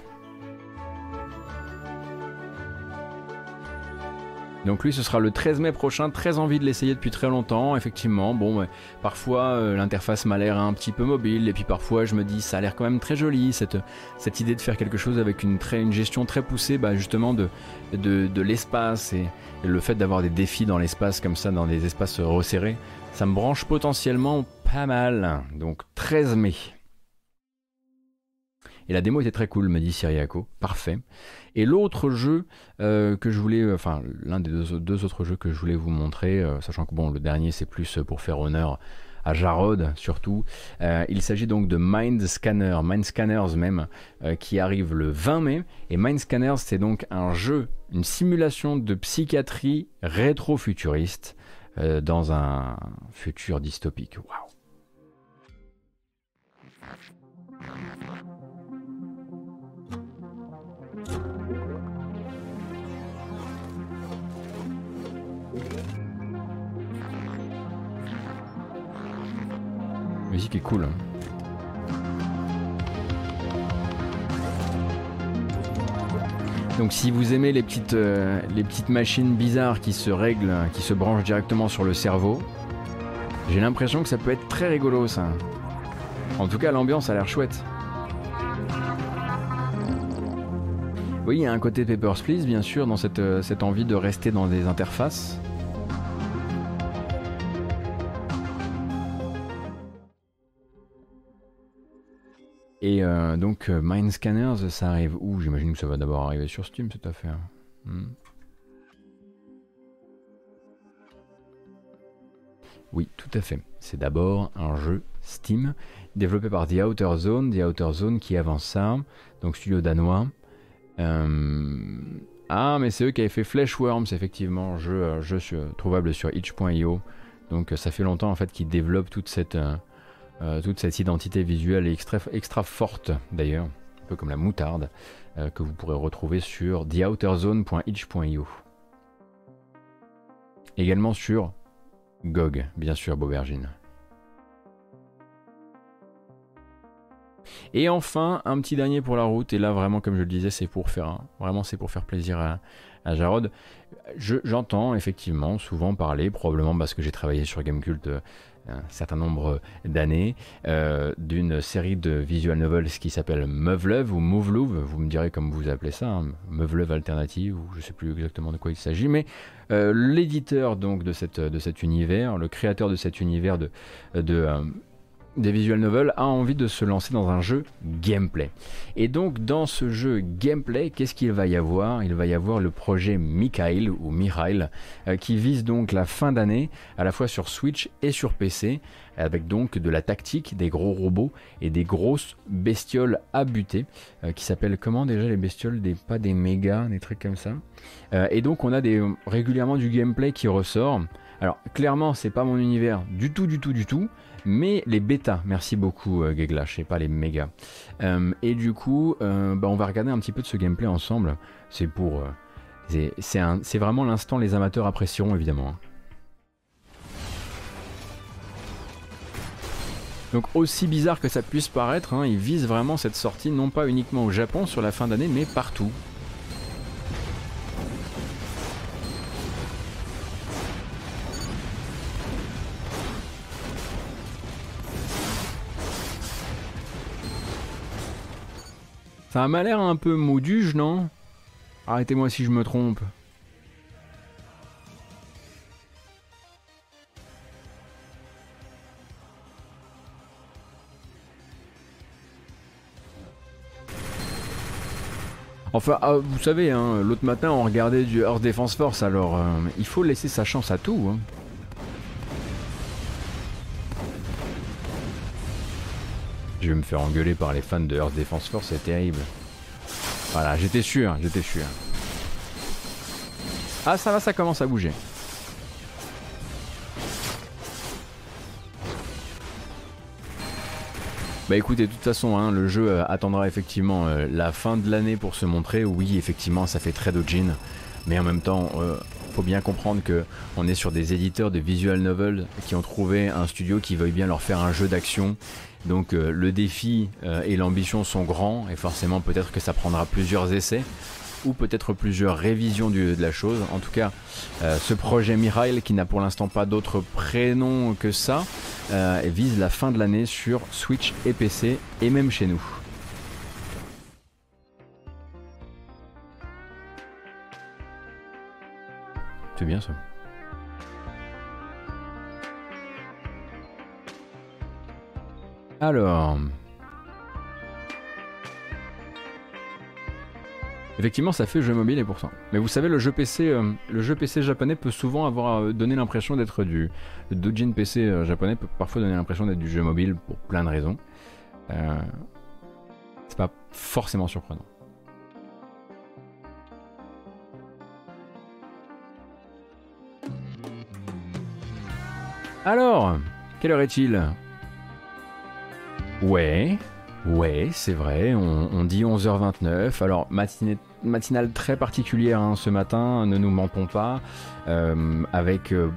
Donc lui, ce sera le 13 mai prochain. Très envie de l'essayer depuis très longtemps, effectivement. Bon, parfois euh, l'interface m'a l'air un petit peu mobile, et puis parfois je me dis ça a l'air quand même très joli cette, idée de faire quelque chose avec une, très, une gestion très poussée, bah, justement de, de, l'espace et, le fait d'avoir des défis dans l'espace comme ça, dans des espaces resserrés, ça me branche potentiellement pas mal. Donc 13 mai. Et la démo était très cool, me dit Syriaco. Parfait. Et l'autre jeu euh, que je voulais, euh, enfin l'un des deux, autres jeux que je voulais vous montrer, euh, sachant que bon, le dernier c'est plus pour faire honneur à Jarod surtout. il s'agit donc de Mind Scanner, Mind Scanners même, qui arrive le 20 mai. Et Mind Scanners, c'est donc un jeu, une simulation de psychiatrie rétro-futuriste dans un futur dystopique. Waouh! La musique est cool. Hein. Donc si vous aimez les petites, euh, les petites machines bizarres qui se règlent, qui se branchent directement sur le cerveau, J'ai l'impression que ça peut être très rigolo ça. En tout cas, l'ambiance a l'air chouette. Oui, il y a un côté Papers, Please, bien sûr, dans cette, euh, cette envie de rester dans des interfaces. Et euh, donc, euh, Mind Scanners, ça arrive où? J'imagine que ça va d'abord arriver sur Steam, cette affaire. Hmm. Oui, tout à fait. C'est d'abord un jeu Steam développé par The Outer Zone. The Outer Zone qui avance ça, donc studio danois. Euh, ah, mais c'est eux qui avaient fait Fleshworms, effectivement, jeu, jeu trouvable sur itch.io. Donc ça fait longtemps en fait qu'ils développent toute cette, toute cette identité visuelle extra, extra forte d'ailleurs, un peu comme la moutarde, que vous pourrez retrouver sur theouterzone.itch.io. Également sur GOG, bien sûr, Bobergine. Et enfin, un petit dernier pour la route. Et là, vraiment, comme je le disais, c'est pour faire, vraiment, c'est pour faire plaisir à, à Jarod. J'entends effectivement souvent parler, probablement parce que j'ai travaillé sur Gamecult euh, un certain nombre d'années, euh, d'une série de visual novels qui s'appelle Love ou Love, vous me direz comme vous appelez ça, hein, Love alternative, ou je sais plus exactement de quoi il s'agit, mais euh, l'éditeur donc de, cette, de cet univers, le créateur de cet univers de, de, des visual novels a envie de se lancer dans un jeu gameplay. Et donc dans ce jeu gameplay, qu'est-ce qu'il va y avoir? Il va y avoir le projet Mikhail ou Mikhail euh, qui vise donc la fin d'année à la fois sur Switch et sur PC avec donc de la tactique, des gros robots et des grosses bestioles à buter euh, qui s'appellent comment déjà les bestioles? Des pas des mégas, des trucs comme ça. Euh, et donc on a régulièrement du gameplay qui ressort. Alors clairement c'est pas mon univers du tout du tout du tout mais les bêtas. Merci beaucoup euh, Geglash et pas les méga. Euh, et du coup, euh, bah, on va regarder un petit peu de ce gameplay ensemble. C'est pour, c'est vraiment l'instant les amateurs apprécieront évidemment. Hein. Donc aussi bizarre que ça puisse paraître, hein, ils visent vraiment cette sortie non pas uniquement au Japon sur la fin d'année, mais partout. Ça m'a l'air un peu mauduge, non? Arrêtez-moi si je me trompe. Enfin, ah, vous savez, hein, l'autre matin on regardait du Earth Defense Force, alors euh, il faut laisser sa chance à tout. Hein. Je vais me faire engueuler par les fans de Earth Defense Force, c'est terrible. Voilà, j'étais sûr, j'étais sûr. Ah ça va, ça commence à bouger. Bah écoutez, de toute façon, hein, le jeu euh, attendra effectivement euh, la fin de l'année pour se montrer. Oui, effectivement, ça fait très dojin. Mais en même temps, euh, faut bien comprendre que on est sur des éditeurs de visual novels qui ont trouvé un studio qui veuille bien leur faire un jeu d'action donc euh, le défi euh, et l'ambition sont grands et forcément peut-être que ça prendra plusieurs essais ou peut-être plusieurs révisions de la chose. En tout cas, euh, ce projet Mirail, qui n'a pour l'instant pas d'autre prénom que ça, vise la fin de l'année sur Switch et PC et même chez nous. C'est bien ça. Alors. Effectivement, ça fait jeu mobile et pourtant. Mais vous savez, le jeu PC, euh, le jeu PC japonais peut souvent avoir euh, donné l'impression d'être du le doujin PC euh, japonais peut parfois donner l'impression d'être du jeu mobile pour plein de raisons. C'est pas forcément surprenant. Alors, quelle heure est-il? Ouais, ouais, c'est vrai, on, dit 11h29. Alors, matinale très particulière hein, ce matin, ne nous mentons pas, euh, avec euh,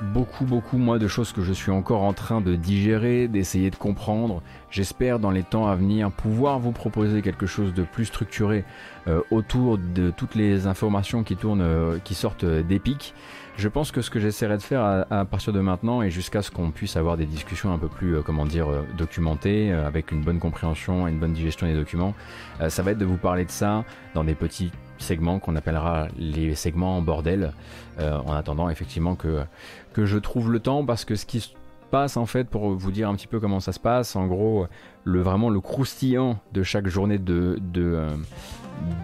beaucoup, beaucoup, moi, de choses que je suis encore en train de digérer, d'essayer de comprendre. J'espère dans les temps à venir pouvoir vous proposer quelque chose de plus structuré euh, autour de toutes les informations qui tournent, euh, qui sortent d'Epic. Je pense que ce que j'essaierai de faire à, partir de maintenant et jusqu'à ce qu'on puisse avoir des discussions un peu plus, euh, comment dire, documentées, avec une bonne compréhension et une bonne digestion des documents, ça va être de vous parler de ça dans des petits segments qu'on appellera les segments en bordel, en attendant effectivement que que je trouve le temps parce que ce qui se passe en fait pour vous dire un petit peu comment ça se passe en gros le vraiment le croustillant de chaque journée de de euh,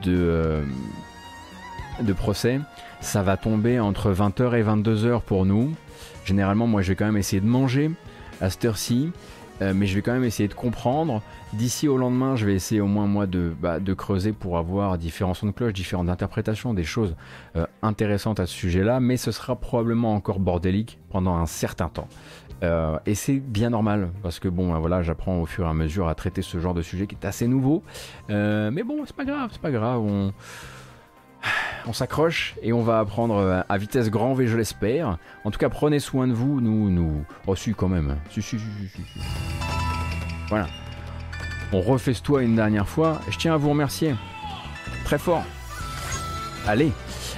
de, euh, de procès ça va tomber entre 20h et 22h pour nous. Généralement moi je vais quand même essayer de manger à cette heure-ci euh, mais je vais quand même essayer de comprendre. D'ici au lendemain, je vais essayer au moins moi de, bah, creuser pour avoir différents sons de cloche, différentes interprétations, des choses euh, intéressantes à ce sujet-là, mais ce sera probablement encore bordélique pendant un certain temps. Euh, et c'est bien normal, parce que bon, voilà, j'apprends au fur et à mesure à traiter ce genre de sujet qui est assez nouveau. mais bon, c'est pas grave, c'est pas grave. On *sighs* on s'accroche et on va apprendre euh, à vitesse grand V, je l'espère. En tout cas, prenez soin de vous. Nous, nous. Oh, si, quand même. Si, si, si, si, Voilà. On refait ce toit une dernière fois. Je tiens à vous remercier. Très fort. Allez,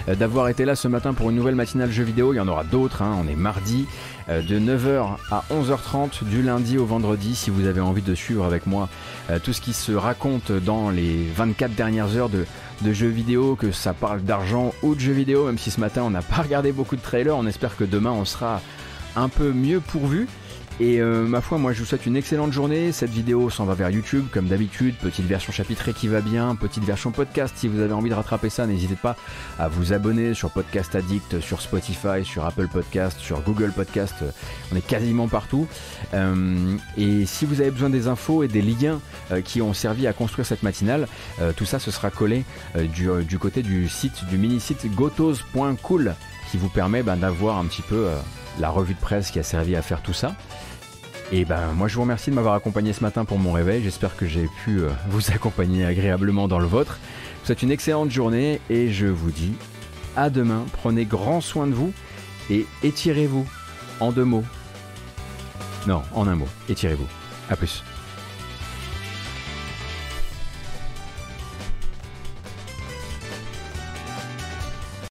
euh, d'avoir été là ce matin pour une nouvelle matinale jeu vidéo. Il y en aura d'autres. Hein. On est mardi euh, de 9h à 11h30 du lundi au vendredi si vous avez envie de suivre avec moi tout ce qui se raconte dans les 24 dernières heures de, de jeux vidéo, que ça parle d'argent ou de jeux vidéo, même si ce matin on n'a pas *laughs* regardé beaucoup de trailers, on espère que demain on sera un peu mieux pourvu. Et euh, ma foi, moi je vous souhaite une excellente journée. Cette vidéo s'en va vers YouTube comme d'habitude. Petite version chapitrée qui va bien, petite version podcast. Si vous avez envie de rattraper ça, n'hésitez pas à vous abonner sur Podcast Addict, sur Spotify, sur Apple Podcast, sur Google Podcast. On est quasiment partout. Euh, et si vous avez besoin des infos et des liens euh, qui ont servi à construire cette matinale, tout ça ce sera collé du, du, côté du site, du mini-site gotos.cool qui vous permet ben, d'avoir un petit peu la revue de presse qui a servi à faire tout ça. Et ben moi je vous remercie de m'avoir accompagné ce matin pour mon réveil. J'espère que j'ai pu euh, *laughs* vous accompagner agréablement dans le vôtre. Je vous souhaite une excellente journée et je vous dis à demain. Prenez grand soin de vous et étirez-vous en deux mots. Non, en un mot. Étirez-vous. A plus.